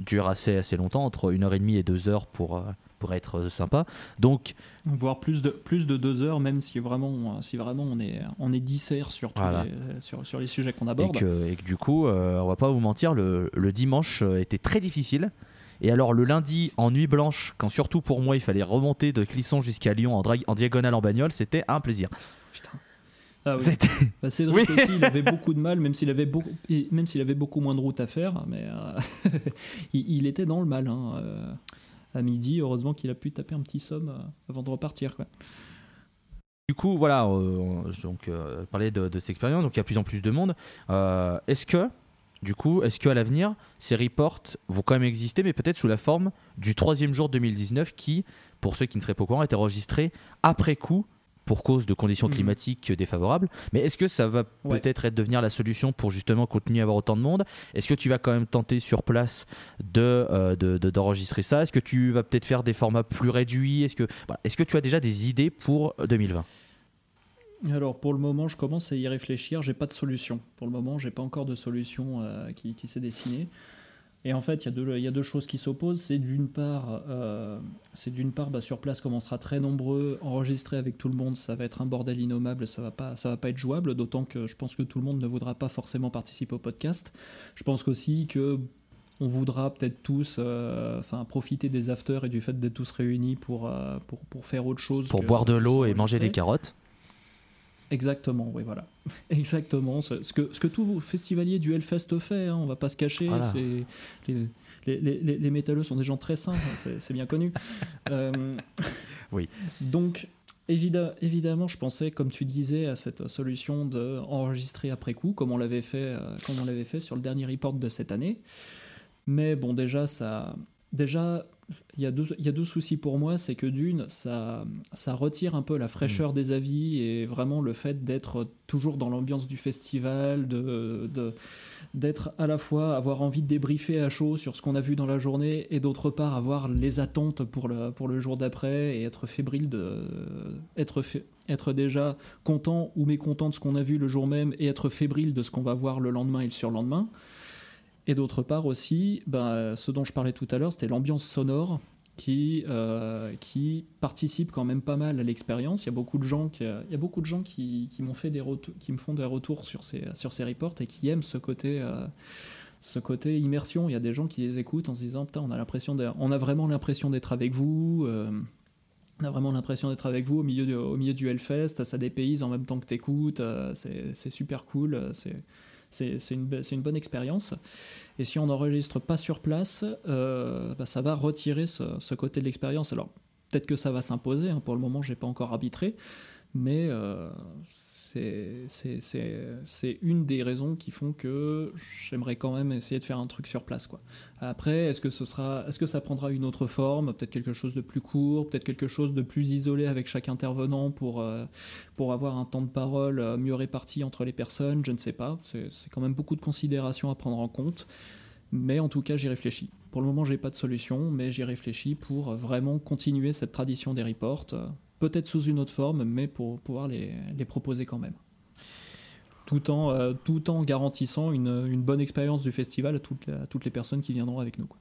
durent assez, assez longtemps, entre 1h30 et 2 heures pour, euh, pour être sympa. Donc. Voire plus de, plus de 2 heures, même si vraiment, si vraiment on est, on est dissert sur, les, sur, sur, les sujets qu'on aborde. Et que, et que, du coup, on va pas vous mentir, le, le dimanche était très difficile Et alors le lundi en nuit blanche, quand surtout pour moi il fallait remonter de Clisson jusqu'à Lyon en, en diagonale en bagnole, c'était un plaisir. Putain. Ah oui. (laughs) Bah, Cédric aussi, il avait beaucoup de mal, même s'il avait beaucoup, même s'il avait beaucoup moins de route à faire, mais euh, (laughs) il, était dans le mal. Hein, euh, à midi, heureusement qu'il a pu taper un petit somme euh, avant de repartir. Quoi. Du coup, voilà, donc parler de, de cette expérience, donc il y a plus en plus de monde. est-ce que, du coup, est-ce qu'à l'avenir, ces reports vont quand même exister, mais peut-être sous la forme du troisième jour 2019 qui, pour ceux qui ne seraient pas au courant, est enregistré après coup pour cause de conditions mhm. climatiques défavorables. Mais est-ce que ça va peut-être être devenir la solution pour justement continuer à avoir autant de monde? Est-ce que tu vas quand même tenter sur place de, euh, d'enregistrer ça? Est-ce que tu vas peut-être faire des formats plus réduits? Est-ce que, est-ce que tu as déjà des idées pour 2020 alors pour le moment, je commence à y réfléchir. J'ai pas de solution. Pour le moment, j'ai pas encore de solution euh, qui, qui s'est dessinée. Et en fait, il y, a deux choses qui s'opposent. C'est d'une part, euh, c'est d'une part bah, sur place, comme on sera très nombreux, enregistrer avec tout le monde, ça va être un bordel innommable, ça va pas, ça va pas être jouable. D'autant que je pense que tout le monde ne voudra pas forcément participer au podcast. Je pense aussi que on voudra peut-être tous euh, enfin profiter des afters et du fait d'être tous réunis pour, euh, pour, pour, faire autre chose. Pour boire de l'eau et manger des carottes. Exactement, oui, voilà. (laughs) Exactement. Ce que, ce que tout festivalier du Hellfest fait, hein, on va pas se cacher. C'est, les, les, les, les, métalleux sont des gens très simples, hein, c'est, bien connu. (laughs) Euh, oui. Donc, évidemment, je pensais, comme tu disais, à cette solution d'enregistrer après coup, comme on l'avait fait, euh, comme on l'avait fait sur le dernier report de cette année. Mais bon, déjà, ça, déjà, il y, a deux, il y a deux soucis pour moi, c'est que d'une, ça, ça retire un peu la fraîcheur mm. des avis et vraiment le fait d'être toujours dans l'ambiance du festival, de, d'être à la fois avoir envie de débriefer à chaud sur ce qu'on a vu dans la journée et d'autre part avoir les attentes pour le, pour le jour d'après et être fébrile de être, être déjà content ou mécontent de ce qu'on a vu le jour même et être fébrile de ce qu'on va voir le lendemain et le surlendemain. Et d'autre part aussi, ben, ce dont je parlais tout à l'heure, c'était l'ambiance sonore qui, euh, qui participe quand même pas mal à l'expérience. Il y a beaucoup de gens qui, il y a beaucoup de gens qui, qui m'ont fait des qui me font des retours sur ces, sur ces reports et qui aiment ce côté, euh, ce côté immersion. Il y a des gens qui les écoutent en se disant putain, on a l'impression, on a vraiment l'impression d'être avec vous. Euh, on a vraiment l'impression d'être avec vous au milieu, du, au milieu du Hellfest, ça dépayse en même temps que t'écoutes, c'est super cool, c'est c'est une, une, bonne expérience. Et si on n'enregistre pas sur place, euh, bah, ça va retirer ce, côté de l'expérience. Alors, peut-être que ça va s'imposer, hein. pour le moment, j'ai pas encore arbitré, mais euh, c'est une des raisons qui font que j'aimerais quand même essayer de faire un truc sur place. Quoi. Après, est-ce que, est-ce que ça prendra une autre forme Peut-être quelque chose de plus court, peut-être quelque chose de plus isolé avec chaque intervenant pour, euh, pour avoir un temps de parole euh, mieux réparti entre les personnes? Je ne sais pas. C'est, quand même beaucoup de considérations à prendre en compte. Mais en tout cas, j'y réfléchis. Pour le moment, j'ai pas de solution, mais j'y réfléchis pour vraiment continuer cette tradition des reports peut-être sous une autre forme, mais pour pouvoir les, les proposer quand même. Tout en, euh, tout en garantissant une, une bonne expérience du festival à toutes, les, toutes les personnes qui viendront avec nous. Quoi.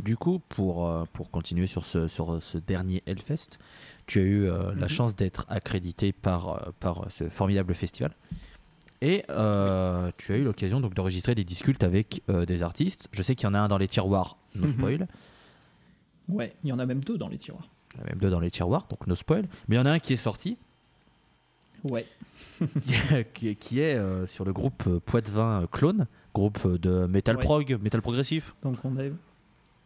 Du coup, pour, euh, pour continuer sur ce, sur ce dernier Hellfest, tu as eu euh, la mhm. chance d'être accrédité par, par ce formidable festival. Et tu as eu l'occasion donc d'enregistrer des discultes avec des artistes. Je sais qu'il y en a un dans les tiroirs, no (laughs) spoil. Ouais, il y en a même deux dans les tiroirs même deux dans les tiroirs, donc no spoil. Mais il y en a un qui est sorti. Ouais. (laughs) qui, est euh, sur le groupe euh, Poitvin euh, Clone, groupe de metal prog, metal progressif. Donc on a...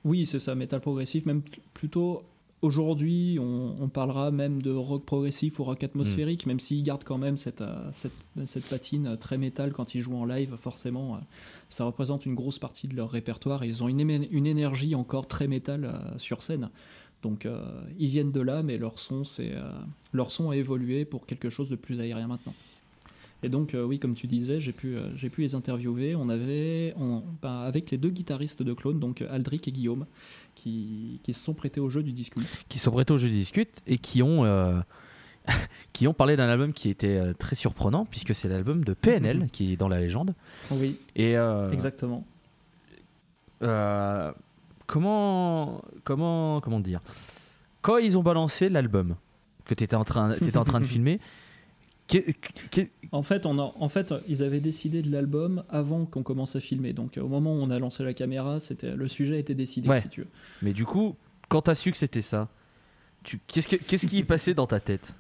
Oui, c'est ça, metal progressif, même plutôt Aujourd'hui, on, parlera même de rock progressif ou rock atmosphérique, mm. même s'ils gardent quand même cette, cette, cette, patine très métal quand ils jouent en live, forcément, ça représente une grosse partie de leur répertoire ils ont une, une énergie encore très métal sur scène. Donc euh, ils viennent de là, mais leur son, c'est, euh, leur son a évolué pour quelque chose de plus aérien maintenant. Et donc, euh, oui, comme tu disais, j'ai pu, j'ai pu les interviewer. On avait, ben, avec les deux guitaristes de Clone, donc Aldric et Guillaume, qui, qui se sont prêtés au jeu du Discute. Qui sont prêtés au jeu du Discute et qui ont, (laughs) qui ont parlé d'un album qui était très surprenant, puisque c'est l'album de PNL, qui est dans la légende. Oui, et, exactement comment, comment, comment dire? Quand ils ont balancé l'album que tu étais en train, étais en train de (laughs) filmer, En fait, on a, en fait, ils avaient décidé de l'album avant qu'on commence à filmer. Donc, au moment où on a lancé la caméra, c'était le sujet était décidé. Si tu veux. Mais du coup, quand t'as su que c'était ça, qu'est-ce, qu'est-ce qui est passé dans ta tête?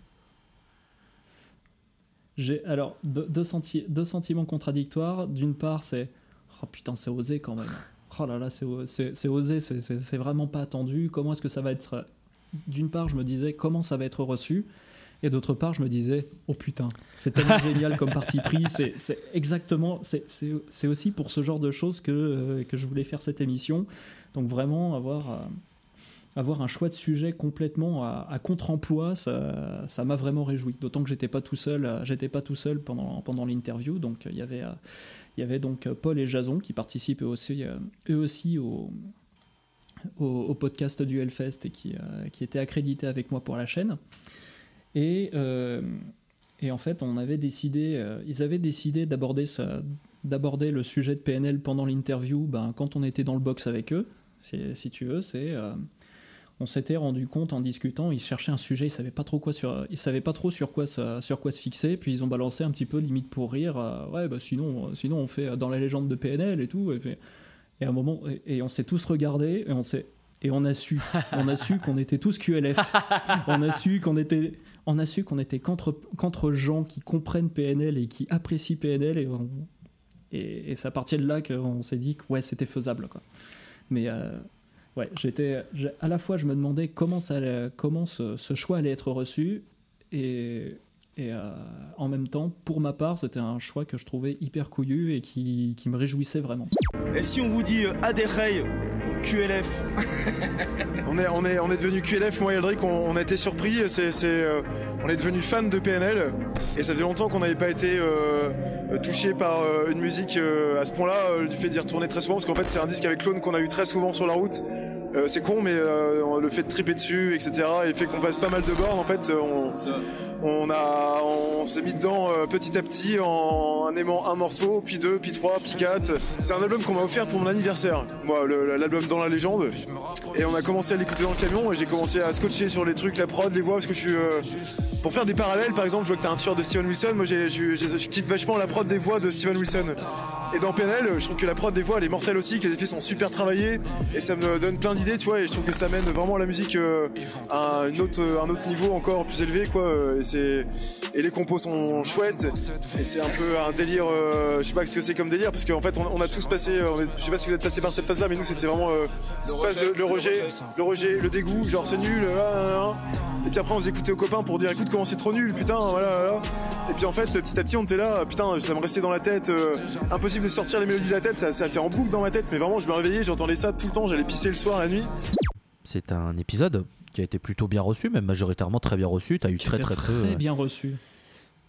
J'ai alors deux, deux, sentiments contradictoires. D'une part, c'est oh putain, c'est osé quand même. Oh là là, c'est, osé, c'est vraiment pas attendu. Comment est-ce que ça va être D'une part, je me disais comment ça va être reçu. Et d'autre part, je me disais, oh putain, c'est tellement (laughs) génial comme parti pris. C'est exactement, c'est aussi pour ce genre de choses que, euh, que je voulais faire cette émission. Donc vraiment avoir, euh, avoir un choix de sujet complètement à, contre-emploi, ça m'a vraiment réjoui. D'autant que j'étais pas tout seul, euh, j'étais pas tout seul pendant, pendant l'interview. Donc il y avait, il y avait donc Paul et Jason qui participent eux aussi, eux aussi au, podcast du Hellfest et qui, qui étaient accrédités avec moi pour la chaîne. Et, euh, et en fait, on avait décidé, euh, ils avaient décidé d'aborder d'aborder le sujet de PNL pendant l'interview ben, quand on était dans le box avec eux, si, tu veux. C'est, euh, on s'était rendu compte en discutant, ils cherchaient un sujet, ils savaient pas trop quoi sur, ils savaient pas trop sur quoi se, sur quoi se fixer, puis ils ont balancé un petit peu limite pour rire. ouais, bah sinon, sinon on fait dans la légende de PNL et tout. Et, et à un moment, et, on s'est tous regardés et on s'est et on a su, on a su qu'on était tous QLF. On a su qu'on était, on a su qu'on était contre, gens qui comprennent PNL et qui apprécient PNL et, et, c'est à partir de là qu'on s'est dit que ouais, c'était faisable. Quoi. Mais euh, ouais, j'étais, à la fois je me demandais comment, ça comment ce, choix allait être reçu et, et euh, en même temps, pour ma part, c'était un choix que je trouvais hyper couillu et qui, qui me réjouissait vraiment. Et si on vous dit euh, QLF. on, est, on, est, on est devenu QLF, moi et Eldrick, on, a été surpris. C'est, euh, on est devenu fan de PNL. Et ça faisait longtemps qu'on n'avait pas été euh, touché par euh, une musique à ce point-là, du fait d'y retourner très souvent. Parce qu'en fait, c'est un disque avec Clone qu'on a eu très souvent sur la route. c'est con, mais le fait de triper dessus, etc., et fait qu'on fasse pas mal de bornes, en fait, on on a, on s'est mis dedans euh, petit à petit en, aimant un morceau, puis deux, puis trois, puis quatre. C'est un album qu'on m'a offert pour mon anniversaire. Moi, l'album dans la légende. Et on a commencé à l'écouter dans le camion et j'ai commencé à scotcher sur les trucs, la prod, les voix, parce que je suis. Euh, pour faire des parallèles, par exemple, je vois que t'as un t de Steven Wilson. Moi, je kiffe vachement la prod des voix de Steven Wilson. Et dans PNL, je trouve que la prod des voix, elle est mortelle aussi, que les effets sont super travaillés et ça me donne plein d'idées, tu vois. Et je trouve que ça mène vraiment la musique euh, à un autre, niveau encore plus élevé, quoi. C'est et les compos sont chouettes et c'est un peu un délire. Euh, je sais pas ce que c'est comme délire parce qu'en fait, on, a tous passé. je sais pas si vous êtes passé par cette phase-là, mais nous, c'était vraiment euh, phase de, le rejet, le rejet, le dégoût, genre c'est nul. et puis après, on écoutait aux copains pour dire écoute comment c'est trop nul, putain, voilà, Et puis en fait, petit à petit, on était là, putain, ça me restait dans la tête. impossible de sortir les mélodies de la tête, ça, ça a été en boucle dans ma tête, mais vraiment je me réveillais, j'entendais ça tout le temps, j'allais pisser le soir, la nuit. C'est un épisode qui a été plutôt bien reçu, même majoritairement très bien reçu. Tu as eu très très très, très bien reçu.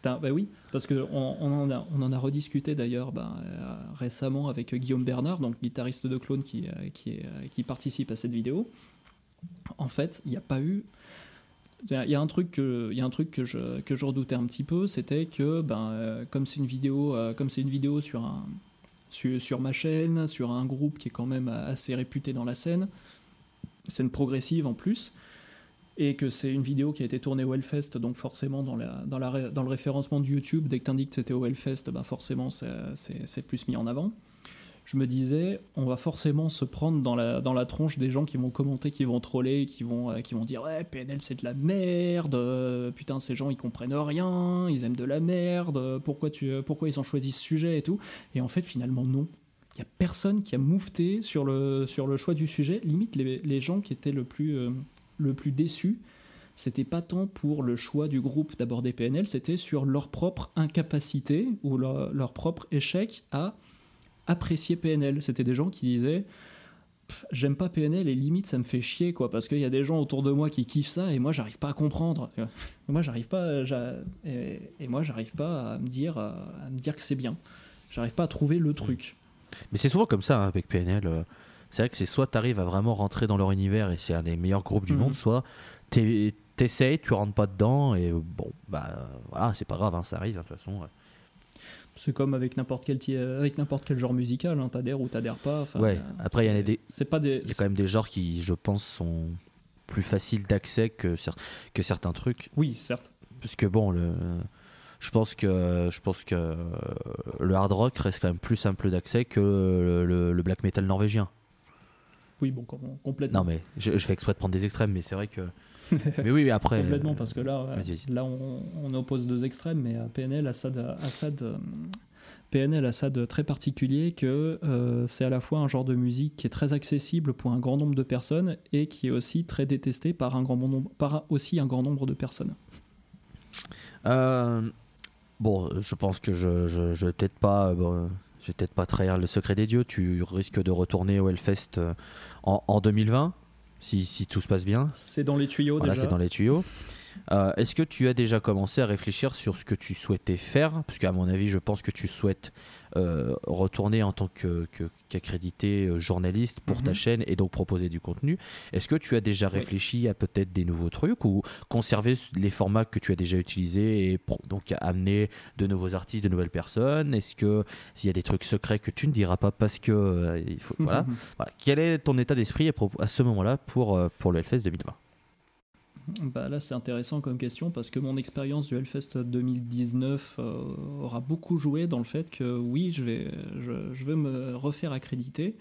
Bah oui, parce qu'on on en, a, on en a rediscuté d'ailleurs bah, euh, récemment avec Guillaume Bernard, donc guitariste de Clone qui, euh, qui, euh, qui participe à cette vidéo. En fait, il n'y a pas eu il y a un truc que, y a un truc que je, que je redoutais un petit peu, c'était que ben, euh, comme c'est une vidéo, euh, comme c'est une vidéo sur, un, sur, sur, ma chaîne, sur un groupe qui est quand même assez réputé dans la scène, scène progressive en plus, et que c'est une vidéo qui a été tournée au Hellfest, donc forcément dans, le référencement du YouTube, dès que tu indiques que c'était au Hellfest, ben forcément c'est plus mis en avant je me disais, on va forcément se prendre dans la, tronche des gens qui vont commenter, qui vont troller, qui vont, euh, qui vont dire Ouais, PNL c'est de la merde, euh, putain, ces gens ils comprennent rien, ils aiment de la merde, pourquoi, tu, pourquoi ils ont choisi ce sujet et tout. Et en fait, finalement, non. Il n'y a personne qui a moufté sur le, sur le choix du sujet. Limite, les, gens qui étaient le plus, euh, le plus déçus, c'était pas tant pour le choix du groupe d'aborder PNL, c'était sur leur propre incapacité ou leur, propre échec à apprécier PNL. C'était des gens qui disaient j'aime pas PNL et limite ça me fait chier quoi parce qu'il y a des gens autour de moi qui kiffent ça et moi j'arrive pas à comprendre. Moi j'arrive pas et, moi j'arrive pas à me dire à me dire que c'est bien. J'arrive pas à trouver le truc. Mais c'est souvent comme ça hein, avec PNL euh, c'est vrai que c'est soit tu arrives à vraiment rentrer dans leur univers et c'est un des meilleurs groupes du mhm. monde soit t'essayes tu rentres pas dedans et bon bah voilà c'est pas grave hein, ça arrive hein, de toute façon c'est comme avec n'importe quel, avec n'importe quel genre musical, hein, t'adhères ou t'adhères pas. Ouais, après, il y, a des, pas des... y a quand même des genres qui, je pense, sont plus faciles d'accès que, que certains trucs. Oui, certes. Parce que bon, le, je pense que je pense que le hard rock reste quand même plus simple d'accès que le, le, black metal norvégien. Oui, bon, complètement. Non, mais je, fais exprès de prendre des extrêmes, mais c'est vrai que. (laughs) mais oui, après. complètement, parce que là, là on, on, oppose deux extrêmes, mais PNL, Assad, Assad PNL a ça de très particulier que euh, c'est à la fois un genre de musique qui est très accessible pour un grand nombre de personnes et qui est aussi très détesté par, un grand nombre, par aussi un grand nombre de personnes. Euh, bon, je pense que je, je, je vais peut-être pas, vais peut-être pas trahir le secret des dieux. Tu risques de retourner au Hellfest euh, en, en 2020 si, si, tout se passe bien. C'est dans les tuyaux voilà, c'est dans les tuyaux. Euh, est-ce que tu as déjà commencé à réfléchir sur ce que tu souhaitais faire? Parce qu'à mon avis, je pense que tu souhaites euh, retourner en tant qu'accrédité euh, journaliste pour ta mhm. chaîne et donc proposer du contenu. Est-ce que tu as déjà réfléchi à peut-être des nouveaux trucs ou conserver les formats que tu as déjà utilisés et donc amener de nouveaux artistes, de nouvelles personnes? Est-ce que s'il y a des trucs secrets que tu ne diras pas parce que il faut, (laughs) voilà. Quel est ton état d'esprit à, ce moment-là pour, pour le Hellfest 2020 bah là, c'est intéressant comme question parce que mon expérience du Hellfest 2019 euh, aura beaucoup joué dans le fait que oui, je vais, je, vais me refaire accréditer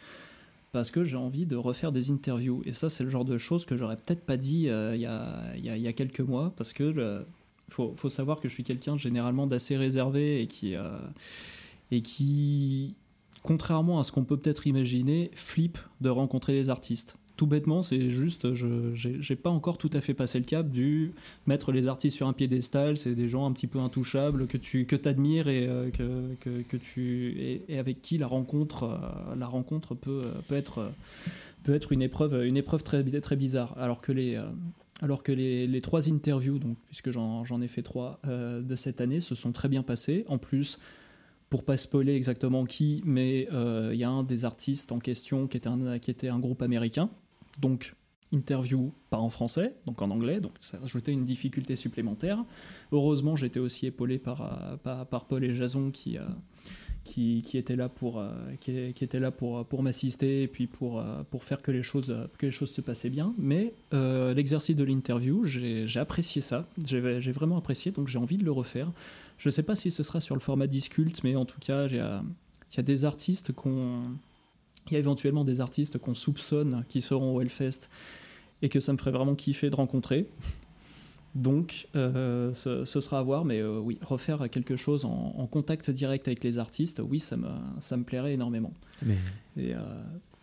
parce que j'ai envie de refaire des interviews. Et ça, c'est le genre de choses que j'aurais peut-être pas dit euh, il, y a, y a, quelques mois parce que faut, faut, savoir que je suis quelqu'un généralement d'assez réservé et qui, euh, et qui, contrairement à ce qu'on peut peut-être imaginer, flippe de rencontrer les artistes tout bêtement, c'est juste, je j'ai pas encore tout à fait passé le cap du mettre les artistes sur un piédestal, c'est des gens un petit peu intouchables que tu que admires et, euh, que, que, tu et, avec qui la rencontre euh, la rencontre peut peut être peut être une épreuve une épreuve très très bizarre. Alors que les euh, alors que les, les, trois interviews, donc, puisque j'en ai fait trois de cette année, se sont très bien passées. En plus, pour pas spoiler exactement qui, mais il y a un des artistes en question qui était un, qui était un groupe américain, donc interview pas en français, donc en anglais, donc ça rajoutait une difficulté supplémentaire. Heureusement, j'étais aussi épaulé par, euh, par, Paul et Jason qui, euh, qui, qui, étaient là pour, euh, qui, étaient là pour, pour m'assister et puis pour, pour faire que les, choses, que les choses se passaient bien. Mais l'exercice de l'interview, j'ai apprécié ça, j'ai vraiment apprécié, donc j'ai envie de le refaire. Je ne sais pas si ce sera sur le format Disculte, mais en tout cas, il y a des artistes qu'on il y a éventuellement des artistes qu'on soupçonne qui seront au Hellfest et que ça me ferait vraiment kiffer de rencontrer. Donc, euh, ce, sera à voir, mais euh, oui, refaire quelque chose en, contact direct avec les artistes, oui, ça me, ça me plairait énormément. Euh,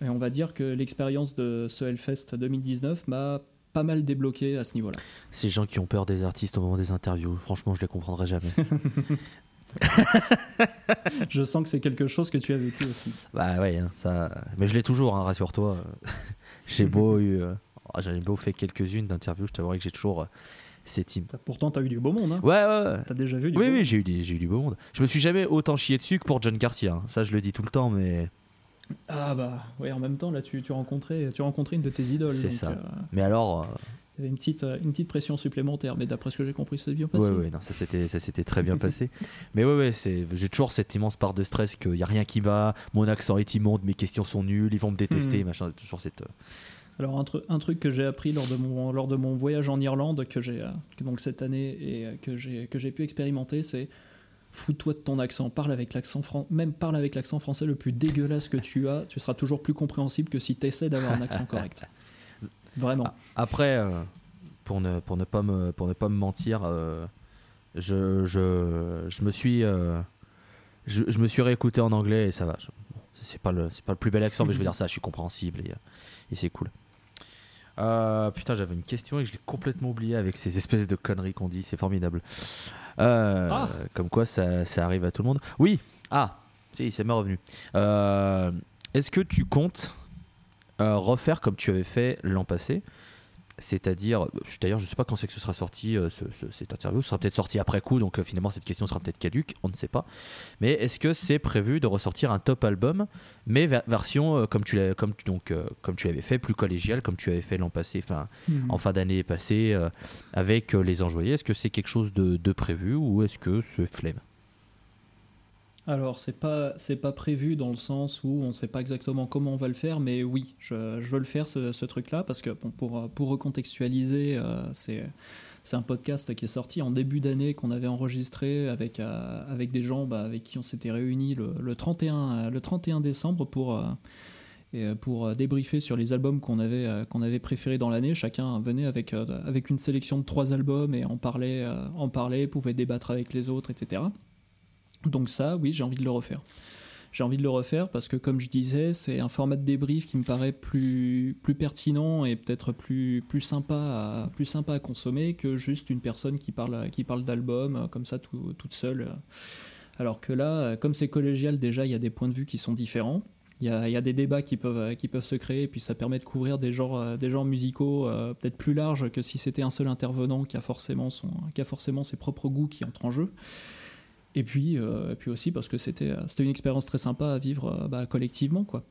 et, on va dire que l'expérience de ce Hellfest 2019 m'a pas mal débloqué à ce niveau-là. Ces gens qui ont peur des artistes au moment des interviews, franchement, je les comprendrai jamais. (laughs) (laughs) je sens que c'est quelque chose que tu as vécu aussi. Bah ouais, ça. Mais je l'ai toujours, hein, rassure-toi. (laughs) j'ai beau eu, euh, oh, j'en ai beau fait quelques-unes d'interviews, je t'avouerai que j'ai toujours euh, ces teams. Pourtant, t'as eu du beau monde. Hein. Ouais, ouais. ouais. T'as déjà vu du oui, beau Oui, j'ai eu, j'ai eu du beau monde. Je me suis jamais autant chié dessus que pour John Garcia. Hein. Ça, je le dis tout le temps, mais. Ah bah, ouais, en même temps, là, tu, tu, rencontrais, tu rencontrais une de tes idoles. C'est ça. Euh, mais alors, il y avait une petite, euh, une petite pression supplémentaire, mais d'après ce que j'ai compris, ça s'est bien passé. Oui, non, ça s'était très bien (laughs) passé. Mais ouais, ouais, j'ai toujours cette immense part de stress qu'il n'y a rien qui va, mon accent est immonde, mes questions sont nulles, ils vont me détester, hmm. machin, toujours cette. Euh, Alors un, un truc que j'ai appris lors de mon, lors de mon voyage en Irlande que j'ai euh, donc cette année et que j'ai que j'ai pu expérimenter, c'est fous-toi de ton accent, parle avec l'accent même parle avec l'accent français le plus dégueulasse que tu as, tu seras toujours plus compréhensible que si tu essaies d'avoir un accent correct. (laughs) Vraiment. Après, euh, pour, ne, pour, ne pas me, pour ne pas me mentir, euh, je, je, je, me suis, euh, je, je, me suis réécouté en anglais et ça va. C'est pas, le, pas le plus bel accent, mais je veux dire ça, je suis compréhensible et, et c'est cool. putain, j'avais une question et je l'ai complètement oublié avec ces espèces de conneries qu'on dit, c'est formidable. Ah. Comme quoi ça, ça, arrive à tout le monde. Oui, ah, si, c'est m'est revenu. Est-ce que tu comptes euh, refaire comme tu avais fait l'an passé. C'est-à-dire, d'ailleurs, je ne sais pas quand c'est que ce sera sorti, euh, cette interview. Ce sera peut-être sorti après coup, donc euh, finalement, cette question sera peut-être caduque, on ne sait pas. Mais est-ce que c'est prévu de ressortir un top album, mais version comme tu comme donc comme tu avais fait, plus collégial, comme tu avais fait l'an passé, enfin hmm. en fin d'année passée, avec les enjoyés? Est-ce que c'est quelque chose de, de prévu ou est-ce que c'est flemme? Alors, c'est pas, pas prévu dans le sens où on sait pas exactement comment on va le faire, mais oui, je, veux le faire ce, truc-là parce que pour, recontextualiser, euh, c'est, un podcast qui est sorti en début d'année qu'on avait enregistré avec, euh, avec des gens bah, avec qui on s'était réunis le, le, 31, le 31 décembre pour. Euh, débriefer sur les albums qu'on avait, qu'on avait préférés dans l'année. Chacun venait avec, avec une sélection de trois albums et en parlait, en parlait, pouvait débattre avec les autres, etc. Donc ça, oui, j'ai envie de le refaire. J'ai envie de le refaire parce que, comme je disais, c'est un format de débrief qui me paraît plus, plus pertinent et peut-être plus, plus, sympa à, plus sympa à consommer que juste une personne qui parle, qui parle d'album euh, comme ça toute seule. Alors que là, euh, comme c'est collégial, déjà, il y a des points de vue qui sont différents. Il y, a, y a, des débats qui peuvent, qui peuvent se créer, et puis ça permet de couvrir des genres, euh, des genres musicaux peut-être plus larges que si c'était un seul intervenant qui a, forcément son, qui a forcément ses propres goûts qui entrent en jeu. Et puis, euh, puis aussi parce que c'était une expérience très sympa à vivre euh, bah, collectivement. Quoi.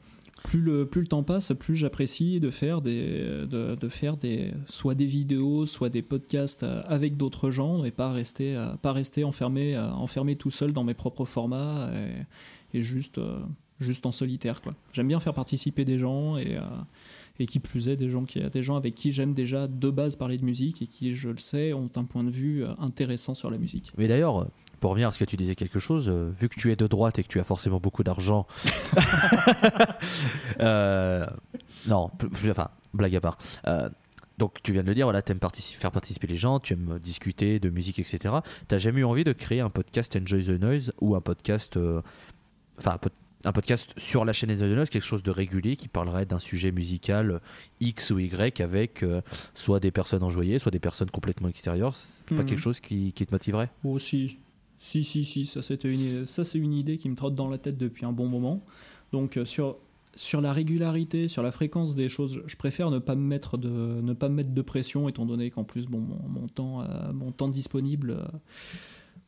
Plus, le, plus le temps passe, plus j'apprécie de faire, des, de, de, faire des, soit des vidéos, soit des podcasts euh, avec d'autres gens et pas rester, pas rester enfermé, enfermé tout seul dans mes propres formats et, et juste, juste en solitaire. J'aime bien faire participer des gens et et qui plus est des gens, qui, des gens avec qui j'aime déjà de base parler de musique et qui, je le sais, ont un point de vue intéressant sur la musique. Mais d'ailleurs, pour revenir à ce que tu disais quelque chose, euh, vu que tu es de droite et que tu as forcément beaucoup d'argent, (laughs) euh, non, enfin, blague à part. Euh, donc tu viens de le dire, voilà, tu aimes faire participer les gens, tu aimes discuter de musique, etc. T'as jamais eu envie de créer un podcast Enjoy the Noise ou un podcast, enfin un, podcast sur la chaîne Enjoy the Noise, quelque chose de régulier qui parlerait d'un sujet musical X ou Y avec soit des personnes enjoyées, soit des personnes complètement extérieures. C'est pas mhm. quelque chose qui, qui te motiverait? Aussi, si, si, si, ça c'est une, une idée qui me trotte dans la tête depuis un bon moment. Donc euh, sur, sur la régularité, sur la fréquence des choses, je préfère ne pas me mettre de, ne pas me mettre de pression, étant donné qu'en plus bon, mon, temps, euh, mon temps disponible euh,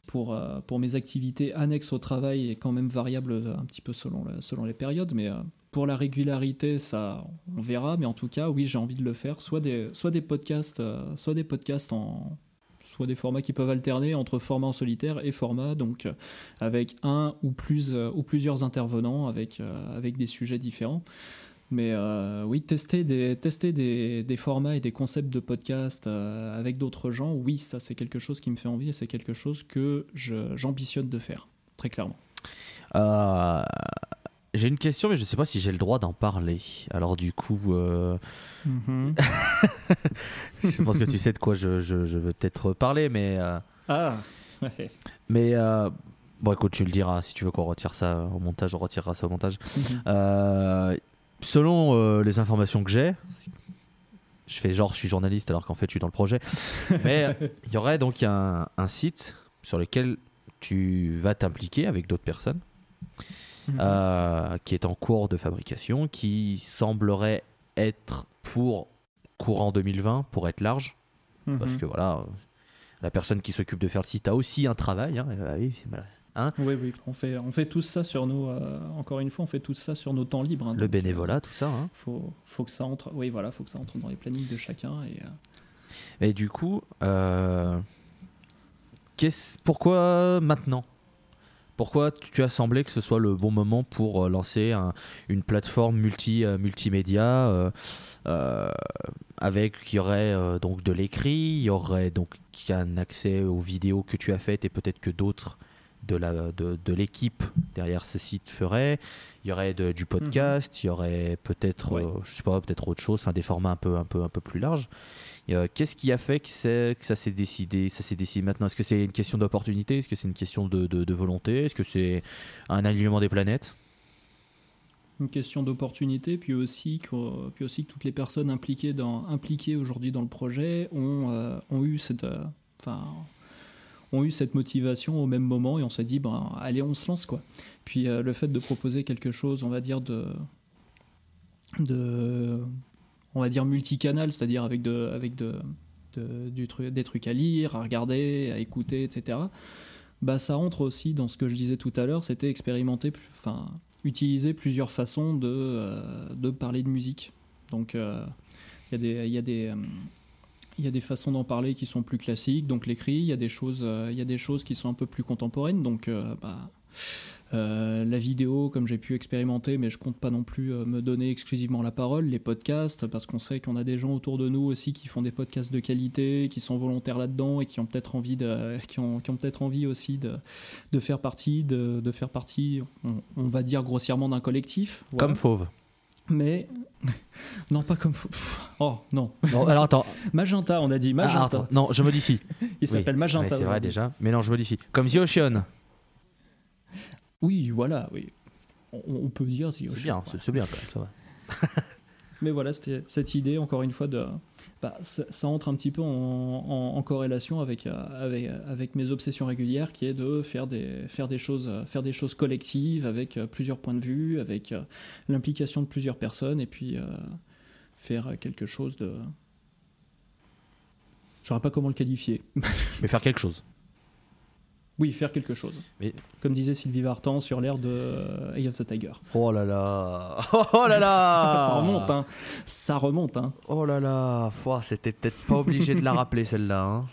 pour, pour mes activités annexes au travail est quand même variable un petit peu selon, selon les périodes. Mais pour la régularité, ça, on verra. Mais en tout cas, oui, j'ai envie de le faire. Soit des, soit des podcasts, soit des podcasts en soit des formats qui peuvent alterner entre format en solitaire et format, donc euh, avec un ou, plus, euh, ou plusieurs intervenants avec, euh, avec des sujets différents. Mais oui, tester, des, tester des, des, formats et des concepts de podcast avec d'autres gens, oui, ça c'est quelque chose qui me fait envie et c'est quelque chose que j'ambitionne de faire, très clairement. J'ai une question, mais je ne sais pas si j'ai le droit d'en parler. Alors du coup, euh, mhm. (laughs) je pense que tu sais de quoi je, je, veux peut-être parler, mais... Euh, ah Mais... Euh, bon, écoute, tu le diras. Si tu veux qu'on retire ça au montage, on retirera ça au montage. Mhm. selon les informations que j'ai, je fais genre je suis journaliste alors qu'en fait je suis dans le projet. (laughs) Mais il y aurait donc un, un site sur lequel tu vas t'impliquer avec d'autres personnes. Mhm. Euh, qui est en cours de fabrication, qui semblerait être pour courant 2020, pour être large. Parce mhm. que voilà, la personne qui s'occupe de faire le site a aussi un travail. Hein, oui, hein. oui, oui, on fait, on fait tout ça sur nos, euh, encore une fois, on fait tout ça sur nos temps libres. Hein, le bénévolat, tout ça. Hein. Faut, faut que ça entre, oui, voilà, faut que ça entre dans les plannings de chacun. Et, euh, et du coup, pourquoi maintenant? Pourquoi tu as semblé que ce soit le bon moment pour euh, lancer une plateforme multi, euh, multimédia euh, avec qui y aurait donc de l'écrit, il y aurait donc un accès aux vidéos que tu as faites et peut-être que d'autres de la de, l'équipe derrière ce site feraient. Il y aurait du podcast, il y aurait peut-être je sais pas peut-être autre chose, enfin des formats un peu un peu un peu plus larges. Qu'est-ce qui a fait que, ça s'est décidé Ça s'est décidé maintenant? Est-ce que c'est une question d'opportunité? Est-ce que c'est une question de, volonté? Est-ce que c'est un alignement des planètes? Une question d'opportunité, puis aussi, que, toutes les personnes impliquées, aujourd'hui dans le projet ont, euh, ont eu cette, euh, ont eu cette motivation au même moment et on s'est dit, ben, allez, on se lance quoi. Puis euh, le fait de proposer quelque chose, on va dire, de on va dire multicanal, c'est-à-dire avec, du des trucs à lire, à regarder, à écouter, etc. Bah, ça rentre aussi dans ce que je disais tout à l'heure, c'était expérimenter, enfin, utiliser plusieurs façons de, euh, parler de musique. Donc, euh, il y, y, euh, y, a des façons d'en parler qui sont plus classiques, donc l'écrit, il y, a des choses, il y a des choses qui sont un peu plus contemporaines, donc bah, euh, la vidéo, comme j'ai pu expérimenter, mais je compte pas non plus euh, me donner exclusivement la parole, les podcasts, parce qu'on sait qu'on a des gens autour de nous aussi qui font des podcasts de qualité, qui sont volontaires là-dedans et qui ont peut-être envie, de, (laughs) qui ont, qui ont peut-être envie aussi de, de faire partie, de, de faire partie, on, on va dire grossièrement d'un collectif. voilà. Comme Fauve. Mais (laughs) non, pas comme. Pff, Oh non. Non, alors attends. (laughs) Magenta, on a dit Ah, Magenta. attends. Non, je modifie. Il s'appelle Magenta. c'est vrai déjà. Mais non, je modifie. Comme The Ocean. Oui, voilà, oui. On, on peut dire C'est bien, c'est c'est bien quand même, ça va. (laughs) Mais voilà, c'était cette idée, encore une fois, de. bah, ça, ça entre un petit peu en, en- en corrélation avec, euh, avec, avec mes obsessions régulières, qui est de faire des, faire des, choses, euh, faire des choses collectives, avec euh, plusieurs points de vue, avec euh, l'implication de plusieurs personnes, et puis euh, faire quelque chose de. Je ne saurais pas comment le qualifier. Mais faire quelque chose. Oui, faire quelque chose. Mais- Comme disait Sylvie Vartan sur l'air de euh, Eye of the Tiger. Oh là là. (laughs) Oh là là. (laughs) Ça remonte, hein. Ça remonte, hein. Oh là là. C'était peut-être pas obligé de la rappeler celle-là. hein.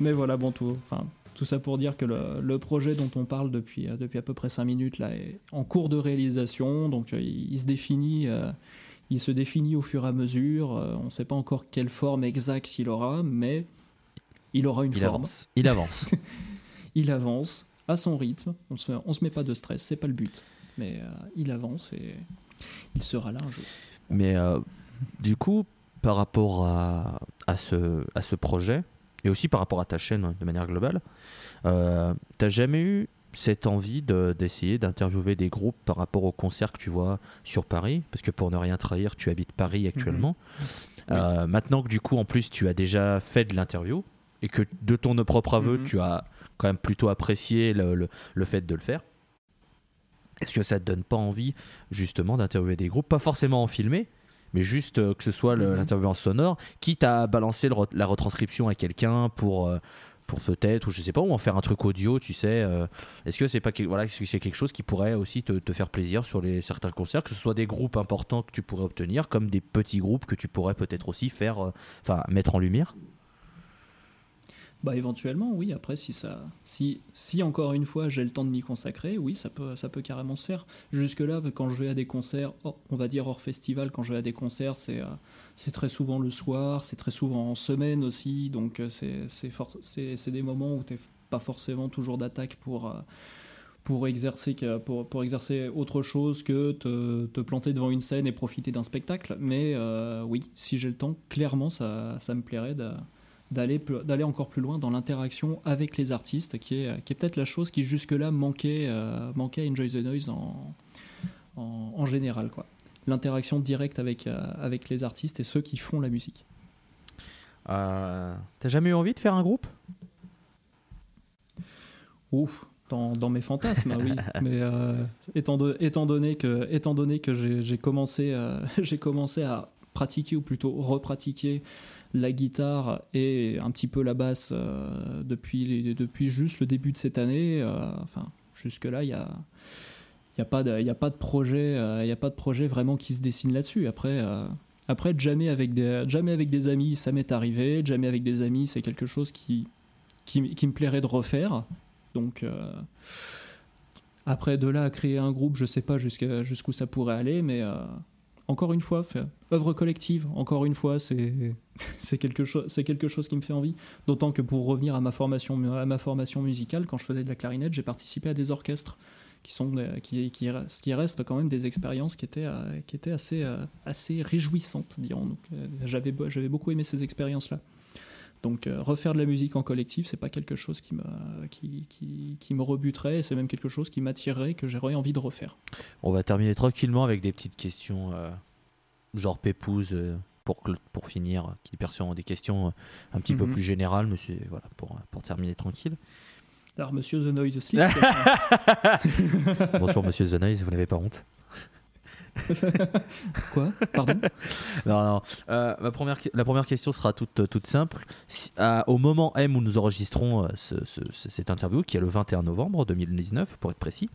Mais voilà, bon, tout. Enfin, tout ça pour dire que le, le projet dont on parle depuis, euh, depuis à peu près 5 minutes là, est en cours de réalisation. Donc euh, il, il se définit, euh, il se définit au fur et à mesure. Euh, on ne sait pas encore quelle forme exacte il aura, mais il aura une Il forme. avance. Il avance. (laughs) Il avance à son rythme. On se, on se met pas de stress, c'est pas le but. Mais euh, il avance et il sera là un jour. Mais du coup, par rapport à, à, ce, à ce projet, et aussi par rapport à ta chaîne de manière globale, euh, t'as jamais eu cette envie de- d'essayer d'interviewer des groupes par rapport aux concerts que tu vois sur Paris? Parce que pour ne rien trahir, tu habites Paris actuellement. Euh, maintenant que du coup, en plus, tu as déjà fait de l'interview et que de ton propre aveu, Mhm. tu as quand même plutôt apprécié le, le- le fait de le faire. Est-ce que ça te donne pas envie justement d'interviewer des groupes, pas forcément en filmer, mais juste euh, que ce soit Mhm. l'interview en sonore, quitte à balancer re- la retranscription à quelqu'un pour euh, pour peut-être ou je sais pas ou en faire un truc audio, tu sais. euh, est-ce que c'est pas que- voilà, que c'est quelque chose qui pourrait aussi te, te faire plaisir sur les certains concerts, que ce soit des groupes importants que tu pourrais obtenir, comme des petits groupes que tu pourrais peut-être aussi faire, enfin mettre en lumière? Bah éventuellement, oui. Après, si ça, si, si encore une fois j'ai le temps de m'y consacrer, oui, ça peut, ça peut carrément se faire. Jusque là, quand je vais à des concerts, hors- on va dire hors festival, quand je vais à des concerts, c'est, euh, c'est très souvent le soir, c'est très souvent en semaine aussi, donc euh, c'est, c'est, des moments où t'es pas forcément toujours d'attaque pour. euh, pour exercer, pour, pour exercer autre chose que te, te planter devant une scène et profiter d'un spectacle. Mais oui, si j'ai le temps, clairement, ça, ça me plairait de, d'aller encore plus loin dans l'interaction avec les artistes, qui est, qui est peut-être la chose qui jusque-là manquait, euh, manquait à Enjoy the Noise en, en, en général. quoi. L'interaction directe avec, euh, avec les artistes et ceux qui font la musique. Euh, T'as jamais eu envie de faire un groupe? Ouf, dans, dans mes fantasmes, oui. (laughs) Mais euh, étant, de- étant donné que, étant donné que j'ai j'ai commencé, euh, (laughs) j'ai commencé à pratiquer, ou plutôt repratiquer la guitare et un petit peu la basse euh, depuis, depuis juste le début de cette année, euh, enfin, jusque-là, il y a. Il n'y a, pas de- a pas projet euh, a pas de projet vraiment qui se dessine là-dessus. Après, après jamais, avec des, jamais avec des amis, ça m'est arrivé. Jamais avec des amis, c'est quelque chose qui, qui, me plairait de refaire. Donc, après, de là à créer un groupe, je sais pas jusqu'où ça pourrait aller, mais encore une fois, œuvre collective, encore une fois, c'est (laughs) quelque, chose quelque chose qui me fait envie. D'autant que pour revenir à ma, formation, à ma formation musicale, quand je faisais de la clarinette, j'ai participé à des orchestres qui, sont, qui, qui, qui restent quand même des expériences qui étaient, euh, qui étaient assez, euh, assez réjouissantes, dirons. Donc, euh, j'avais beaucoup aimé ces expériences-là. Donc euh, refaire de la musique en collectif, c'est pas quelque chose qui me, qui, qui, qui me rebuterait, c'est même quelque chose qui m'attirerait, que j'aurais envie de refaire. On va terminer tranquillement avec des petites questions, euh, genre pépouze, euh, pour, pour finir, qui sont des questions un petit peu Mhm. plus générales, c'est voilà, pour, pour terminer tranquille. Alors monsieur The Noise Sleep, (laughs) Bonjour Monsieur The Noise, vous n'avez pas honte (laughs) quoi? Pardon? Non, non. Euh, ma première, que- la première question sera toute, toute simple. Si- à- au moment M où nous enregistrons euh, ce- ce- ce- cette interview, qui est le 21 novembre 2019, pour être précis,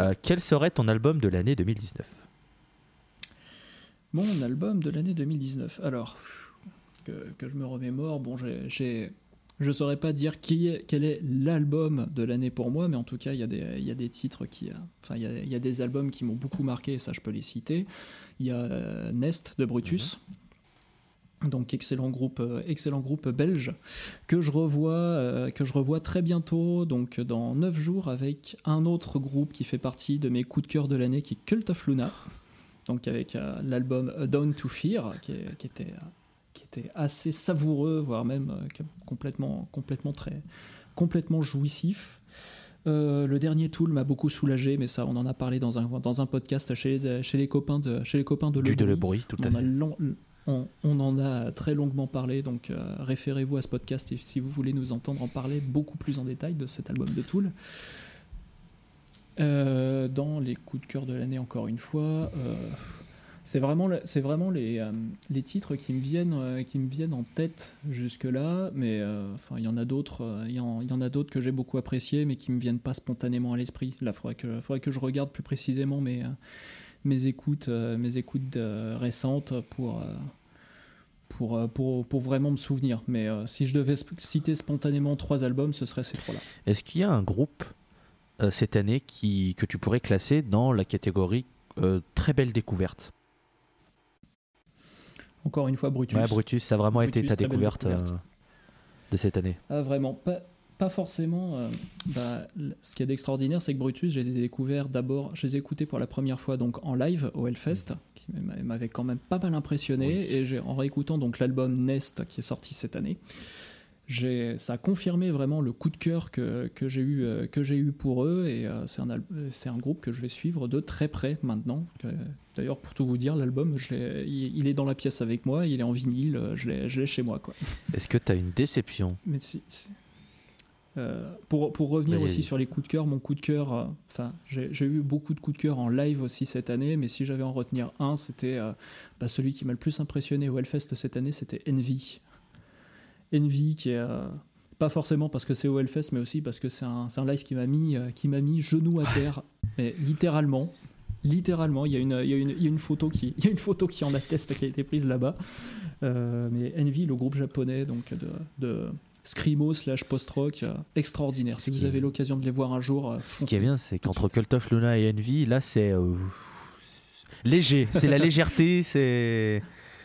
euh, quel serait ton album de l'année 2019 Mon album de l'année 2019. Alors, que, que je me remémore, bon, j'ai- je saurais pas dire qui quel est l'album de l'année pour moi, mais en tout cas, il y, a des- il y a des titres qui. euh, Enfin, il y a, il y a des albums qui m'ont beaucoup marqué, et ça, je peux les citer. Il y a euh, Nest de Brutus. Donc excellent groupe, euh, excellent groupe belge que je revois, euh, que je revois très bientôt, donc dans 9 jours avec un autre groupe qui fait partie de mes coups de cœur de l'année, qui est Cult of Luna donc avec euh, l'album Down to Fear, qui, est- qui était, qui était assez savoureux, voire même euh, complètement, complètement, très, complètement jouissif. Euh, le dernier Tool m'a beaucoup soulagé, mais ça, on en a parlé dans un, dans un podcast chez les, chez les copains de, chez les copains de Du de Le Le Bruit. Tout On à fait. long- on, on en a très longuement parlé, donc euh, référez-vous à ce podcast et si vous voulez nous entendre en parler beaucoup plus en détail de cet album de Tool. Euh, dans les coups de cœur de l'année, encore une fois, c'est vraiment, c'est vraiment les, euh, les titres qui me viennent, euh, qui me viennent en tête jusque-là, mais euh, enfin, il y en a d'autres, il y, y en a d'autres que j'ai beaucoup appréciés, mais qui me viennent pas spontanément à l'esprit. Là, faudrait que, faudrait que je regarde plus précisément mes, mes écoutes, mes écoutes récentes pour, pour, pour, pour vraiment me souvenir. Mais si je devais citer spontanément trois albums, ce serait ces trois-là. Est-ce qu'il y a un groupe cette année qui, que tu pourrais classer dans la catégorie très belle découverte? Encore une fois, Brutus. Ouais, Brutus, ça a vraiment été Brutus, ta très belle découverte, découverte. euh, de cette année. Ah, vraiment, pas, pas forcément. euh, bah, ce qui est d'extraordinaire, c'est que Brutus, j'ai découvert d'abord, je les ai écoutés pour la première fois donc en live au Hellfest, qui m'a- m'avait quand même pas mal impressionné, et j'ai en réécoutant donc l'album Nest qui est sorti cette année. Ça a confirmé vraiment le coup de cœur que, que j'ai eu, euh, j'ai eu pour eux et euh, c'est un, groupe que je vais suivre de très près maintenant. D'ailleurs, pour tout vous dire, l'album, il, est dans la pièce avec moi, il est en vinyle, euh, je l'ai chez moi. Est-ce que tu as une déception? Mais si- si- euh, pour, pour revenir aussi sur les coups de cœur, mon coup de cœur, enfin, j'ai j'ai eu beaucoup de coups de cœur en live aussi cette année, mais si j'avais en retenir un, c'était euh, bah, celui qui m'a le plus impressionné au Hellfest cette année, c'était Envy. Envy qui est euh, pas forcément parce que c'est au Hellfest, mais aussi parce que c'est un, live qui m'a mis, euh, qui m'a mis genou à terre, (laughs) mais littéralement. Littéralement, il y, a une, il, y a une, il y a une photo qui, (laughs) il y a une photo qui en atteste qui a été prise là-bas. Euh, mais Envy, le groupe japonais donc de, de screamo slash post-rock, euh, extraordinaire. Si vous avez l'occasion de les voir un jour, euh, Ce qui est bien, c'est qu'entre Cult of Luna et Envy, là, c'est léger. C'est la (laughs) légèreté, c'est.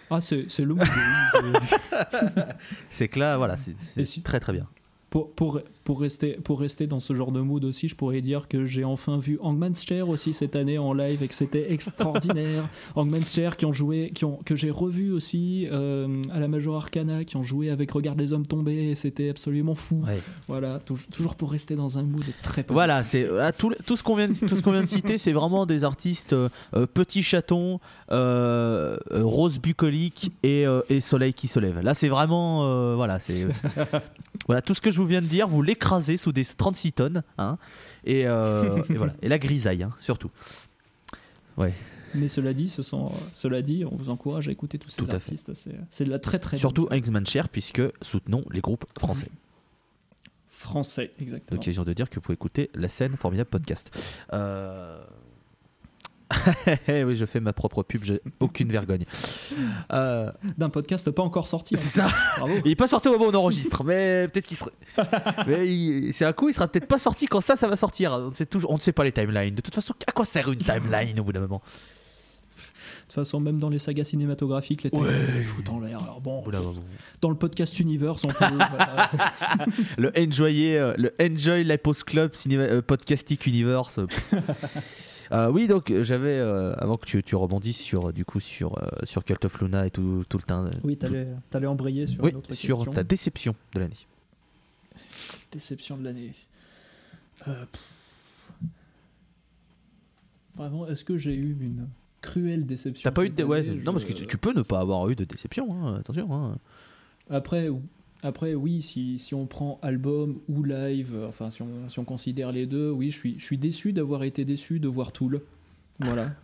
Ah, c'est c'est le (laughs) c'est- que là, voilà, c'est si- très très bien. Pour, pour, pour, rester, pour rester dans ce genre de mood aussi, je pourrais dire que j'ai enfin vu Hangman's Chair aussi cette année en live et que c'était extraordinaire. (laughs) Hangman's Chair qui ont joué, qui ont, que j'ai revu aussi euh, à la Major Arcana, qui ont joué avec Regarde les hommes tombés et c'était absolument fou. Ouais. Voilà, tou- toujours pour rester dans un mood très positif. Voilà, c'est là, tout, tout ce qu'on vient, de- tout ce qu'on vient de citer, c'est vraiment des artistes euh, euh, Petit Chaton, euh, Rose bucolique et, et Soleil qui se lève. Là, c'est vraiment, voilà, c'est (laughs) voilà tout ce que je vous viens de dire, vous l'écrasez sous des 36 tonnes, hein, et, euh, (laughs) et voilà, et la grisaille, hein, surtout. Ouais. Mais cela dit, ce sont, cela dit, on vous encourage à écouter tous ces Tout artistes. C'est, de la très très Surtout bonne X-Man Cher, puisque soutenons les groupes français. français, exactement. L'occasion de dire que vous pouvez écouter la scène formidable podcast. Euh... (laughs) oui, je fais ma propre pub, j'ai aucune vergogne. Euh, D'un podcast pas encore sorti. C'est en ça. Bravo. Il est pas sorti au moment où on enregistre, mais peut-être qu'il sera. (laughs) mais il- c'est un coup, il sera peut-être pas sorti quand ça, ça va sortir. On ne sait toujours, on ne sait pas les timelines. De toute façon, à quoi sert une timeline au bout d'un moment? De toute façon, même dans les sagas cinématographiques, les timelines, ils foutent en l'air. Alors bon, dans le podcast Universe, on peut. (laughs) voilà. Le enjoyer, euh, le enjoy la post club cinéma, euh, podcastic universe. Euh, oui, donc euh, j'avais euh, avant que tu, tu rebondisses sur du coup sur euh, sur Cult of Luna et tout, tout le temps. Oui, t'allais, t'allais embrayer sur oui, une autre sur question. ta déception de l'année. Déception de l'année. Vraiment, est-ce que j'ai eu une cruelle déception T'as pas eu de ouais, non parce que tu- tu peux ne pas avoir eu de déception. hein, attention. hein. Après, après oui, si, si on prend album ou live, euh, enfin si on, si on considère les deux, oui, je suis, je suis déçu d'avoir été déçu de voir Tool. Voilà. (laughs)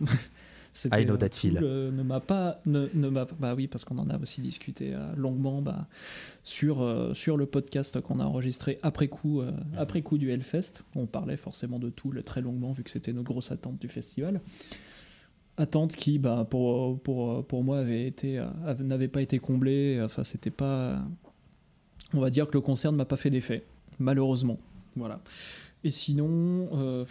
I know euh, that feel. euh, ne m'a pas, ne, ne m'a, bah oui, parce qu'on en a aussi discuté euh, longuement bah, sur, euh, sur le podcast qu'on a enregistré après coup, euh, après coup du Hellfest. On parlait forcément de Tool très longuement vu que c'était notre grosse attente du festival. Attente qui, bah, pour, pour, pour moi, avait été, avait- n'avait pas été comblée. Enfin, c'était pas. On va dire que le concert ne m'a pas fait d'effet, malheureusement. Voilà. Et sinon. euh,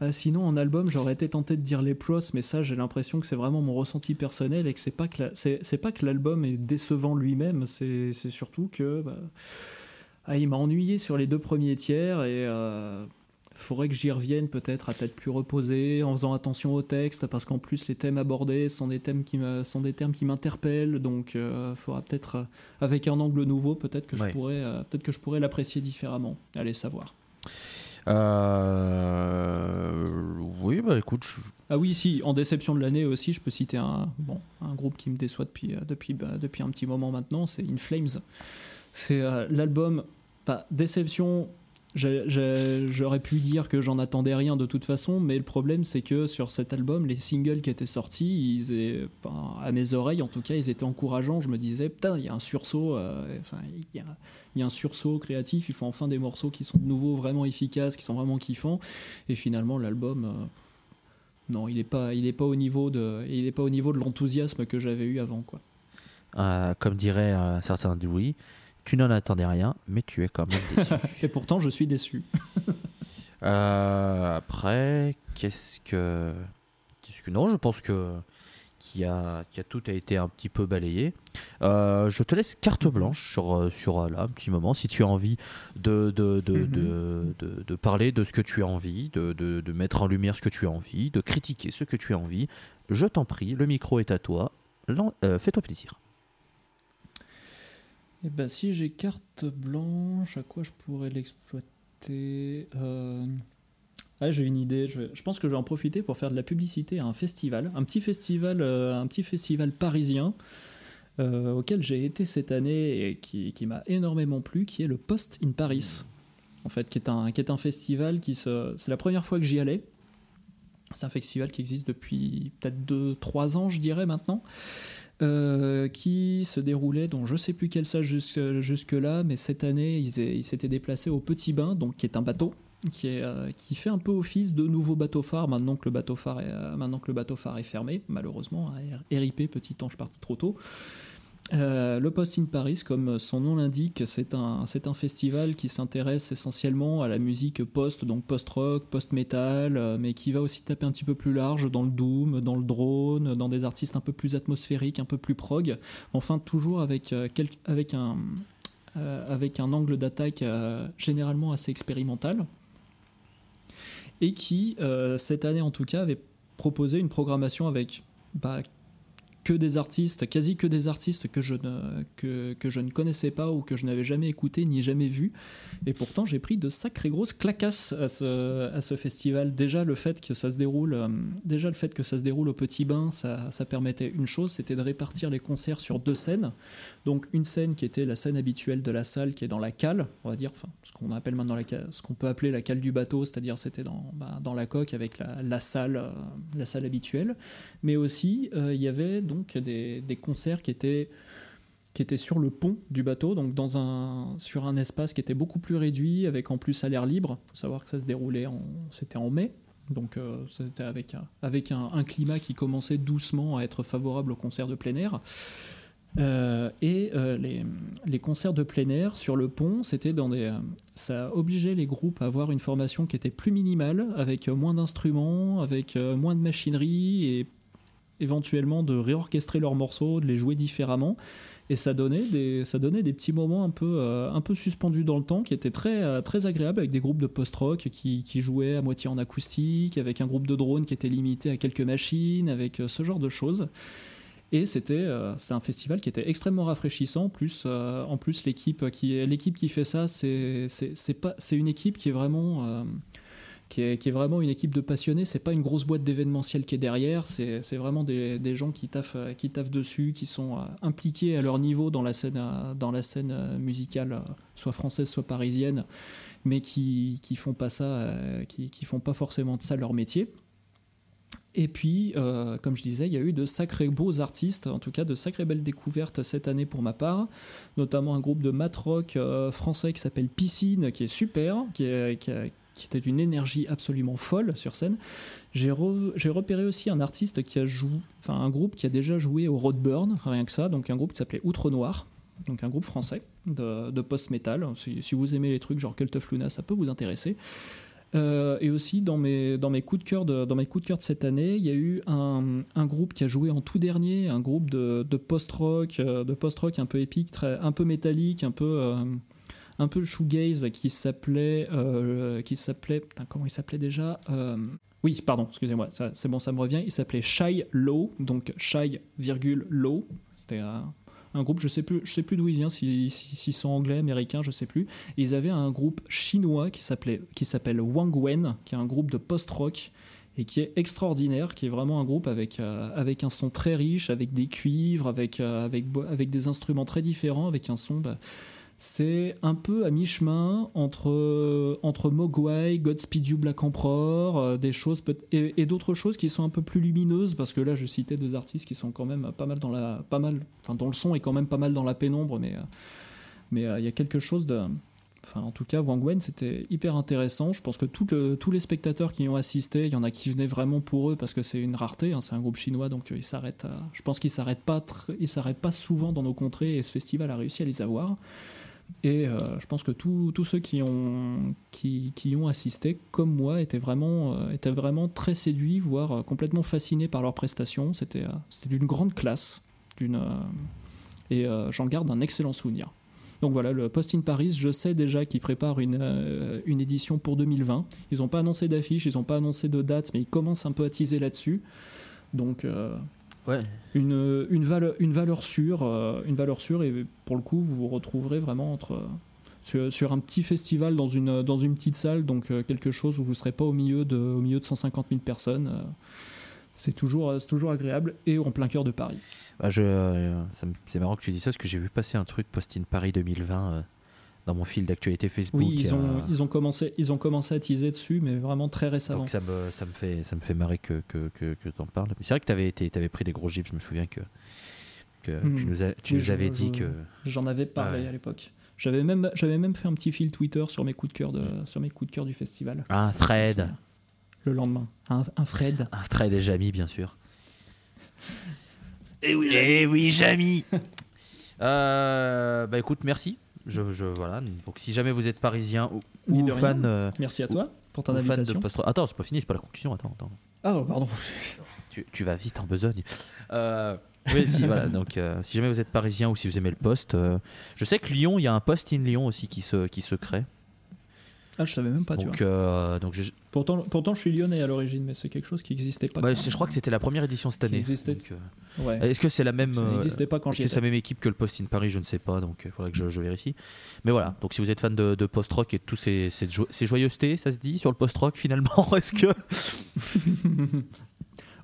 ah, sinon, en album, j'aurais été tenté de dire les pros, mais ça, j'ai l'impression que c'est vraiment mon ressenti personnel et que c'est pas que c'est pas que l'album est décevant lui-même, c'est c'est surtout que bah, ah, il m'a ennuyé sur les deux premiers tiers et euh, faudrait que j'y revienne peut-être à tête plus reposée, en faisant attention au texte, parce qu'en plus les thèmes abordés sont des thèmes qui me sont des termes qui m'interpellent, donc il faudra peut-être euh, avec un angle nouveau, peut-être que Ouais. je pourrais euh, peut-être que je pourrais l'apprécier différemment. Allez savoir. Euh, Oui, bah écoute, je- Ah oui, si, en déception de l'année aussi, je peux citer un, bon, un groupe qui me déçoit depuis, euh, depuis, bah, depuis un petit moment maintenant, c'est In Flames. C'est euh, l'album, pas déception, j'aurais pu dire que j'en attendais rien de toute façon, mais le problème c'est que sur cet album, les singles qui étaient sortis, ils enfin, à mes oreilles en tout cas, ils étaient encourageants. Je me disais, putain, il y a un sursaut, euh, il y a, il un sursaut créatif, ils font enfin des morceaux qui sont de nouveau vraiment efficaces, qui sont vraiment kiffants, et finalement l'album... euh, non, il n'est pas, il pas au niveau de, il pas au niveau de l'enthousiasme que j'avais eu avant, quoi. Euh, comme dirait un certain Dewey, tu n'en attendais rien, mais tu es quand même déçu. (laughs) Et pourtant, je suis déçu. (laughs) Euh, après, qu'est-ce que. Qu'est-ce que. Non, je pense que. Qui a, qui a tout a été un petit peu balayé. Euh, je te laisse carte blanche sur, euh, sur là, un petit moment. Si tu as envie de, de, de, Mhm. de, de- de parler de ce que tu as envie, de, de, de mettre en lumière ce que tu as envie, de critiquer ce que tu as envie, je t'en prie, le micro est à toi. Euh, Fais-toi plaisir. Eh ben, si j'ai carte blanche, à quoi je pourrais l'exploiter Euh, ah, j'ai une idée. Je, pense que je vais en profiter pour faire de la publicité à un festival, un petit festival, euh, un petit festival parisien euh, auquel j'ai été cette année et qui, qui m'a énormément plu, qui est le Post in Paris. En fait, qui est un, qui est un festival qui se. C'est la première fois que j'y allais. C'est un festival qui existe depuis peut-être 2-3 ans, je dirais maintenant. Euh, qui se déroulait dans je sais plus quelle salle jusque, là, mais cette année ils, s'étaient déplacés au Petit Bain, donc qui est un bateau euh, qui fait un peu office de nouveau bateau phare maintenant que le bateau phare est, euh, maintenant que le bateau phare est fermé, malheureusement, hein, RIP, petit ange parti trop tôt. Euh, le Post in Paris, comme son nom l'indique, c'est un, c'est un festival qui s'intéresse essentiellement à la musique post, donc post-rock, post-metal, euh, mais qui va aussi taper un petit peu plus large dans le doom, dans le drone, dans des artistes un peu plus atmosphériques, un peu plus prog, enfin toujours avec, euh, avec, un, avec un angle d'attaque généralement assez expérimental, et qui, cette année en tout cas, avait proposé une programmation avec bah, que des artistes, quasi que des artistes que je ne, que, que je ne connaissais pas ou que je n'avais jamais écouté ni jamais vu. Et pourtant, j'ai pris de sacrées grosses clacasses à ce, à ce festival. Déjà, le fait que ça se déroule, euh, déjà, le fait que ça se déroule au Petit Bain, ça, ça permettait une chose, c'était de répartir les concerts sur deux scènes. Donc, une scène qui était la scène habituelle de la salle, qui est dans la cale, on va dire, enfin, ce qu'on appelle maintenant la cale- ce qu'on peut appeler la cale du bateau, c'est-à-dire c'était dans, bah, dans la coque avec la, la salle, euh, la salle habituelle. Mais aussi, euh, il y avait des, concerts qui étaient qui étaient sur le pont du bateau, donc dans un, sur un espace qui était beaucoup plus réduit, avec en plus à l'air libre. Il faut savoir que ça se déroulait, en, c'était en mai, donc euh, c'était avec, avec un, climat qui commençait doucement à être favorable aux concerts de plein air. Euh, et euh, les, les concerts de plein air sur le pont, c'était dans des, ça obligeait les groupes à avoir une formation qui était plus minimale, avec moins d'instruments, avec moins de machinerie et éventuellement de réorchestrer leurs morceaux, de les jouer différemment. Et ça donnait des, ça donnait des petits moments un peu, euh, un peu suspendus dans le temps qui étaient très, euh, très agréables avec des groupes de post-rock qui, jouaient à moitié en acoustique, avec un groupe de drones qui était limité à quelques machines, avec euh, ce genre de choses. Et c'était euh, un festival qui était extrêmement rafraîchissant. En plus, en plus l'équipe qui, qui fait ça, c'est une équipe qui est vraiment. Qui est, vraiment une équipe de passionnés. C'est pas une grosse boîte d'événementiel qui est derrière. C'est vraiment des, gens qui taffent, qui taffent dessus, qui sont euh, impliqués à leur niveau dans la scène, euh, dans la scène euh, musicale, soit française, soit parisienne, mais qui, qui font pas ça, qui, qui font pas forcément de ça leur métier. Et puis, comme je disais, il y a eu de sacrés beaux artistes, en tout cas de sacrées belles découvertes cette année pour ma part, notamment un groupe de mat rock euh, français qui s'appelle Piscine, qui est super, qui a- qui était d'une énergie absolument folle sur scène. J'ai re- j'ai repéré aussi un artiste qui a joué, enfin un groupe qui a déjà joué au Roadburn, rien que ça, donc un groupe qui s'appelait Outre Noir, donc un groupe français de, post-metal. Si, vous aimez les trucs genre Cult of Luna, ça peut vous intéresser. Euh, et aussi dans mes, coups de cœur de, cette année, il y a eu un, groupe qui a joué en tout dernier, un groupe de, de post-rock, euh, de post-rock un peu épique, très, un peu métallique, un peu, euh, un peu shoegaze, qui s'appelait, euh, qui s'appelait, comment il s'appelait déjà Euh, Oui, pardon, excusez-moi, c'est bon, ça me revient. Il s'appelait Shy Low, donc Shy virgule Low. C'était un, groupe, je sais plus, je sais plus d'où il vient, s'ils si, s'ils sont anglais, américains, je sais plus. Ils avaient un groupe chinois qui s'appelait, qui s'appelle Wang Wen, qui est un groupe de post-rock et qui est extraordinaire, qui est vraiment un groupe avec, euh, avec un son très riche, avec des cuivres, avec, avec, avec des instruments très différents, avec un son. bah, c'est un peu à mi-chemin entre, entre Mogwai, Godspeed You Black Emperor, euh, des choses et, d'autres choses qui sont un peu plus lumineuses parce que là je citais deux artistes qui sont quand même pas mal dans la pas mal enfin dont le son est quand même pas mal dans la pénombre mais euh, mais euh, il y a quelque chose de Enfin, en tout cas, Wang Wen, c'était hyper intéressant. Je pense que tout le- tous les spectateurs qui y ont assisté, il y en a qui venaient vraiment pour eux parce que c'est une rareté. hein, c'est un groupe chinois, donc euh, ils s'arrêtent. Je pense qu'ils s'arrêtent s'arrêtent pas souvent dans nos contrées et ce festival a réussi à les avoir. Et euh, je pense que tous ceux qui ont, qui, ont assisté, comme moi, étaient vraiment, euh, étaient vraiment très séduits, voire euh, complètement fascinés par leurs prestations. C'était d'une grande classe. Et j'en garde un excellent souvenir. Donc voilà, le Post in Paris, je sais déjà qu'ils préparent une, une édition pour 2020. Ils n'ont pas annoncé d'affiche, ils n'ont pas annoncé de date, mais ils commencent un peu à teaser là-dessus. Donc Ouais. une, une, valeur, une valeur sûre, euh, une valeur sûre, et pour le coup, vous vous retrouverez vraiment entre sur, sur un petit festival dans une, dans une petite salle, donc euh, quelque chose où vous ne serez pas au milieu de, au milieu de 150 000 personnes. euh, c'est toujours, c'est toujours agréable et en plein cœur de Paris. Bah, je, euh, me- c'est marrant que tu dis ça parce que j'ai vu passer un truc Post-in Paris 2020 euh, dans mon fil d'actualité Facebook. Oui, y ils a- ont, ils, ont commencé, ils ont commencé à teaser dessus, mais vraiment très récemment. Donc ça me, ça me fait ça me fait marrer que que, que, que t'en parles. C'est vrai que t'avais été t'avais pris des gros gifs. Je me souviens que que Hmm. tu nous, tu Oui, nous je- avais je- dit que J'en avais parlé Ouais. à l'époque. J'avais même, j'avais même fait un petit fil Twitter sur mes coups de cœur, de, sur mes coups de cœur du festival. un thread, Le lendemain. Un, un Fred. (laughs) un thread et Jamy bien sûr. Et oui, Jamy. oui, Jamy. (laughs) Euh, bah écoute, merci. Je, je voilà. Donc si jamais vous êtes parisien ou, ou de fan, euh, Merci à toi pour ton de invitation. post Attends, c'est pas fini, c'est pas la conclusion. Attends, attends. Ah, pardon. (laughs) Tu, tu vas vite en besogne. Euh, oui, si, voilà. (laughs) Donc, euh, si jamais vous êtes parisien ou si vous aimez le poste, euh, je sais que Lyon, il y a un poste in Lyon aussi qui se, qui se crée. Ah, je savais même pas, tu donc, vois. euh, donc je, Pourtant, pourtant, je suis lyonnais à l'origine, mais c'est quelque chose qui n'existait pas. bah, je crois que c'était la première édition cette année. euh, Ouais. Est-ce que c'est la même Ça euh, n'existait pas quand c'est la même équipe que le Post in Paris Je ne sais pas, donc il faudrait que je, je vérifie. Mais voilà, donc si vous êtes fan de, de post-rock et de tous ces, ces, jo- ces joyeusetés, ça se dit sur le post-rock finalement (laughs) Est-ce que (laughs)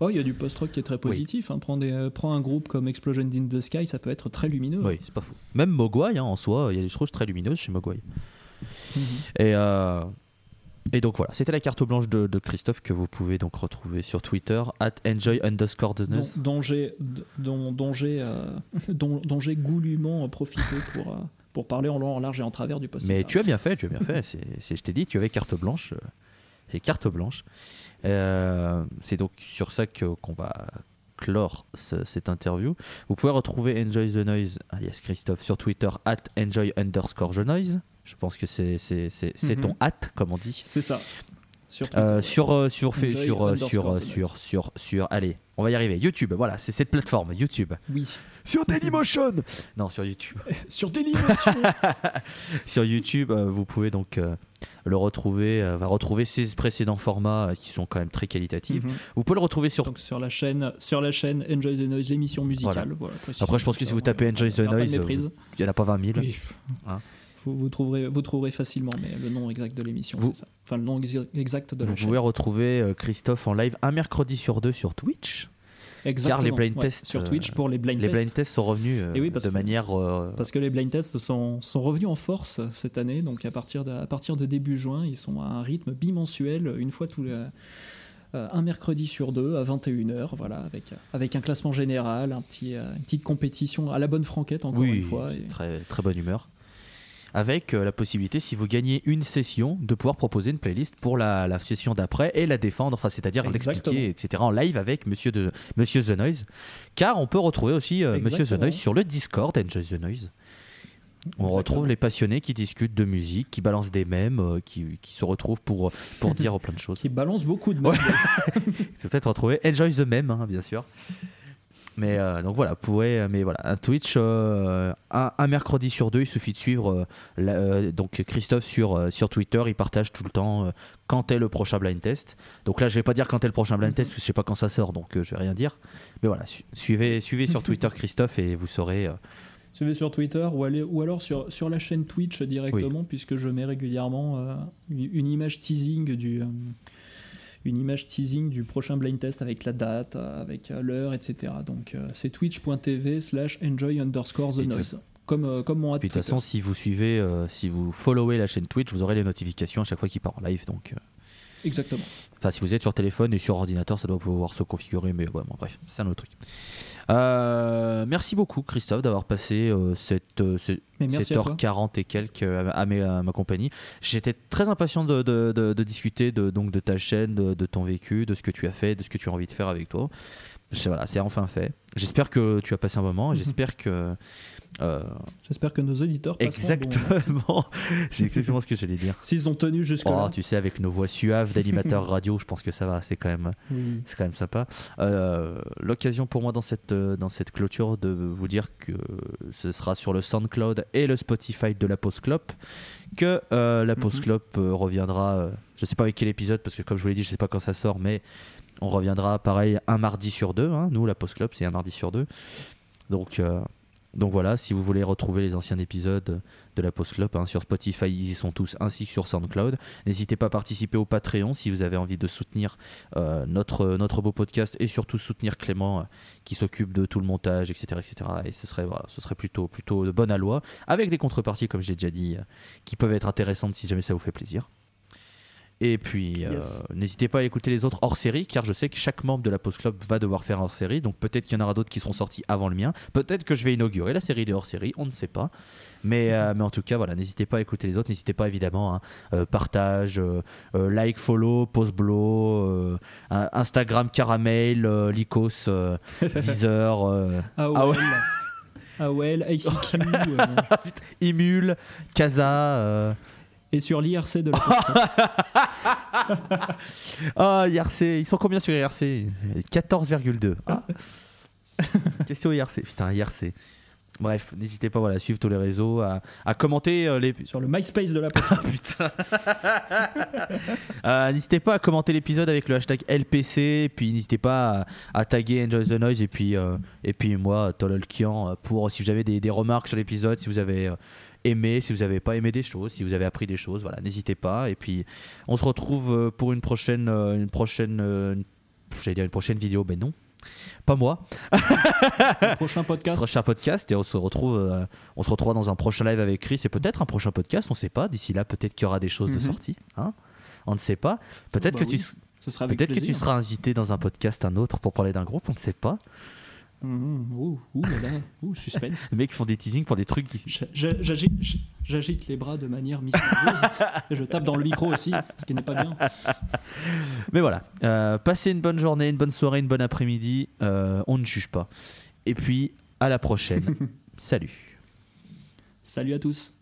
Oh, il y a du post-rock qui est très positif. hein. Prends, des, euh, prends un groupe comme Explosion in the Sky, ça peut être très lumineux. Oui, c'est pas fou. Même Mogwai, hein, en soi, il y a des choses très lumineuses chez Mogwai. Mhm. Et, euh, et donc voilà, c'était la carte blanche de, de Christophe que vous pouvez donc retrouver sur Twitter, at enjoy underscore the dont, dont j'ai dont, dont j'ai euh, (laughs) dont, dont j'ai goulûment profité pour, euh, pour parler en long, en large et en travers du post Mais tu as bien fait, tu as bien fait. C'est, c'est- je t'ai dit, tu avais carte blanche. euh, C'est carte blanche. Euh, c'est donc sur ça qu'on va clore ce- cette interview. Vous pouvez retrouver Enjoy the Noise, alias Christophe, sur Twitter, at enjoy underscore the noise. Je pense que c'est, Mhm. ton at, comme on dit. C'est ça. Sur Twitter. sur euh, sur fait- sur euh, underscore sur euh, sur sur sur allez on va y arriver YouTube voilà c'est cette plateforme YouTube Oui. sur (laughs) Dailymotion non sur YouTube (laughs) Sur Dailymotion. (laughs) sur YouTube euh, vous pouvez donc euh, le retrouver euh, va retrouver ses précédents formats qui sont quand même très qualitatifs Mhm. vous pouvez le retrouver sur Donc sur la chaîne, sur la chaîne Enjoy the Noise, l'émission musicale. Voilà. Après je pense que si vous tapez Enjoy the Noise il y en a pas 20 000 Oui. Hein. Vous, vous trouverez, vous trouverez facilement, mais le nom exact de l'émission, Vous- c'est ça. Enfin, le nom ex- exact de la vous chaîne. pouvez retrouver euh, Christophe en live un mercredi sur deux sur Twitch Exactement. car les blind ouais, tests sur euh, Twitch pour les blind les tests. blind tests sont revenus euh, oui, de que- manière euh, Parce que les blind tests sont, sont revenus en force cette année, donc à partir de, à partir de début juin, ils sont à un rythme bimensuel, une fois tous les, euh, un mercredi sur deux à 21h, voilà, avec, avec un classement général, un petit, euh, une petite compétition à la bonne franquette encore oui, une fois. et- très, très bonne humeur. Avec euh, la possibilité, si vous gagnez une session, de pouvoir proposer une playlist pour la, la session d'après et la défendre, enfin, c'est-à-dire l'expliquer, etc. en live avec Monsieur, de, Monsieur The Noise. Car on peut retrouver aussi euh, Monsieur The. Noise sur le Discord Enjoy the Noise. On Exactement. retrouve les passionnés qui discutent de musique, qui balancent des mèmes, euh, qui, qui se retrouvent pour, pour dire (laughs) plein de choses. Qui balance beaucoup de Ouais. mèmes. C'est peut-être retrouver Enjoy the Meme, hein, bien sûr. Mais euh, donc voilà, pourrez, mais voilà, un Twitch, euh, un, un mercredi sur deux, il suffit de suivre euh, la- euh, donc Christophe sur, euh, sur Twitter, il partage tout le temps euh, quand est le prochain blind test. Donc là, je vais pas dire quand est le prochain blind test, parce que je sais pas quand ça sort, donc euh, je vais rien dire. Mais voilà, su- suivez, suivez sur Twitter (laughs) Christophe et vous saurez. euh, Suivez sur Twitter ou, allez, ou alors sur, sur la chaîne Twitch directement, puisque je mets régulièrement euh, une image teasing du. Une image teasing du prochain blind test avec la date, avec euh, l'heure, etc. Donc euh, c'est twitch.tv slash enjoy underscore the noise. Comme, euh, comme mon puis de toute façon, si vous suivez, si vous followez la chaîne Twitch, vous aurez les notifications à chaque fois qu'il part en live. Donc, Exactement. Enfin, si vous êtes sur téléphone et sur ordinateur, ça doit pouvoir se configurer, mais ouais, bon, bref, c'est un autre truc. Euh, merci beaucoup, Christophe, d'avoir passé euh, cette, euh, ce- cette heure. 40 et quelques à, mes- à ma compagnie. J'étais très impatient de, de- de- de discuter de, donc, de ta chaîne, de, de ton vécu, de ce que tu as fait, de ce que tu as envie de faire avec toi. Voilà, c'est enfin fait. J'espère que tu as passé un moment. (laughs) J'espère que. euh, J'espère que nos auditeurs un bon moment. exactement. J'ai exactement ce que j'allais dire. S'ils ont tenu jusque Oh, tu sais, avec nos voix suaves d'animateurs (laughs) radio, je pense que ça va. C'est quand même, Oui. c'est quand même sympa. Euh, L'occasion pour moi dans cette, euh, dans cette clôture de vous dire que ce sera sur le SoundCloud et le Spotify de la Pause Clope que euh, la Pause Mhm. Clope reviendra. je sais pas avec quel épisode parce que comme je vous l'ai dit, je sais pas quand ça sort, mais on reviendra pareil un mardi sur deux. hein. Nous, la Pause Clope, c'est un mardi sur deux. Donc, euh, donc voilà, si vous voulez retrouver les anciens épisodes de la Pause Clope hein, sur Spotify, ils y sont tous, ainsi que sur SoundCloud. N'hésitez pas à participer au Patreon si vous avez envie de soutenir euh, notre, notre beau podcast et surtout soutenir Clément euh, qui s'occupe de tout le montage, etc. etc. Et ce serait, voilà, ce serait plutôt, plutôt de bonne aloi, avec des contreparties, comme j'ai déjà dit, qui peuvent être intéressantes si jamais ça vous fait plaisir. Et puis, euh, Yes. n'hésitez pas à écouter les autres hors série, car je sais que chaque membre de la Pause Club va devoir faire hors série. Donc peut-être qu'il y en aura d'autres qui seront sortis avant le mien. Peut-être que je vais inaugurer la série des hors série, on ne sait pas. Mais, euh, mais en tout cas, voilà, n'hésitez pas à écouter les autres. N'hésitez pas évidemment, hein, euh, partage, euh, euh, like, follow, post blow, euh, Instagram caramel, euh, Lycos, euh, (laughs) Deezer, euh, AOL. Ah ouais. AOL, ICQ. euh, Imul, Casa. Et sur l'IRC de la. (laughs) Ah, IRC, ils sont combien sur IRC 14,2. Ah. (laughs) Question IRC, putain, IRC. Bref, n'hésitez pas voilà, à suivre tous les réseaux, à, à commenter euh, les. Sur le MySpace de la Poste. (laughs) Euh, n'hésitez pas à commenter l'épisode avec le hashtag LPC, puis n'hésitez pas à, à taguer Enjoy the Noise et puis, euh, et puis moi, Tololkian, euh, pour si vous avez des, des remarques sur l'épisode, si vous avez aimé, si vous avez pas aimé des choses, si vous avez appris des choses, voilà, n'hésitez pas. Et puis on se retrouve euh, pour une prochaine, euh, une prochaine, euh, une- j'allais dire une prochaine vidéo, ben non, pas moi. (laughs) Prochain podcast. prochain podcast et on se retrouve euh, on se retrouvera dans un prochain live avec Chris et peut-être un prochain podcast on sait pas d'ici là peut-être qu'il y aura des choses de Mhm. sortie hein on ne sait pas peut-être bah que oui, tu peut-être que tu seras invité dans un podcast un autre pour parler d'un groupe on ne sait pas Mmh, ouh, ouh là là, ouh, suspense. (laughs) les mecs font des teasings pour des trucs qui J'a- j'a- J'agite j'agite les bras de manière mystérieuse. Et je tape dans le micro aussi, ce qui n'est pas bien. mais voilà. Euh, passez une bonne journée une bonne soirée une bonne après-midi. Euh, on ne juge pas. Et puis à la prochaine. (laughs) Salut. Salut à tous.